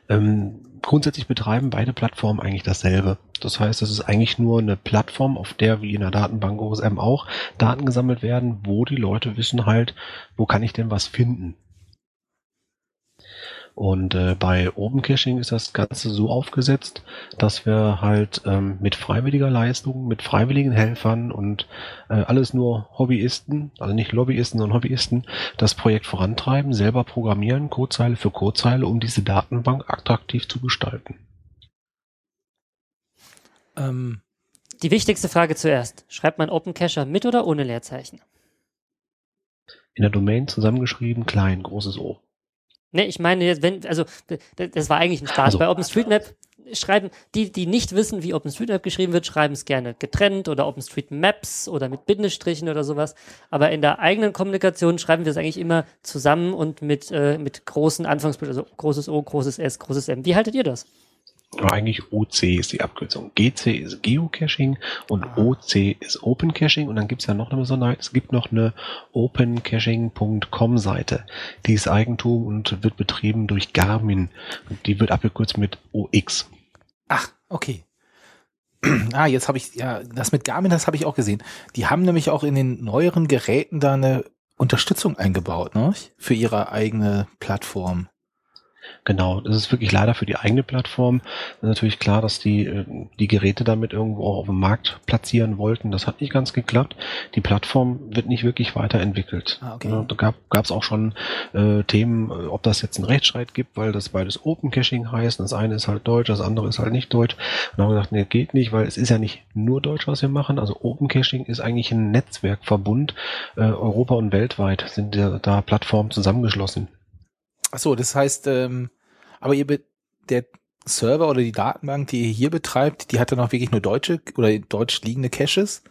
Ähm, grundsätzlich betreiben beide Plattformen eigentlich dasselbe. Das heißt, es ist eigentlich nur eine Plattform, auf der wie in der Datenbank OSM auch Daten gesammelt werden, wo die Leute wissen halt, wo kann ich denn was finden. Und äh, bei Open Caching ist das Ganze so aufgesetzt, dass wir halt ähm, mit freiwilliger Leistung, mit freiwilligen Helfern und äh, alles nur Hobbyisten, also nicht Lobbyisten, sondern Hobbyisten, das Projekt vorantreiben, selber programmieren, Codezeile für Codezeile, um diese Datenbank attraktiv zu gestalten. Ähm. Die wichtigste Frage zuerst. Schreibt man Open Cacher mit oder ohne Leerzeichen? In der Domain zusammengeschrieben, klein, großes O. Ne, ich meine jetzt, wenn, also das war eigentlich ein Spaß. Also, Bei OpenStreetMap schreiben, die, die nicht wissen, wie OpenStreetMap geschrieben wird, schreiben es gerne getrennt oder OpenStreetMaps oder mit Bindestrichen oder sowas. Aber in der eigenen Kommunikation schreiben wir es eigentlich immer zusammen und mit, äh, mit großen Anfangsbildern, also großes O, großes S, großes M. Wie haltet ihr das? Eigentlich OC ist die Abkürzung. GC ist Geocaching und ah. OC ist Open Caching und dann gibt's ja noch eine Besonderheit, es gibt noch eine opencaching.com Seite. Die ist Eigentum und wird betrieben durch Garmin. Und die wird abgekürzt mit OX. Ach, okay. Ah, jetzt habe ich, ja, das mit Garmin, das habe ich auch gesehen. Die haben nämlich auch in den neueren Geräten da eine Unterstützung eingebaut, ne? Für ihre eigene Plattform. Genau, das ist wirklich leider für die eigene Plattform. Natürlich klar, dass die äh, die Geräte damit irgendwo auch auf dem Markt platzieren wollten. Das hat nicht ganz geklappt. Die Plattform wird nicht wirklich weiterentwickelt. Ah, okay. Da gab es auch schon äh, Themen, äh, ob das jetzt einen Rechtsstreit gibt, weil das beides Open Caching heißt. Das eine ist halt Deutsch, das andere ist halt nicht Deutsch. Und dann haben wir gesagt, nee, geht nicht, weil es ist ja nicht nur Deutsch, was wir machen. Also Open Caching ist eigentlich ein Netzwerkverbund. Äh, Europa und weltweit sind da, da Plattformen zusammengeschlossen. Ach so, das heißt, ähm, aber ihr der Server oder die Datenbank, die ihr hier betreibt, die hat dann auch wirklich nur deutsche oder deutsch liegende Caches?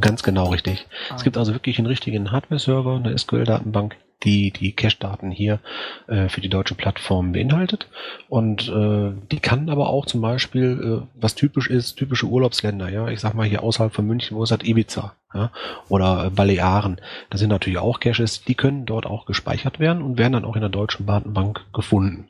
Ganz genau richtig. Ah. Es gibt also wirklich einen richtigen Hardware-Server, eine SQL-Datenbank, die die Cache-Daten hier äh, für die deutsche Plattform beinhaltet. Und äh, die kann aber auch zum Beispiel, äh, was typisch ist, typische Urlaubsländer, ja, ich sag mal hier außerhalb von München, wo es halt Ibiza, ja, oder äh, Balearen. Da sind natürlich auch Caches, die können dort auch gespeichert werden und werden dann auch in der deutschen Datenbank gefunden.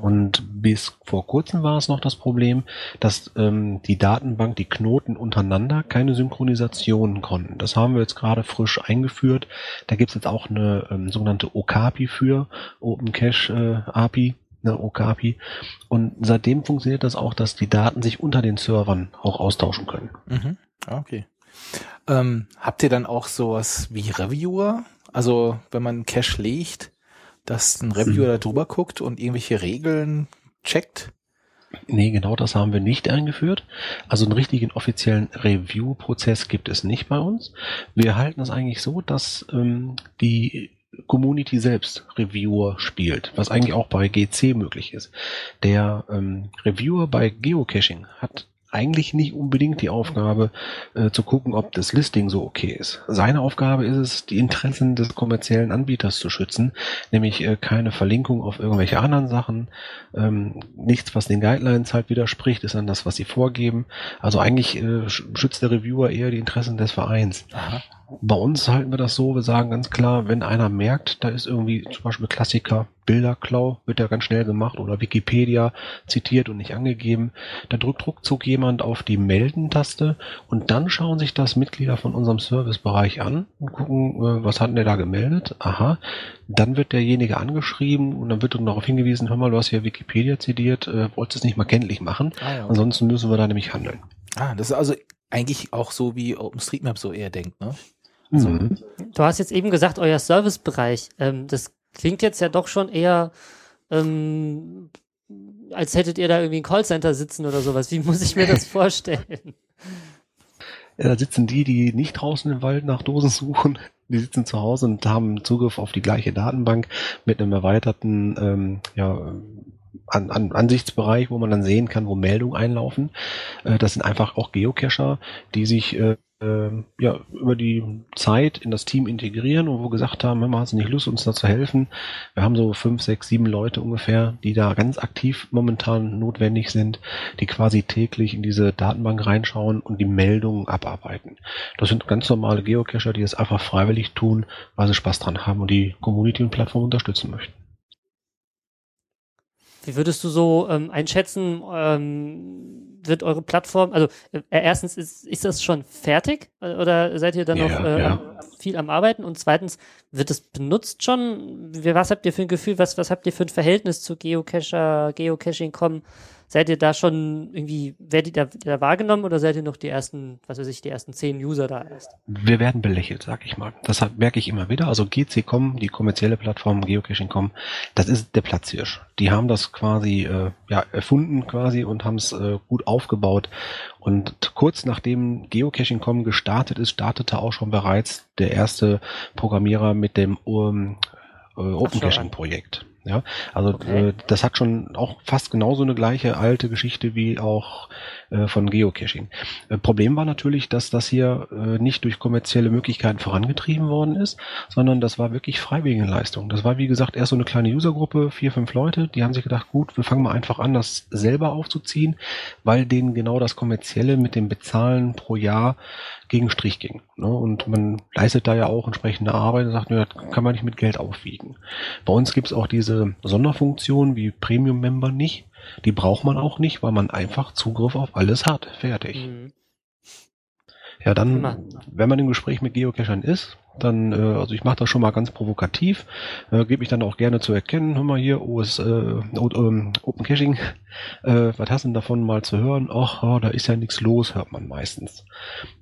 Und bis vor kurzem war es noch das Problem, dass ähm, die Datenbank, die Knoten untereinander keine Synchronisation konnten. Das haben wir jetzt gerade frisch eingeführt. Da gibt es jetzt auch eine ähm, sogenannte Okapi für, Open Cache äh, API, eine Okapi. Und seitdem funktioniert das auch, dass die Daten sich unter den Servern auch austauschen können. Mhm. Ah, okay. Ähm, habt ihr dann auch sowas wie Reviewer? Also wenn man Cache legt, dass ein Reviewer da drüber guckt und irgendwelche Regeln checkt? Nee, genau das haben wir nicht eingeführt. Also einen richtigen offiziellen Review-Prozess gibt es nicht bei uns. Wir halten es eigentlich so, dass ähm, die Community selbst Reviewer spielt, was eigentlich auch bei GC möglich ist. Der ähm, Reviewer bei Geocaching hat eigentlich nicht unbedingt die Aufgabe äh, zu gucken, ob das Listing so okay ist. Seine Aufgabe ist es, die Interessen des kommerziellen Anbieters zu schützen, nämlich äh, keine Verlinkung auf irgendwelche anderen Sachen, ähm, nichts, was den Guidelines halt widerspricht, ist dann das, was sie vorgeben. Also eigentlich äh, schützt der Reviewer eher die Interessen des Vereins. Aha. Bei uns halten wir das so, wir sagen ganz klar, wenn einer merkt, da ist irgendwie zum Beispiel Klassiker, Bilderklau, wird ja ganz schnell gemacht oder Wikipedia zitiert und nicht angegeben, da drückt ruckzuck jemand auf die Melden-Taste und dann schauen sich das Mitglieder von unserem Servicebereich an und gucken, äh, was hat denn der da gemeldet? Aha, dann wird derjenige angeschrieben und dann wird dann darauf hingewiesen, hör mal, du hast hier Wikipedia zitiert, äh, wolltest es nicht mal kenntlich machen, ah, ja, okay. ansonsten müssen wir da nämlich handeln. Ah, das ist also eigentlich auch so, wie OpenStreetMap so eher denkt, ne? Also, mhm. Du hast jetzt eben gesagt, euer Servicebereich, ähm, das klingt jetzt ja doch schon eher, ähm, als hättet ihr da irgendwie ein Callcenter sitzen oder sowas. Wie muss ich mir das vorstellen? Ja, da sitzen die, die nicht draußen im Wald nach Dosen suchen. Die sitzen zu Hause und haben Zugriff auf die gleiche Datenbank mit einem erweiterten ähm, ja, an, an Ansichtsbereich, wo man dann sehen kann, wo Meldungen einlaufen. Äh, das sind einfach auch Geocacher, die sich äh, ähm, ja, über die Zeit in das Team integrieren und wo gesagt haben, man hat nicht Lust, uns da zu helfen. Wir haben so fünf, sechs, sieben Leute ungefähr, die da ganz aktiv momentan notwendig sind, die quasi täglich in diese Datenbank reinschauen und die Meldungen abarbeiten. Das sind ganz normale Geocacher, die es einfach freiwillig tun, weil sie Spaß dran haben und die Community und Plattform unterstützen möchten. Wie würdest du so ähm, einschätzen, ähm, wird eure Plattform, also äh, erstens, ist, ist das schon fertig äh, oder seid ihr dann Ja, noch äh, ja. viel am Arbeiten? Und zweitens, wird es benutzt schon? Wie- Was habt ihr für ein Gefühl, was, was habt ihr für ein Verhältnis zu Geocacher, Geocaching.com? Seid ihr da schon irgendwie, werdet ihr da, da wahrgenommen oder seid ihr noch die ersten, was weiß ich, die ersten zehn User da erst? Wir werden belächelt, sag ich mal. Das merke ich immer wieder. Also GC.com, die kommerzielle Plattform Geocaching.com, das ist der Platzhirsch. Die haben das quasi äh, ja, erfunden quasi und haben es äh, gut aufgebaut. Und kurz nachdem Geocaching.com gestartet ist, startete auch schon bereits der erste Programmierer mit dem um, äh, Open Caching Projekt. Ja, also Okay. äh, das hat schon auch fast genauso eine gleiche alte Geschichte wie auch äh, von Geocaching. Äh, Problem war natürlich, dass das hier äh, nicht durch kommerzielle Möglichkeiten vorangetrieben worden ist, sondern das war wirklich freiwillige Leistung. Das war wie gesagt erst so eine kleine Usergruppe, vier, fünf Leute, die haben sich gedacht, gut, wir fangen mal einfach an, das selber aufzuziehen, weil denen genau das kommerzielle mit dem Bezahlen pro Jahr gegen Strich ging. Ne? Und man leistet da ja auch entsprechende Arbeit und sagt, ne, das kann man nicht mit Geld aufwiegen. Bei uns gibt es auch diese Sonderfunktion wie Premium-Member nicht. Die braucht man auch nicht, weil man einfach Zugriff auf alles hat. Fertig. Mhm. Ja, dann, wenn man im Gespräch mit Geocachern ist, dann, äh, also ich mache das schon mal ganz provokativ, äh, gebe ich dann auch gerne zu erkennen, hör mal hier, OS, äh, ähm, Open Caching, äh, was hast du denn davon mal zu hören? Ach, oh, da ist ja nichts los, hört man meistens.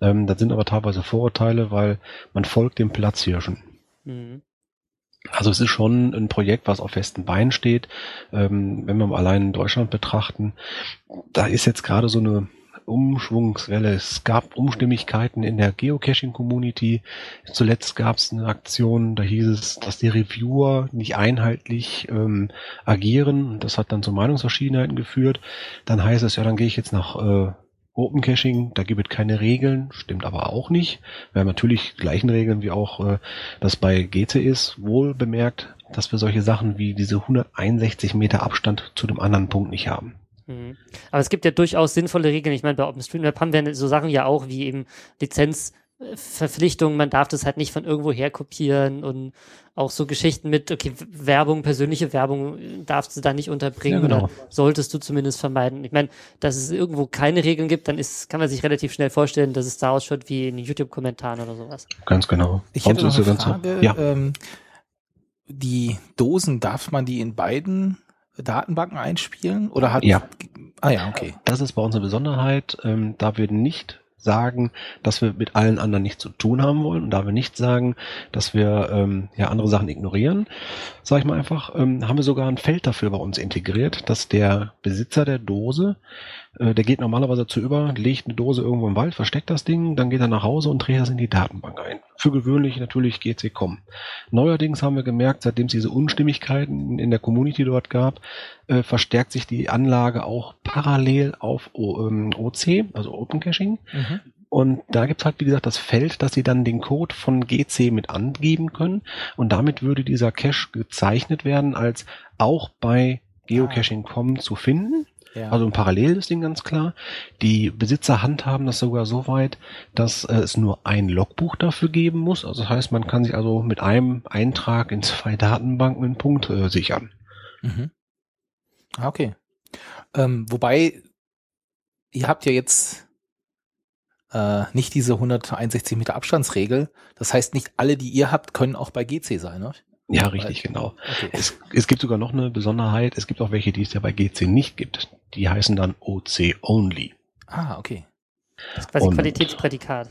Ähm, das sind aber teilweise Vorurteile, weil man folgt dem Platzhirschen. Mhm. Also es ist schon ein Projekt, was auf festen Beinen steht. Ähm, wenn wir mal allein in Deutschland betrachten, da ist jetzt gerade so eine Umschwungswelle. Es gab Umstimmigkeiten in der Geocaching-Community. Zuletzt gab es eine Aktion, da hieß es, dass die Reviewer nicht einheitlich ähm, agieren. Das hat dann zu Meinungsverschiedenheiten geführt. Dann heißt es, ja, dann gehe ich jetzt nach äh, Open Caching, da gibt es keine Regeln, stimmt aber auch nicht. Wir haben natürlich gleichen Regeln wie auch äh, das bei GC ist, wohl bemerkt, dass wir solche Sachen wie diese 161 Meter Abstand zu dem anderen Punkt nicht haben. Mhm. Aber es gibt ja durchaus sinnvolle Regeln. Ich meine, bei OpenStreetMap haben wir so Sachen ja auch wie eben Lizenzverpflichtungen. Man darf das halt nicht von irgendwo her kopieren und auch so Geschichten mit, okay, Werbung, persönliche Werbung äh, darfst du da nicht unterbringen Ja, genau. oder solltest du zumindest vermeiden. Ich meine, dass es irgendwo keine Regeln gibt, dann ist, kann man sich relativ schnell vorstellen, dass es da ausschaut wie in YouTube-Kommentaren oder sowas. Ganz genau. Ich hätte noch eine so- Frage. Ja, Ähm, die Dosen, darf man die in beiden Datenbanken einspielen? Oder hat Ja. Ah ja, okay. das ist bei uns eine Besonderheit, ähm, da wir nicht sagen, dass wir mit allen anderen nichts zu tun haben wollen und da wir nicht sagen, dass wir ähm, ja andere Sachen ignorieren, sage ich mal einfach, ähm, haben wir sogar ein Feld dafür bei uns integriert, dass der Besitzer der Dose, äh, der geht normalerweise zu über, legt eine Dose irgendwo im Wald, versteckt das Ding, dann geht er nach Hause und trägt das in die Datenbank ein. Für gewöhnlich natürlich GC.com. Neuerdings haben wir gemerkt, seitdem es diese Unstimmigkeiten in der Community dort gab, äh, verstärkt sich die Anlage auch parallel auf o, ähm, OC, also Open Caching. Mhm. Und da gibt's halt, wie gesagt, das Feld, dass sie dann den Code von GC mit angeben können. Und damit würde dieser Cache gezeichnet werden, als auch bei Geocaching.com zu finden. Ja. Also ein Parallel ist Ding ganz klar. Die Besitzer handhaben das sogar so weit, dass äh, es nur ein Logbuch dafür geben muss. Also das heißt, man kann sich also mit einem Eintrag in zwei Datenbanken einen Punkt äh, sichern. Mhm. Ah, okay. Ähm, wobei, ihr habt ja jetzt äh, nicht diese 161 Meter Abstandsregel. Das heißt, nicht alle, die ihr habt, können auch bei GC sein, ne? Ja, richtig, genau. Okay. Es, es gibt sogar noch eine Besonderheit. Es gibt auch welche, die es ja bei GC nicht gibt. Die heißen dann OC Only. Ah, okay. Das ist quasi Und- Qualitätsprädikat.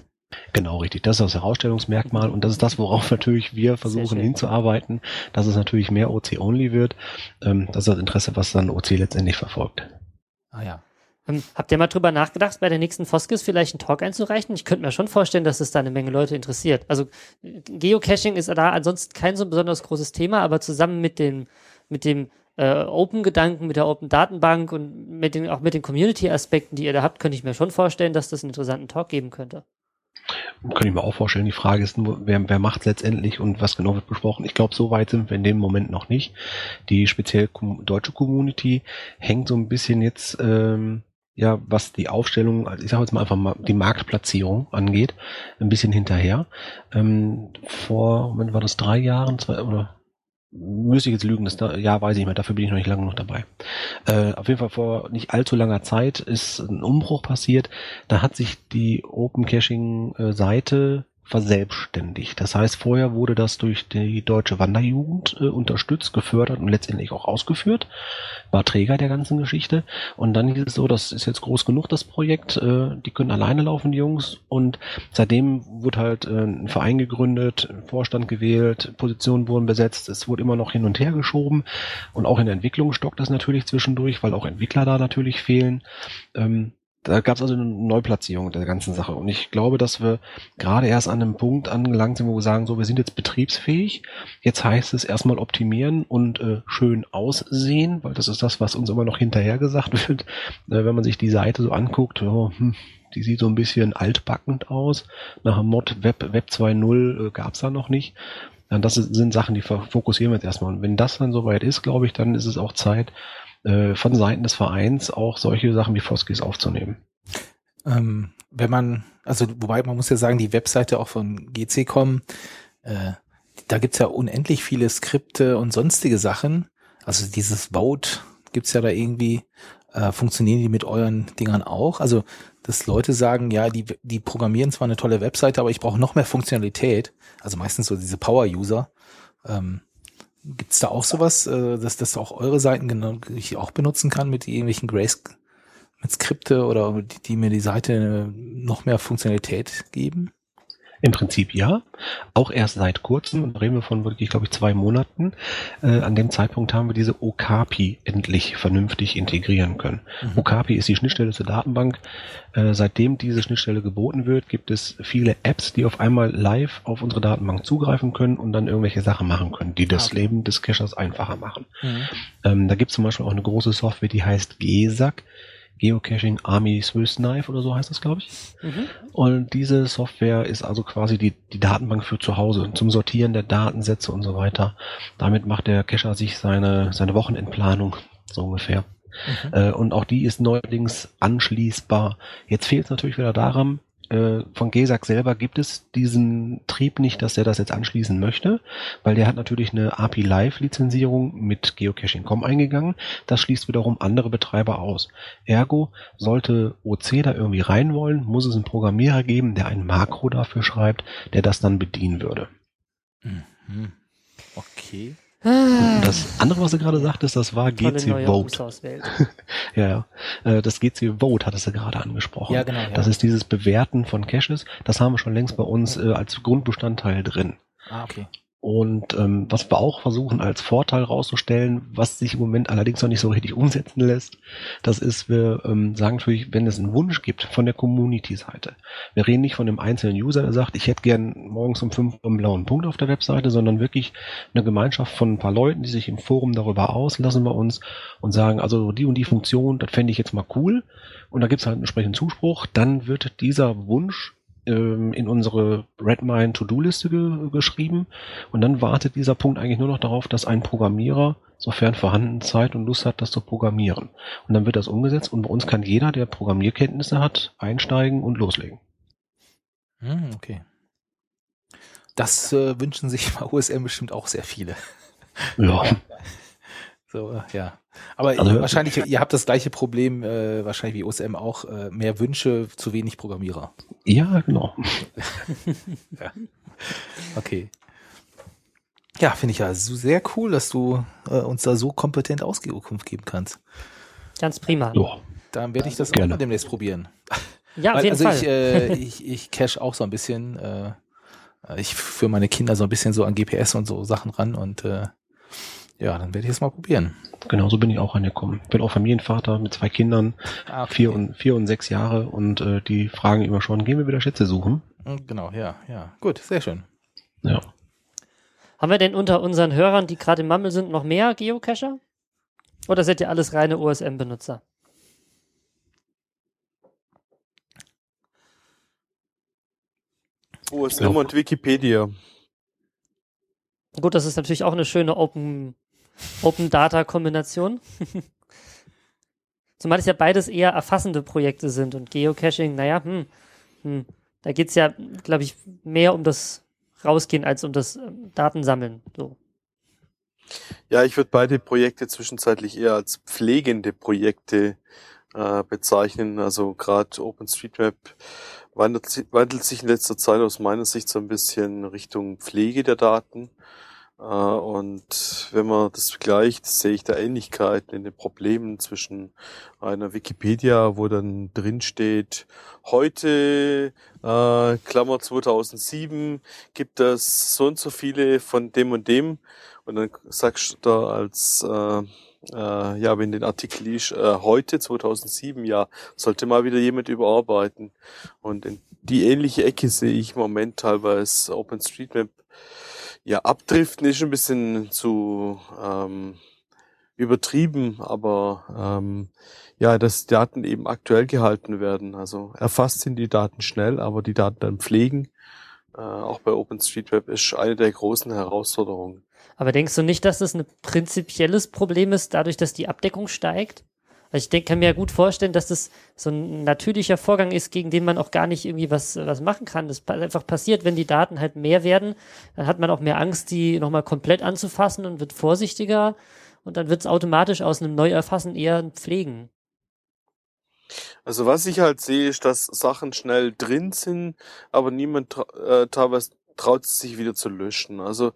Genau, richtig. Das ist das Herausstellungsmerkmal und das ist das, worauf natürlich wir versuchen hinzuarbeiten, dass es natürlich mehr OC-only wird. Ähm, das ist das Interesse, was dann OC letztendlich verfolgt. Ah ja. Ähm, habt ihr mal drüber nachgedacht, bei der nächsten Foskis vielleicht einen Talk einzureichen? Ich könnte mir schon vorstellen, dass es da eine Menge Leute interessiert. Also Geocaching ist da ansonsten kein so besonders großes Thema, aber zusammen mit dem, mit dem äh, Open-Gedanken, mit der Open-Datenbank und mit den, auch mit den Community-Aspekten, die ihr da habt, könnte ich mir schon vorstellen, dass das einen interessanten Talk geben könnte. Kann ich mir auch vorstellen. Die Frage ist nur, wer, wer macht letztendlich und was genau wird besprochen. Ich glaube, so weit sind wir in dem Moment noch nicht. Die speziell deutsche Community hängt so ein bisschen jetzt, ähm, ja, was die Aufstellung, also ich sage jetzt mal einfach mal die Marktplatzierung angeht, ein bisschen hinterher. Ähm, vor, Moment, war das drei Jahren, zwei, oder müsste ich jetzt lügen, das da, ja, weiß ich nicht mehr, dafür bin ich noch nicht lange genug dabei. Äh, auf jeden Fall vor nicht allzu langer Zeit ist ein Umbruch passiert. Da hat sich die Open Caching äh, Seite verselbstständigt. Das heißt, vorher wurde das durch die deutsche Wanderjugend äh, unterstützt, gefördert und letztendlich auch ausgeführt, war Träger der ganzen Geschichte. Und dann hieß es so, das ist jetzt groß genug, das Projekt, äh, die können alleine laufen, die Jungs. Und seitdem wurde halt äh, ein Verein gegründet, Vorstand gewählt, Positionen wurden besetzt, es wurde immer noch hin und her geschoben. Und auch in der Entwicklung stockt das natürlich zwischendurch, weil auch Entwickler da natürlich fehlen. Ähm, da gab es also eine Neuplatzierung der ganzen Sache. Und ich glaube, dass wir gerade erst an einem Punkt angelangt sind, wo wir sagen, so, wir sind jetzt betriebsfähig. Jetzt heißt es erstmal optimieren und äh, schön aussehen, weil das ist das, was uns immer noch hinterher gesagt wird. Äh, wenn man sich die Seite so anguckt, oh, hm, die sieht so ein bisschen altbackend aus. Nach dem Mod Web, Web 2.0 äh, gab es da noch nicht. Ja, das sind Sachen, die fokussieren wir jetzt erstmal. Und wenn das dann soweit ist, glaube ich, dann ist es auch Zeit, äh, von Seiten des Vereins auch solche Sachen wie Foskis aufzunehmen. Ähm, wenn man, also wobei man muss ja sagen, die Webseite auch von GC.com, äh, da gibt's ja unendlich viele Skripte und sonstige Sachen. Also dieses Vote gibt's ja da irgendwie. Äh, funktionieren die mit euren Dingern auch? Also, dass Leute sagen, ja, die, die programmieren zwar eine tolle Webseite, aber ich brauche noch mehr Funktionalität. Also meistens so diese Power-User. Ähm, Gibt es da auch sowas, äh, dass das auch eure Seiten genau ich auch benutzen kann mit irgendwelchen Grace mit Skripte oder die, die mir die Seite noch mehr Funktionalität geben? Im Prinzip ja. Auch erst seit kurzem, und reden wir von wirklich, glaube ich, zwei Monaten. Äh, an dem Zeitpunkt haben wir diese Okapi endlich vernünftig integrieren können. Mhm. Okapi ist die Schnittstelle zur Datenbank. Äh, seitdem diese Schnittstelle geboten wird, gibt es viele Apps, die auf einmal live auf unsere Datenbank zugreifen können und dann irgendwelche Sachen machen können, die das okay. Leben des Cachers einfacher machen. Mhm. Ähm, da gibt es zum Beispiel auch eine große Software, die heißt GESAC. Geocaching Army Swiss Knife oder so heißt das, glaube ich. Mhm. Und diese Software ist also quasi die, die Datenbank für zu Hause zum Sortieren der Datensätze und so weiter. Damit macht der Cacher sich seine, seine Wochenendplanung, so ungefähr. Mhm. Äh, und auch die ist neuerdings anschließbar. Jetzt fehlt es natürlich wieder daran, äh, von GESAG selber gibt es diesen Trieb nicht, dass er das jetzt anschließen möchte, weil der hat natürlich eine API Live Lizenzierung mit Geocaching.com eingegangen. Das schließt wiederum andere Betreiber aus. Ergo sollte OC da irgendwie rein wollen, muss es einen Programmierer geben, der ein Makro dafür schreibt, der das dann bedienen würde. Mhm. Okay. Ah. Das andere, was du gerade sagtest, das war GC Vote. ja, ja. Äh, das GC Vote hattest du gerade angesprochen. Ja, genau. Ja. Das ist dieses Bewerten von Caches. Das haben wir schon längst bei uns äh, als Grundbestandteil drin. Ah, okay. Und ähm, was wir auch versuchen als Vorteil rauszustellen, was sich im Moment allerdings noch nicht so richtig umsetzen lässt, das ist, wir ähm, sagen natürlich, wenn es einen Wunsch gibt von der Community-Seite. Wir reden nicht von einem einzelnen User, der sagt, ich hätte gern morgens um fünf einen blauen Punkt auf der Webseite, sondern wirklich eine Gemeinschaft von ein paar Leuten, die sich im Forum darüber auslassen bei uns und sagen, also die und die Funktion, das fände ich jetzt mal cool. Und da gibt es halt einen entsprechenden Zuspruch, dann wird dieser Wunsch ähm, in unsere Redmine To-Do-Liste ge geschrieben und dann wartet dieser Punkt eigentlich nur noch darauf, dass ein Programmierer, sofern vorhanden Zeit und Lust hat, das zu programmieren. Und dann wird das umgesetzt und bei uns kann jeder, der Programmierkenntnisse hat, einsteigen und loslegen. Hm, okay. Das äh, wünschen sich bei OSM bestimmt auch sehr viele. Ja. So, ja. Aber also, wahrscheinlich, ihr habt das gleiche Problem, äh, wahrscheinlich wie OSM auch, äh, mehr Wünsche, zu wenig Programmierer. Ja, genau. ja. Okay. Ja, finde ich ja so sehr cool, dass du äh, uns da so kompetent Auskunft geben kannst. Ganz prima. Ja. Dann werde ich das Gerne. auch demnächst probieren. Ja, auf jeden also Fall. Ich, äh, ich, ich cache auch so ein bisschen, äh, ich führe meine Kinder so ein bisschen so an GPS und so Sachen ran und äh, ja, dann werde ich es mal probieren. Genau, so bin ich auch angekommen. Bin auch Familienvater mit zwei Kindern, ah, okay. vier, und, vier und sechs Jahre und äh, die fragen immer schon, gehen wir wieder Schätze suchen? Hm, genau, ja, ja. Gut, sehr schön. Ja. Haben wir denn unter unseren Hörern, die gerade im Mammel sind, noch mehr Geocacher? Oder seid ihr alles reine OSM-Benutzer? OSM ja. und Wikipedia. Gut, das ist natürlich auch eine schöne Open Open Data Kombination. Zumal es ja beides eher erfassende Projekte sind und Geocaching, naja, hm, hm, da geht es ja, glaube ich, mehr um das Rausgehen als um das ähm, Datensammeln. So. Ja, ich würde beide Projekte zwischenzeitlich eher als pflegende Projekte äh, bezeichnen. Also gerade OpenStreetMap wandelt, wandelt sich in letzter Zeit aus meiner Sicht so ein bisschen Richtung Pflege der Daten. Äh, und wenn man das vergleicht, sehe ich da Ähnlichkeiten in den Problemen zwischen einer Wikipedia, wo dann drin steht, heute, äh, Klammer 2007, gibt es so und so viele von dem und dem. Und dann sagst du da als, äh, äh, ja, wenn den Artikel liest, äh, heute 2007, ja, sollte mal wieder jemand überarbeiten. Und in die ähnliche Ecke sehe ich im Moment teilweise OpenStreetMap ja, abdriften ist ein bisschen zu ähm, übertrieben, aber ähm, ja, dass Daten eben aktuell gehalten werden. Also erfasst sind die Daten schnell, aber die Daten dann pflegen, äh, auch bei OpenStreetMap, ist eine der großen Herausforderungen. Aber denkst du nicht, dass das ein prinzipielles Problem ist, dadurch, dass die Abdeckung steigt? Also ich denk, kann mir gut vorstellen, dass das so ein natürlicher Vorgang ist, gegen den man auch gar nicht irgendwie was, was machen kann. Das einfach passiert, wenn die Daten halt mehr werden, dann hat man auch mehr Angst, die nochmal komplett anzufassen und wird vorsichtiger und dann wird es automatisch aus einem Neuerfassen eher ein Pflegen. Also was ich halt sehe, ist, dass Sachen schnell drin sind, aber niemand äh, teilweise traut sich wieder zu löschen. Also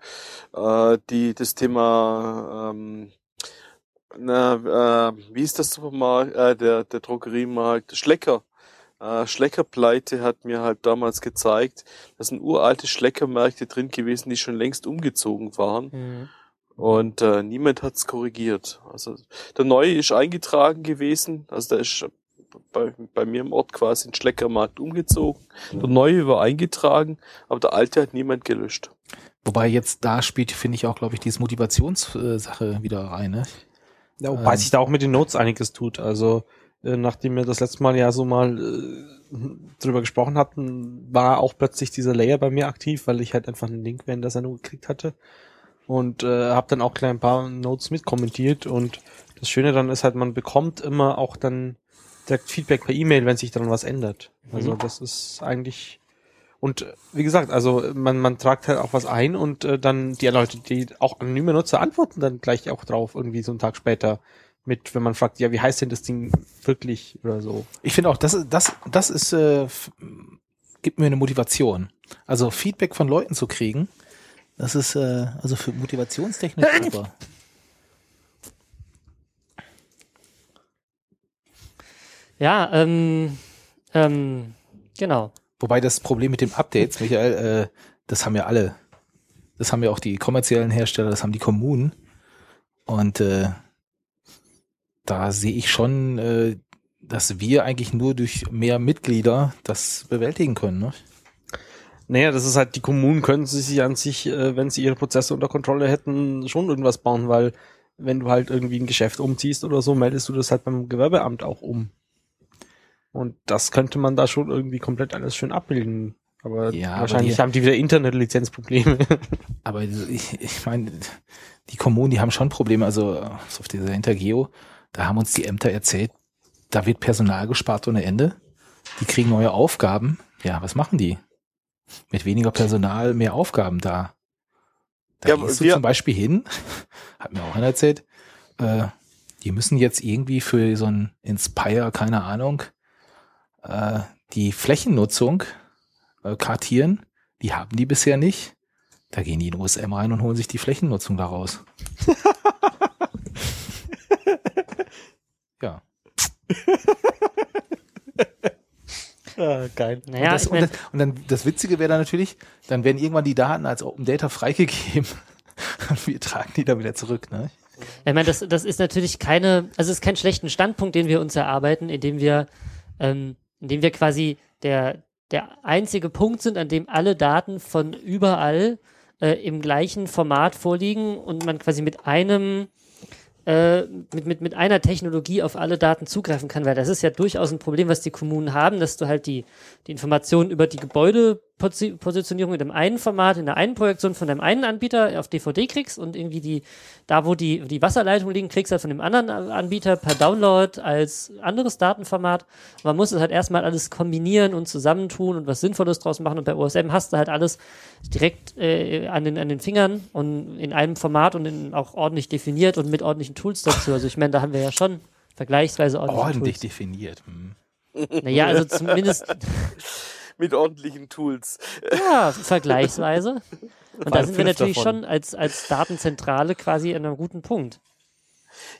äh, die das Thema ähm, na, äh, wie ist das Supermarkt, äh, der, der Drogeriemarkt? Schlecker. Äh, Schleckerpleite hat mir halt damals gezeigt, dass sind uralte Schleckermärkte drin gewesen, die schon längst umgezogen waren. Mhm. Und äh, niemand hat's korrigiert. Also der neue ist eingetragen gewesen, also der ist bei, bei mir im Ort quasi in Schleckermarkt umgezogen. Der neue war eingetragen, aber der alte hat niemand gelöscht. Wobei jetzt da spielt, finde ich auch, glaube ich, diese Motivationssache wieder rein. Ne? Ja, wobei Ähm. sich da auch mit den Notes einiges tut. Also, äh, nachdem wir das letzte Mal ja so mal äh, drüber gesprochen hatten, war auch plötzlich dieser Layer bei mir aktiv, weil ich halt einfach einen Link während der Sendung gekriegt hatte. Und äh, habe dann auch gleich ein paar Notes mitkommentiert. Und das Schöne dann ist halt, man bekommt immer auch dann direkt Feedback per E-Mail, wenn sich dann was ändert. Also Mhm. das ist eigentlich und äh, wie gesagt, also man, man tragt halt auch was ein und äh, dann die Leute, die auch anonyme Nutzer antworten dann gleich auch drauf, irgendwie so einen Tag später mit, wenn man fragt, ja, wie heißt denn das Ding wirklich oder so. Ich finde auch, das, das, das ist, äh, gibt mir eine Motivation. Also Feedback von Leuten zu kriegen, das ist äh, also für Motivationstechnik super. Ja, ähm, ähm, genau. Wobei das Problem mit dem Updates, Michael, äh, das haben ja alle. Das haben ja auch die kommerziellen Hersteller, das haben die Kommunen. Und äh, da sehe ich schon, äh, dass wir eigentlich nur durch mehr Mitglieder das bewältigen können. Ne? Naja, das ist halt, die Kommunen können sich an sich, äh, wenn sie ihre Prozesse unter Kontrolle hätten, schon irgendwas bauen, weil wenn du halt irgendwie ein Geschäft umziehst oder so, meldest du das halt beim Gewerbeamt auch um. Und das könnte man da schon irgendwie komplett alles schön abbilden. Aber Ja, aber wahrscheinlich die- haben die wieder Internetlizenzprobleme. Aber ich, ich meine, die Kommunen, die haben schon Probleme. Also so auf dieser Intergeo, da haben uns die Ämter erzählt, da wird Personal gespart ohne Ende. Die kriegen neue Aufgaben. Ja, was machen die? Mit weniger Personal mehr Aufgaben da. Da Ja, aber gehst du zum Beispiel hin, hat mir auch einer erzählt, äh, die müssen jetzt irgendwie für so ein Inspire, keine Ahnung, äh, die Flächennutzung äh, kartieren. Die haben die bisher nicht. Da gehen die in OSM rein und holen sich die Flächennutzung daraus. ja. ah, geil. Naja, und, das, ich mein, und, das, und dann das Witzige wäre dann natürlich, dann werden irgendwann die Daten als Open Data freigegeben und wir tragen die dann wieder zurück. Ne? Ich meine, das, das ist natürlich keine, also es ist kein schlechten Standpunkt, den wir uns erarbeiten, indem wir, ähm, indem wir quasi der, der einzige Punkt sind, an dem alle Daten von überall äh, im gleichen Format vorliegen und man quasi mit einem äh, mit, mit, mit einer Technologie auf alle Daten zugreifen kann, weil das ist ja durchaus ein Problem, was die Kommunen haben, dass du halt die, die Informationen über die Gebäude Positionierung in dem einen Format, in der einen Projektion von dem einen Anbieter auf DVD kriegst und irgendwie die, da wo die, die Wasserleitungen liegen, kriegst du halt von dem anderen Anbieter per Download als anderes Datenformat. Man muss es halt erstmal alles kombinieren und zusammentun und was Sinnvolles draus machen und bei OSM hast du halt alles direkt äh, an, den, an den Fingern und in einem Format und in, auch ordentlich definiert und mit ordentlichen Tools dazu. Also ich meine, da haben wir ja schon vergleichsweise ordentliche Ordentlich Tools. definiert. Hm. Naja, also zumindest Mit ordentlichen Tools. Ja, vergleichsweise. Und da sind wir natürlich davon. schon als, als Datenzentrale quasi an einem guten Punkt.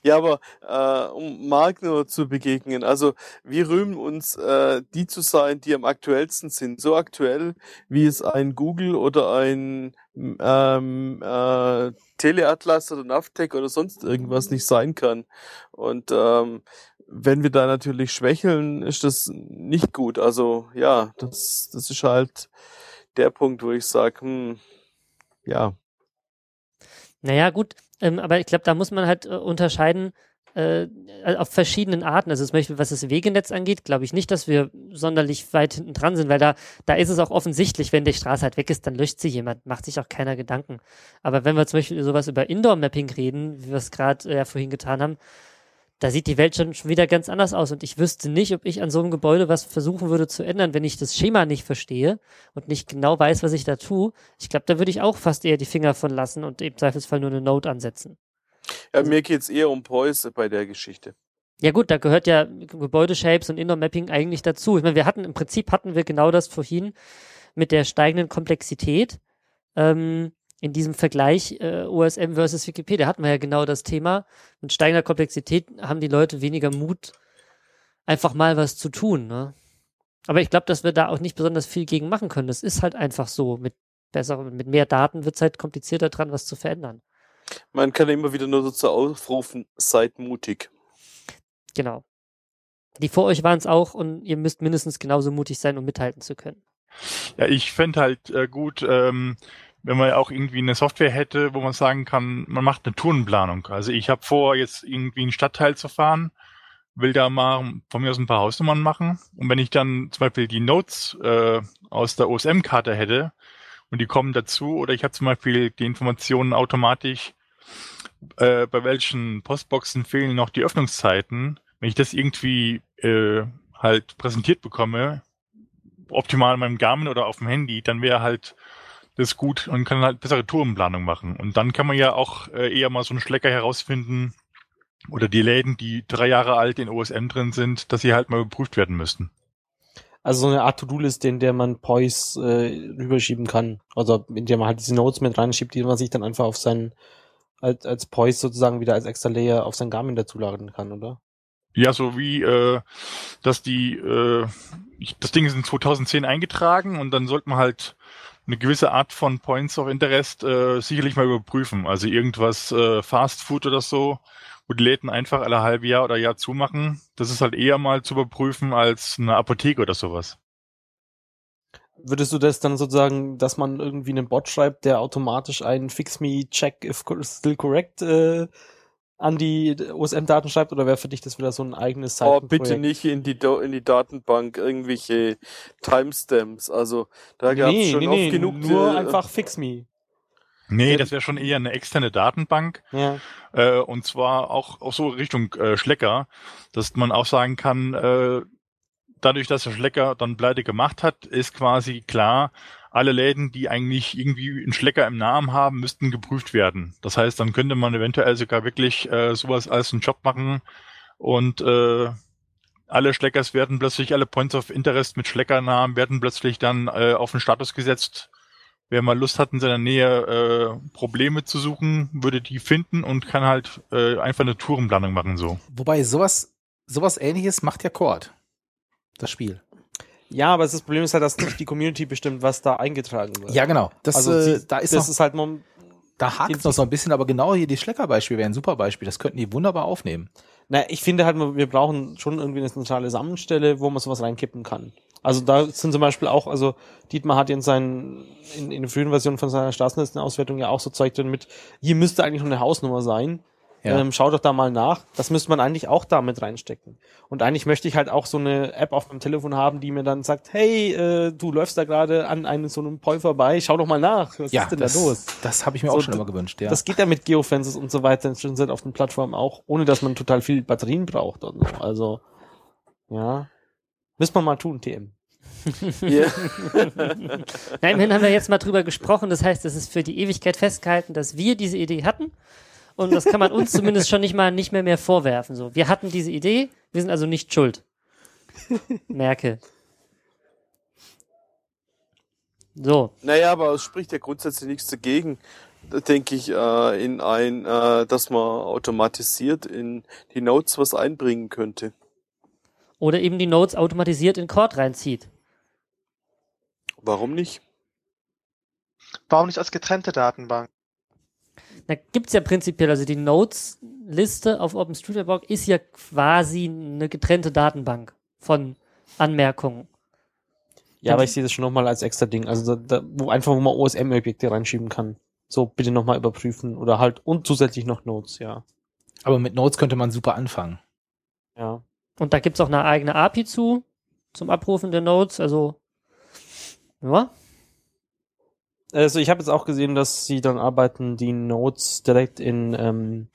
Ja, aber äh, um Marc nur zu begegnen, also wir rühmen uns, äh, die zu sein, die am aktuellsten sind. So aktuell, wie es ein Google oder ein ähm, äh, Teleatlas oder Navtec oder sonst irgendwas nicht sein kann. Und ähm, wenn wir da natürlich schwächeln, ist das nicht gut. Also ja, das, das ist halt der Punkt, wo ich sage, hm, ja, Naja, gut, ähm, aber ich glaube, da muss man halt äh, unterscheiden äh, auf verschiedenen Arten. Also zum Beispiel, was das Wegenetz angeht, glaube ich nicht, dass wir sonderlich weit hinten dran sind, weil da, da ist es auch offensichtlich, wenn die Straße halt weg ist, dann löscht sie jemand, macht sich auch keiner Gedanken. Aber wenn wir zum Beispiel sowas über Indoor-Mapping reden, wie wir es gerade äh, vorhin getan haben, da sieht die Welt schon, schon wieder ganz anders aus. Und ich wüsste nicht, ob ich an so einem Gebäude was versuchen würde zu ändern, wenn ich das Schema nicht verstehe und nicht genau weiß, was ich da tue. Ich glaube, da würde ich auch fast eher die Finger von lassen und im Zweifelsfall nur eine Note ansetzen. ja mir geht's eher um Preuße bei der Geschichte. Ja gut, da gehört ja Gebäudeshapes und Indoor-Mapping eigentlich dazu. Ich meine, wir hatten, im Prinzip hatten wir genau das vorhin mit der steigenden Komplexität. Ähm, in diesem Vergleich äh, OSM versus Wikipedia hatten wir ja genau das Thema. Mit steigender Komplexität haben die Leute weniger Mut, einfach mal was zu tun. Ne? Aber ich glaube, dass wir da auch nicht besonders viel gegen machen können. Das ist halt einfach so. Mit besseren, mit mehr Daten wird es halt komplizierter dran, was zu verändern. Man kann immer wieder nur dazu aufrufen, seid mutig. Genau. Die vor euch waren es auch und ihr müsst mindestens genauso mutig sein, um mithalten zu können. Ja, ich fände halt äh, gut, ähm, wenn man auch irgendwie eine Software hätte, wo man sagen kann, man macht eine Tourenplanung. Also ich habe vor, jetzt irgendwie einen Stadtteil zu fahren, will da mal von mir aus ein paar Hausnummern machen. Und wenn ich dann zum Beispiel die Notes äh, aus der OSM-Karte hätte und die kommen dazu, oder ich habe zum Beispiel die Informationen automatisch, äh, bei welchen Postboxen fehlen noch die Öffnungszeiten, wenn ich das irgendwie äh, halt präsentiert bekomme, optimal in meinem Garmin oder auf dem Handy, dann wäre halt das gut und kann halt bessere Tourenplanung machen. Und dann kann man ja auch äh, eher mal so einen Schlecker herausfinden oder die Läden, die drei Jahre alt in OSM drin sind, dass sie halt mal überprüft werden müssten. Also so eine Art To-Do-Liste, in der man Poise äh, rüberschieben kann. Also in der man halt diese Notes mit reinschiebt, die man sich dann einfach auf sein, als, als Poise sozusagen wieder als extra Layer auf sein Garmin dazuladen kann, oder? Ja, so wie, äh, dass die, äh, ich, das Ding ist in 2010 eingetragen und dann sollte man halt eine gewisse Art von Points of Interest äh, sicherlich mal überprüfen. Also irgendwas äh, Fast Food oder so, wo die Läden einfach alle halbe Jahr oder Jahr zumachen. Das ist halt eher mal zu überprüfen als eine Apotheke oder sowas. Würdest du das dann sozusagen, dass man irgendwie einen Bot schreibt, der automatisch einen Fix Me Check if still correct äh, an die OSM-Daten schreibt, oder wäre für dich das wieder so ein eigenes Seitenprojekt? Oh, bitte nicht in die, Do in die Datenbank irgendwelche Timestamps. Also da gab es nee, schon nee, oft nee, genug. nur äh, einfach Fix Me. Nee, das wäre schon eher eine externe Datenbank. Ja. Äh, und zwar auch, auch so Richtung äh, Schlecker, dass man auch sagen kann, äh, dadurch, dass der Schlecker dann pleite gemacht hat, ist quasi klar, alle Läden, die eigentlich irgendwie einen Schlecker im Namen haben, müssten geprüft werden. Das heißt, dann könnte man eventuell sogar wirklich äh, sowas als einen Job machen und äh, alle Schleckers werden plötzlich, alle Points of Interest mit Schleckernamen werden plötzlich dann äh, auf den Status gesetzt. Wer mal Lust hat, in seiner Nähe äh, Probleme zu suchen, würde die finden und kann halt äh, einfach eine Tourenplanung machen so. Wobei sowas, sowas ähnliches macht ja Cord. Das Spiel. Ja, aber das Problem ist halt, dass nicht die Community bestimmt, was da eingetragen wird. Ja, genau. Das, also äh, da ist das noch, ist halt da hakt noch so ein bisschen, aber genau hier die Schleckerbeispiel wäre ein super Beispiel. Das könnten die wunderbar aufnehmen. Na, ich finde halt, wir brauchen schon irgendwie eine zentrale Sammelstelle, wo man sowas reinkippen kann. Also da sind zum Beispiel auch, also Dietmar hat in seinen, in, in den frühen Versionen von seiner Straßennetzenauswertung ja auch so Zeug drin mit, hier müsste eigentlich noch eine Hausnummer sein. Ja. Ähm, schau doch da mal nach. Das müsste man eigentlich auch da mit reinstecken. Und eigentlich möchte ich halt auch so eine App auf meinem Telefon haben, die mir dann sagt, hey, äh, du läufst da gerade an einem so einem Poi vorbei, schau doch mal nach. Was ja, ist denn das, da los? das habe ich mir So, auch schon immer gewünscht, ja. Das geht ja mit Geofences und so weiter schon seit auf den Plattformen auch, ohne dass man total viel Batterien braucht und so. Also, ja. Müssen wir mal tun, TM. Ja. Na, immerhin haben wir jetzt mal drüber gesprochen. Das heißt, es ist für die Ewigkeit festgehalten, dass wir diese Idee hatten. Und das kann man uns zumindest schon nicht mal nicht mehr mehr vorwerfen. So, wir hatten diese Idee, wir sind also nicht schuld. Merke. So, Naja, aber es spricht ja grundsätzlich nichts dagegen, da denke ich, äh, in ein, äh, dass man automatisiert in die Notes was einbringen könnte. oder eben die Notes automatisiert in Cord reinzieht. Warum nicht? Warum nicht als getrennte Datenbank? Da gibt's ja prinzipiell, also die Notes-Liste auf OpenStreetMap ist ja quasi eine getrennte Datenbank von Anmerkungen. Ja, aber ich sehe das schon nochmal als extra Ding. Also da, da, wo einfach, wo man OSM-Objekte reinschieben kann. So, bitte nochmal überprüfen. Oder halt, und zusätzlich noch Notes, ja. Aber mit Notes könnte man super anfangen. Ja. Und da gibt's auch eine eigene API zu, zum Abrufen der Notes, also, ja. Also ich habe jetzt auch gesehen, dass sie dann arbeiten, die Notes direkt in ähm,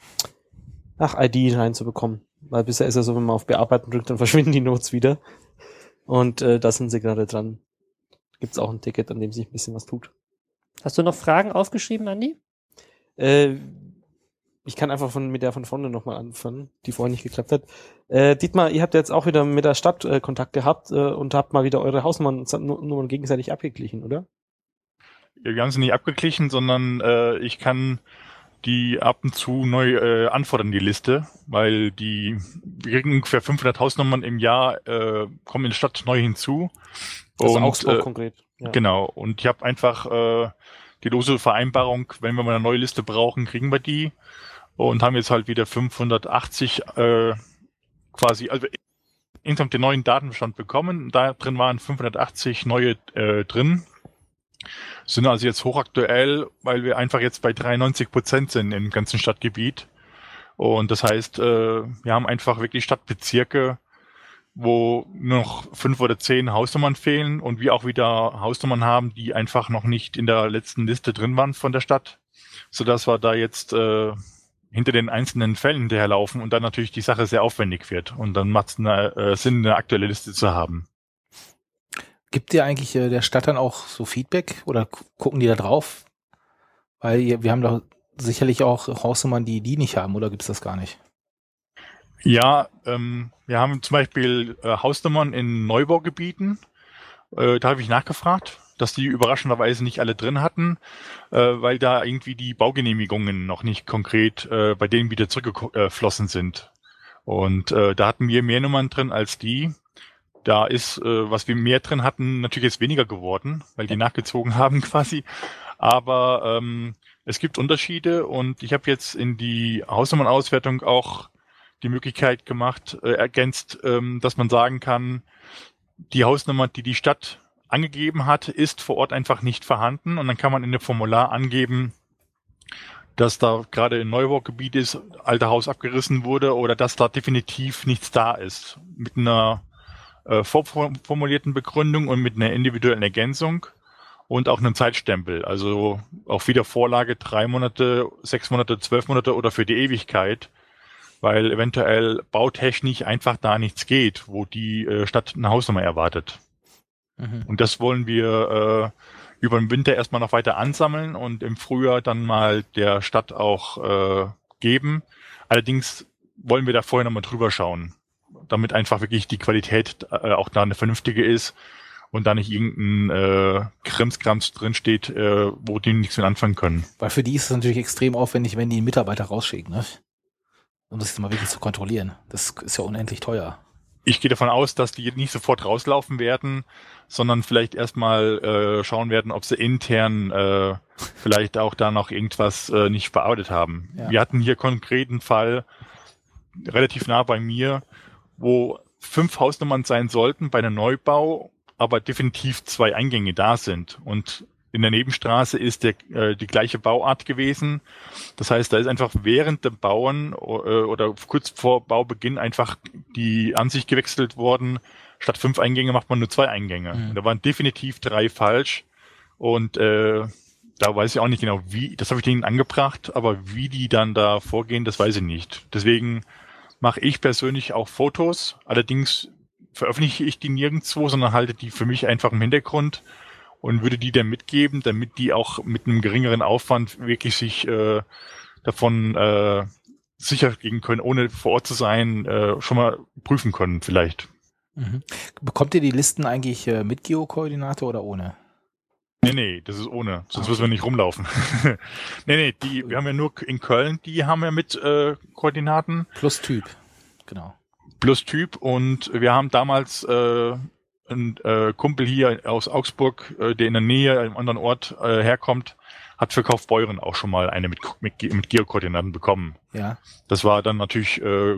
ach, ID reinzubekommen. Weil bisher ist ja so, wenn man auf Bearbeiten drückt, dann verschwinden die Notes wieder. Und äh, da sind sie gerade dran. Gibt's auch ein Ticket, an dem sich ein bisschen was tut. Hast du noch Fragen aufgeschrieben, Andi? Äh, ich kann einfach von mit der von vorne nochmal anfangen, die vorher nicht geklappt hat. Äh, Dietmar, ihr habt jetzt auch wieder mit der Stadt äh, Kontakt gehabt äh, und habt mal wieder eure Hausnummern Nummern gegenseitig abgeglichen, oder? Wir haben sie nicht abgeglichen, sondern äh, ich kann die ab und zu neu äh, anfordern, die Liste, weil die wir kriegen ungefähr 500 Hausnummern im Jahr, äh, kommen in der Stadt neu hinzu. Also Und, Augsburg äh, konkret. Ja. Genau. Und ich habe einfach äh, die lose Vereinbarung, wenn wir mal eine neue Liste brauchen, kriegen wir die. Und haben jetzt halt wieder 580 äh, quasi, also insgesamt den neuen Datenbestand bekommen. Da drin waren 580 neue äh, drin. Sind also jetzt hochaktuell, weil wir einfach jetzt bei 93 Prozent sind im ganzen Stadtgebiet. Und das heißt, äh, wir haben einfach wirklich Stadtbezirke, wo nur noch fünf oder zehn Hausnummern fehlen und wir auch wieder Hausnummern haben, die einfach noch nicht in der letzten Liste drin waren von der Stadt, sodass wir da jetzt äh, hinter den einzelnen Fällen hinterherlaufen und dann natürlich die Sache sehr aufwendig wird. Und dann macht es äh, Sinn, eine aktuelle Liste zu haben. Gibt ihr eigentlich äh, der Stadt dann auch so Feedback oder gu- gucken die da drauf? Weil ihr, wir haben doch sicherlich auch Hausnummern, die die nicht haben, oder gibt's das gar nicht? Ja, ähm, wir haben zum Beispiel äh, Hausnummern in Neubaugebieten. Äh, da habe ich nachgefragt, dass die überraschenderweise nicht alle drin hatten, äh, weil da irgendwie die Baugenehmigungen noch nicht konkret äh, bei denen wieder zurückgeflossen sind. Und äh, da hatten wir mehr Nummern drin als die. Da ist, äh, was wir mehr drin hatten, natürlich jetzt weniger geworden, weil die nachgezogen haben quasi. Aber ähm, es gibt Unterschiede und ich habe jetzt in die Hausnummernauswertung auch die Möglichkeit gemacht, äh, ergänzt, ähm, dass man sagen kann, die Hausnummer, die die Stadt angegeben hat, ist vor Ort einfach nicht vorhanden und dann kann man in dem Formular angeben, dass da gerade ein Neubaugebiet ist, alte Haus abgerissen wurde oder dass da definitiv nichts da ist. Mit einer äh, vorformulierten Begründung und mit einer individuellen Ergänzung und auch einem Zeitstempel. Also auch wieder Vorlage drei Monate, sechs Monate, zwölf Monate oder für die Ewigkeit weil eventuell bautechnisch einfach da nichts geht, wo die äh, Stadt eine Hausnummer erwartet. Mhm. Und das wollen wir äh, über den Winter erstmal noch weiter ansammeln und im Frühjahr dann mal der Stadt auch äh, geben. Allerdings wollen wir da vorher nochmal drüber schauen, damit einfach wirklich die Qualität äh, auch da eine vernünftige ist und da nicht irgendein äh, Krimskrams drinsteht, äh, wo die nichts mit anfangen können. Weil für die ist es natürlich extrem aufwendig, wenn die einen Mitarbeiter rausschicken, ne? Um das jetzt mal wirklich zu kontrollieren. Das ist ja unendlich teuer. Ich gehe davon aus, dass die nicht sofort rauslaufen werden, sondern vielleicht erstmal äh, schauen werden, ob sie intern äh, vielleicht auch da noch irgendwas äh, nicht bearbeitet haben. Ja. Wir hatten hier konkreten Fall relativ nah bei mir, wo fünf Hausnummern sein sollten bei einem Neubau, aber definitiv zwei Eingänge da sind. Und in der Nebenstraße ist der, äh, die gleiche Bauart gewesen. Das heißt, da ist einfach während dem Bauen äh, oder kurz vor Baubeginn einfach die Ansicht gewechselt worden. Statt fünf Eingänge macht man nur zwei Eingänge. Mhm. Da waren definitiv drei falsch. Und äh, da weiß ich auch nicht genau, wie, das habe ich denen angebracht, aber wie die dann da vorgehen, das weiß ich nicht. Deswegen mache ich persönlich auch Fotos. Allerdings veröffentliche ich die nirgendwo, sondern halte die für mich einfach im Hintergrund und würde die dann mitgeben, damit die auch mit einem geringeren Aufwand wirklich sich äh, davon äh, sicher gehen können, ohne vor Ort zu sein, äh, schon mal prüfen können vielleicht. Mhm. Bekommt ihr die Listen eigentlich äh, mit Geokoordinate oder ohne? Nee, nee, das ist ohne, sonst Ah, müssen wir nicht rumlaufen. nee, nee, die, wir haben ja nur in Köln, die haben ja mit äh, Koordinaten Plus Typ. Genau. plus Typ und wir haben damals äh, ein äh, Kumpel hier aus Augsburg, äh, der in der Nähe, einem anderen Ort äh, herkommt, hat für Kaufbeuren auch schon mal eine mit, mit, mit Geokoordinaten bekommen. Ja. Das war dann natürlich äh,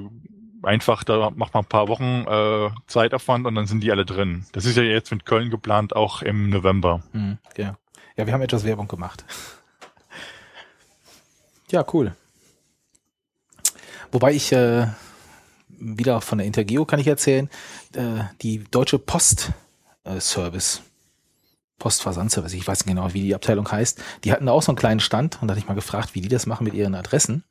einfach, da macht man ein paar Wochen äh, Zeitaufwand und dann sind die alle drin. Das ist ja jetzt mit Köln geplant, auch im November. Mhm, ja. Ja, wir haben etwas Werbung gemacht. Ja, cool. Wobei ich äh, wieder von der Intergeo kann ich erzählen, äh, die Deutsche Post äh, Service, Postversandservice, ich weiß nicht genau, wie die Abteilung heißt, die hatten da auch so einen kleinen Stand und da hatte ich mal gefragt, wie die das machen mit ihren Adressen.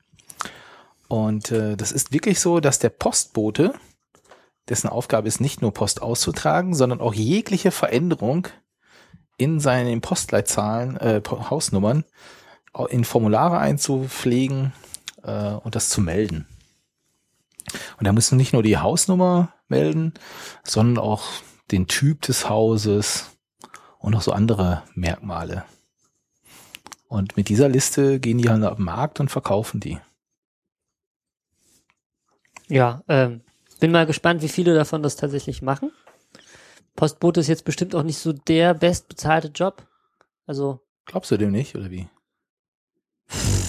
Und äh, das ist wirklich so, dass der Postbote, dessen Aufgabe ist, nicht nur Post auszutragen, sondern auch jegliche Veränderung in seinen Postleitzahlen, äh, Hausnummern au- in Formulare einzupflegen äh, und das zu melden. Und da müssen nicht nur die Hausnummer melden, sondern auch den Typ des Hauses und noch so andere Merkmale. Und mit dieser Liste gehen die halt den Markt und verkaufen die. Ja, ähm, bin mal gespannt, wie viele davon das tatsächlich machen. Postbote ist jetzt bestimmt auch nicht so der bestbezahlte Job. Also, Glaubst du dem nicht, oder wie?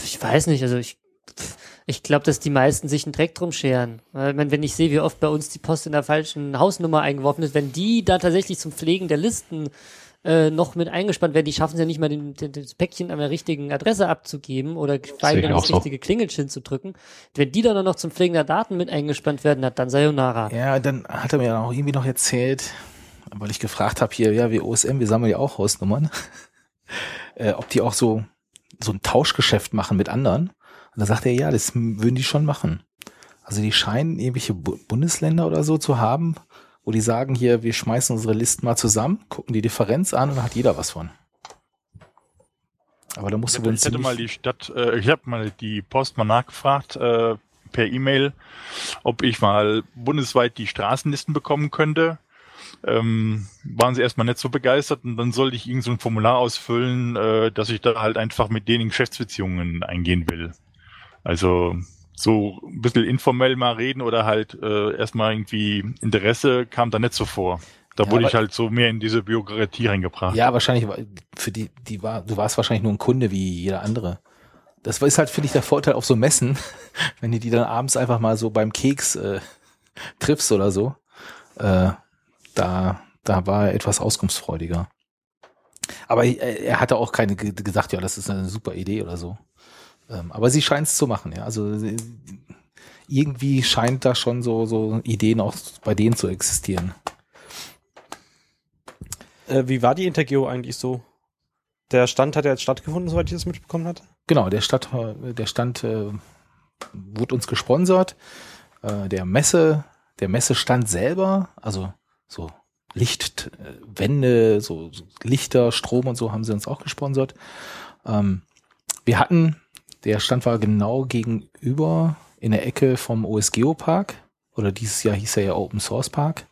ich weiß nicht, also ich, ich glaube, dass die meisten sich einen Dreck drum scheren. Weil, wenn, wenn ich sehe, wie oft bei uns die Post in der falschen Hausnummer eingeworfen ist, wenn die da tatsächlich zum Pflegen der Listen äh, noch mit eingespannt werden, die schaffen es ja nicht mal, den, den, das Päckchen an der richtigen Adresse abzugeben oder fein ich das so. richtige Klingelschild zu drücken. Wenn die dann noch zum Pflegen der Daten mit eingespannt werden, na, dann Sayonara. Ja, dann hat er mir auch irgendwie noch erzählt, weil ich gefragt habe hier, ja, wir OSM, wir sammeln ja auch Hausnummern, äh, ob die auch so so ein Tauschgeschäft machen mit anderen. Und da sagt er, ja, das würden die schon machen. Also die scheinen irgendwelche Bu Bundesländer oder so zu haben, wo die sagen, hier, wir schmeißen unsere Listen mal zusammen, gucken die Differenz an und dann hat jeder was von. Aber da musst Ich du wohl ich hätte mal die Stadt, äh, ich habe mal die Post mal nachgefragt äh, per E-Mail, ob ich mal bundesweit die Straßenlisten bekommen könnte. Ähm, waren sie erstmal nicht so begeistert und dann sollte ich irgend so ein Formular ausfüllen, äh, dass ich da halt einfach mit denen in Geschäftsbeziehungen eingehen will. Also so ein bisschen informell mal reden oder halt äh, erstmal irgendwie Interesse kam da nicht so vor. Da Ja, wurde ich halt so mehr in diese Bürokratie reingebracht. Ja, wahrscheinlich war- für die, die war, du warst wahrscheinlich nur ein Kunde wie jeder andere. Das ist halt, finde ich, der Vorteil auf so Messen, wenn du die dann abends einfach mal so beim Keks äh, triffst oder so. Äh, da, da war er etwas auskunftsfreudiger. Aber äh, er hatte auch keine ge- gesagt, ja, das ist eine super Idee oder so. Ähm, aber sie scheint es zu machen, ja. Also äh, irgendwie scheint da schon so, so Ideen auch bei denen zu existieren. Äh, wie war die Intergeo eigentlich so? Der Stand hat ja jetzt stattgefunden, soweit ich das mitbekommen hatte. Genau, der, Stadt, der Stand äh, wurde uns gesponsert. Äh, der Messe, der Messestand selber, also so Lichtwände, so, so Lichter, Strom und so haben sie uns auch gesponsert. Ähm, wir hatten, der Stand war genau gegenüber in der Ecke vom OS Geopark oder dieses Jahr hieß er ja Open Source Park.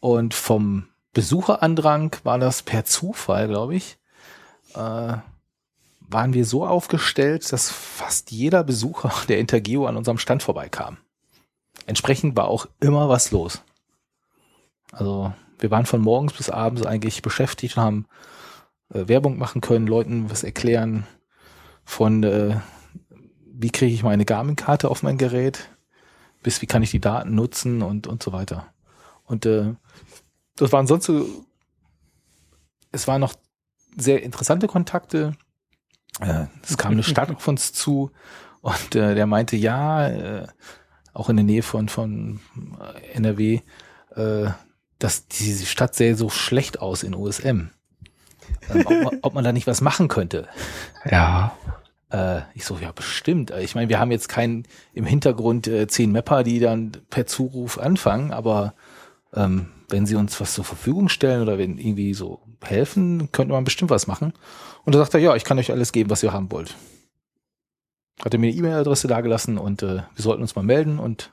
Und vom Besucherandrang war das per Zufall, glaube ich, äh, waren wir so aufgestellt, dass fast jeder Besucher der Intergeo an unserem Stand vorbeikam. Entsprechend war auch immer was los. Also wir waren von morgens bis abends eigentlich beschäftigt und haben äh, Werbung machen können, Leuten was erklären von äh, wie kriege ich meine Garmin-Karte auf mein Gerät, bis wie kann ich die Daten nutzen und, und so weiter. Und äh, das waren sonst so, es war noch sehr interessante Kontakte. Äh, es kam eine Stadt auf uns zu und äh, der meinte, ja, äh, auch in der Nähe von, von äh, NRW, äh, dass diese Stadt sähe so schlecht aus in OSM. Ähm, ob, man, ob man da nicht was machen könnte. Ja. Äh, ich so, ja, bestimmt. Ich meine, wir haben jetzt keinen im Hintergrund äh, zehn Mapper, die dann per Zuruf anfangen, aber ähm, wenn sie uns was zur Verfügung stellen oder wenn irgendwie so helfen, könnte man bestimmt was machen. Und da sagt er, ja, ich kann euch alles geben, was ihr haben wollt. Hat er mir eine E-Mail-Adresse dagelassen und äh, wir sollten uns mal melden und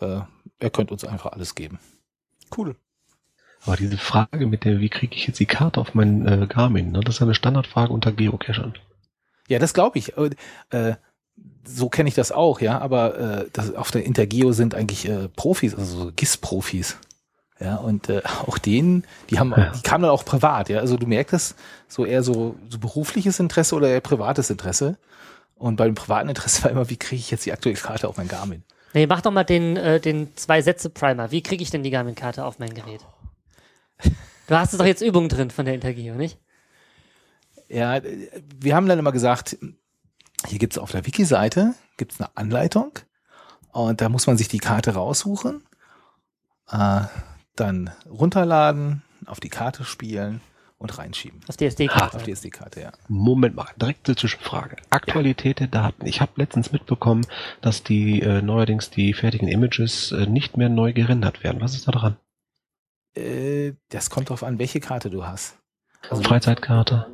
äh, er könnte uns einfach alles geben. Cool. Aber diese Frage mit der, wie kriege ich jetzt die Karte auf meinen äh, Garmin, ne, das ist eine Standardfrage unter Geocachern. Ja, das glaube ich. Äh, äh, so kenne ich das auch, ja, aber äh, das, auf der Intergeo sind eigentlich äh, Profis, also so GIS-Profis. Ja, und äh, auch denen, die haben, Ja. die kamen dann auch privat, ja. Also du merkst es, so eher so, so berufliches Interesse oder eher privates Interesse. Und bei dem privaten Interesse war immer, wie kriege ich jetzt die aktuelle Karte auf mein Garmin? Nee, mach doch mal den, äh, den Zwei-Sätze-Primer. Wie kriege ich denn die Garmin-Karte auf mein Gerät? Du hast doch jetzt Übungen drin von der Intergeo, nicht? Ja, wir haben dann immer gesagt, hier gibt's auf der Wiki-Seite gibt's eine Anleitung und da muss man sich die Karte raussuchen, äh, dann runterladen, auf die Karte spielen und reinschieben. Auf die SD-Karte. Auf die SD-Karte, ja. Moment mal, direkte Zwischenfrage. Aktualität der Daten. Ich habe letztens mitbekommen, dass die äh, neuerdings die fertigen Images äh, nicht mehr neu gerendert werden. Was ist da dran? Äh, das kommt drauf an, welche Karte du hast. Also, Freizeitkarte.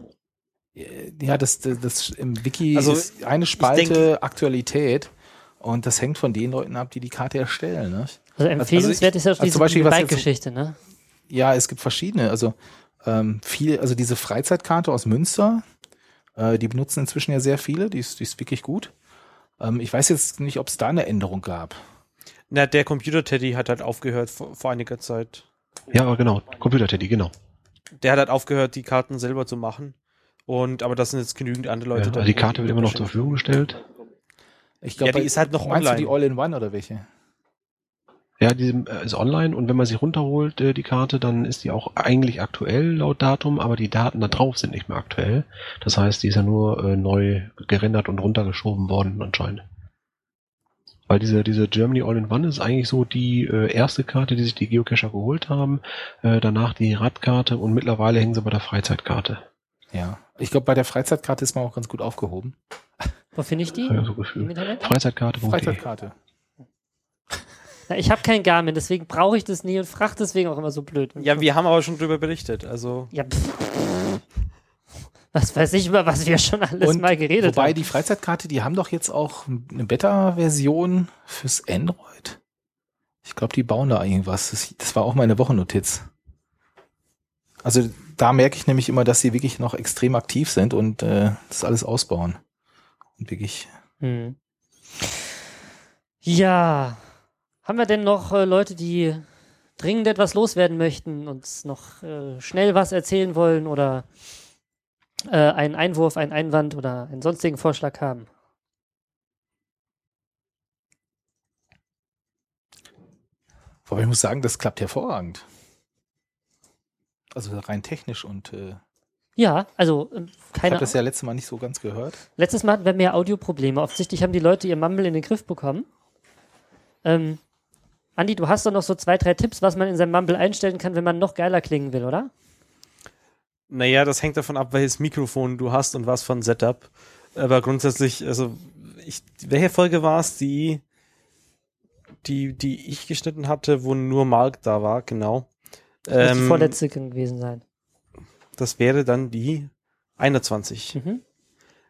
äh, ja, das, das, das im Wiki Also, ist eine Spalte denke- Aktualität und das hängt von den Leuten ab, die die Karte erstellen. Ne? Also empfehlenswert ist ja also diese Beispiel, Bike-Geschichte, ne? Ja, es gibt verschiedene. Also ähm, viel, also diese Freizeitkarte aus Münster, äh, die benutzen inzwischen ja sehr viele. Die ist, die ist wirklich gut. Ähm, ich weiß jetzt nicht, ob es da eine Änderung gab. Na, der Computer-Teddy hat halt aufgehört vor, vor einiger Zeit. Ja, aber genau. Computer-Teddy, genau. Der hat halt aufgehört, die Karten selber zu machen. Und, aber das sind jetzt genügend andere Ja, Leute. also die Karte wird immer noch zur Verfügung gestellt. Ich Ja, die ist halt noch meinst online. du die All-in-One oder welche? Ja, die äh, ist online und wenn man sie runterholt, äh, die Karte, dann ist die auch eigentlich aktuell laut Datum, aber die Daten da drauf sind nicht mehr aktuell. Das heißt, die ist ja nur äh, neu gerendert und runtergeschoben worden anscheinend. Weil diese, diese Germany All-in-One ist eigentlich so die äh, erste Karte, die sich die Geocacher geholt haben. Äh, danach die Radkarte und mittlerweile hängen sie bei der Freizeitkarte. Ja. Ich glaube, bei der Freizeitkarte ist man auch ganz gut aufgehoben. Wo finde ich die? Ja, so Im. Internet? Freizeitkarte.de. Freizeitkarte. Na, ich habe kein Garmin, deswegen brauche ich das nie und frage deswegen auch immer so blöd. Ja, wir haben aber schon drüber berichtet. Also Ja, pff. Was weiß ich, über was wir schon alles Und mal geredet wobei haben. die Freizeitkarte, die haben doch jetzt auch eine Beta-Version fürs Android. Ich glaube, die bauen da irgendwas. Das, das war auch meine Wochennotiz. Also da merke ich nämlich immer, dass sie wirklich noch extrem aktiv sind und äh, das alles ausbauen. Und wirklich. Hm. Ja. Haben wir denn noch äh, Leute, die dringend etwas loswerden möchten, uns noch äh, schnell was erzählen wollen oder äh, einen Einwurf, einen Einwand oder einen sonstigen Vorschlag haben? Wobei ich muss sagen, das klappt hervorragend. Also rein technisch und äh, Ja, also äh, ich keine habe das ja letztes Mal nicht so ganz gehört. Letztes Mal hatten wir mehr Audioprobleme. Offensichtlich haben die Leute ihr Mumble in den Griff bekommen. Ähm, Andi, du hast doch noch so zwei, drei Tipps, was man in seinem Mumble einstellen kann, wenn man noch geiler klingen will, oder? Naja, das hängt davon ab, welches Mikrofon du hast und was für ein Setup. Aber grundsätzlich, also, ich, welche Folge war es, die, die, die ich geschnitten hatte, wo nur Mark da war, genau. Das muss die Ähm, vorletzte gewesen sein. Das wäre dann die 21. Mhm.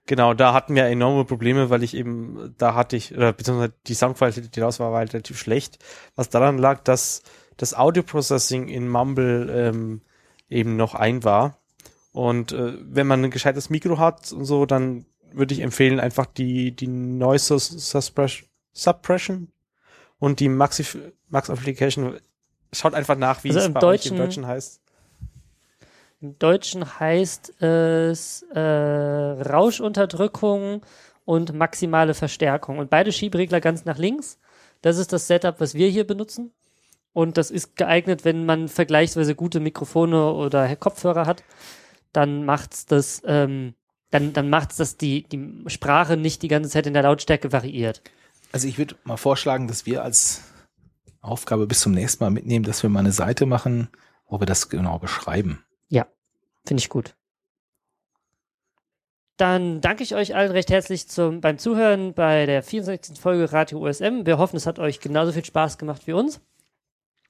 Genau, da hatten wir enorme Probleme, weil ich eben, da hatte ich, oder beziehungsweise die Soundqualität, die raus war, war halt relativ schlecht. Was daran lag, dass das Audio-Processing in Mumble ähm, eben noch ein war. Und äh, wenn man ein gescheites Mikro hat und so, dann würde ich empfehlen, einfach die, die Noise Suppression, und die Maxi, Max Application. Schaut einfach nach, wie Also es im bei euch im Deutschen- Deutschen heißt. Im Deutschen heißt es äh, Rauschunterdrückung und maximale Verstärkung. Und beide Schieberegler ganz nach links. Das ist das Setup, was wir hier benutzen. Und das ist geeignet, wenn man vergleichsweise gute Mikrofone oder Kopfhörer hat. Dann macht's das, ähm, dann, dann macht's, dass die, die Sprache nicht die ganze Zeit in der Lautstärke variiert. Also ich würde mal vorschlagen, dass wir als Aufgabe bis zum nächsten Mal mitnehmen, dass wir mal eine Seite machen, wo wir das genau beschreiben. Finde ich gut. Dann danke ich euch allen recht herzlich zum, beim Zuhören bei der 64. Folge Radio USM. Wir hoffen, es hat euch genauso viel Spaß gemacht wie uns.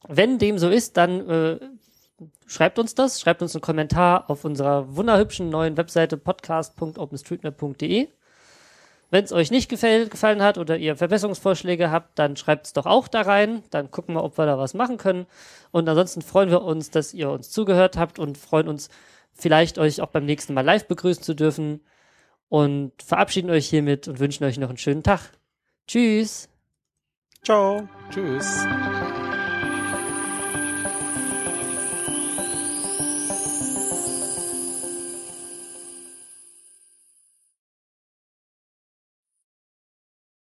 Wenn dem so ist, dann äh, schreibt uns das, schreibt uns einen Kommentar auf unserer wunderhübschen neuen Webseite podcast.openstreetmap.de. Wenn es euch nicht gefällt, gefallen hat oder ihr Verbesserungsvorschläge habt, dann schreibt es doch auch da rein. Dann gucken wir, ob wir da was machen können. Und ansonsten freuen wir uns, dass ihr uns zugehört habt und freuen uns, vielleicht euch auch beim nächsten Mal live begrüßen zu dürfen. Und verabschieden euch hiermit und wünschen euch noch einen schönen Tag. Tschüss. Ciao. Tschüss.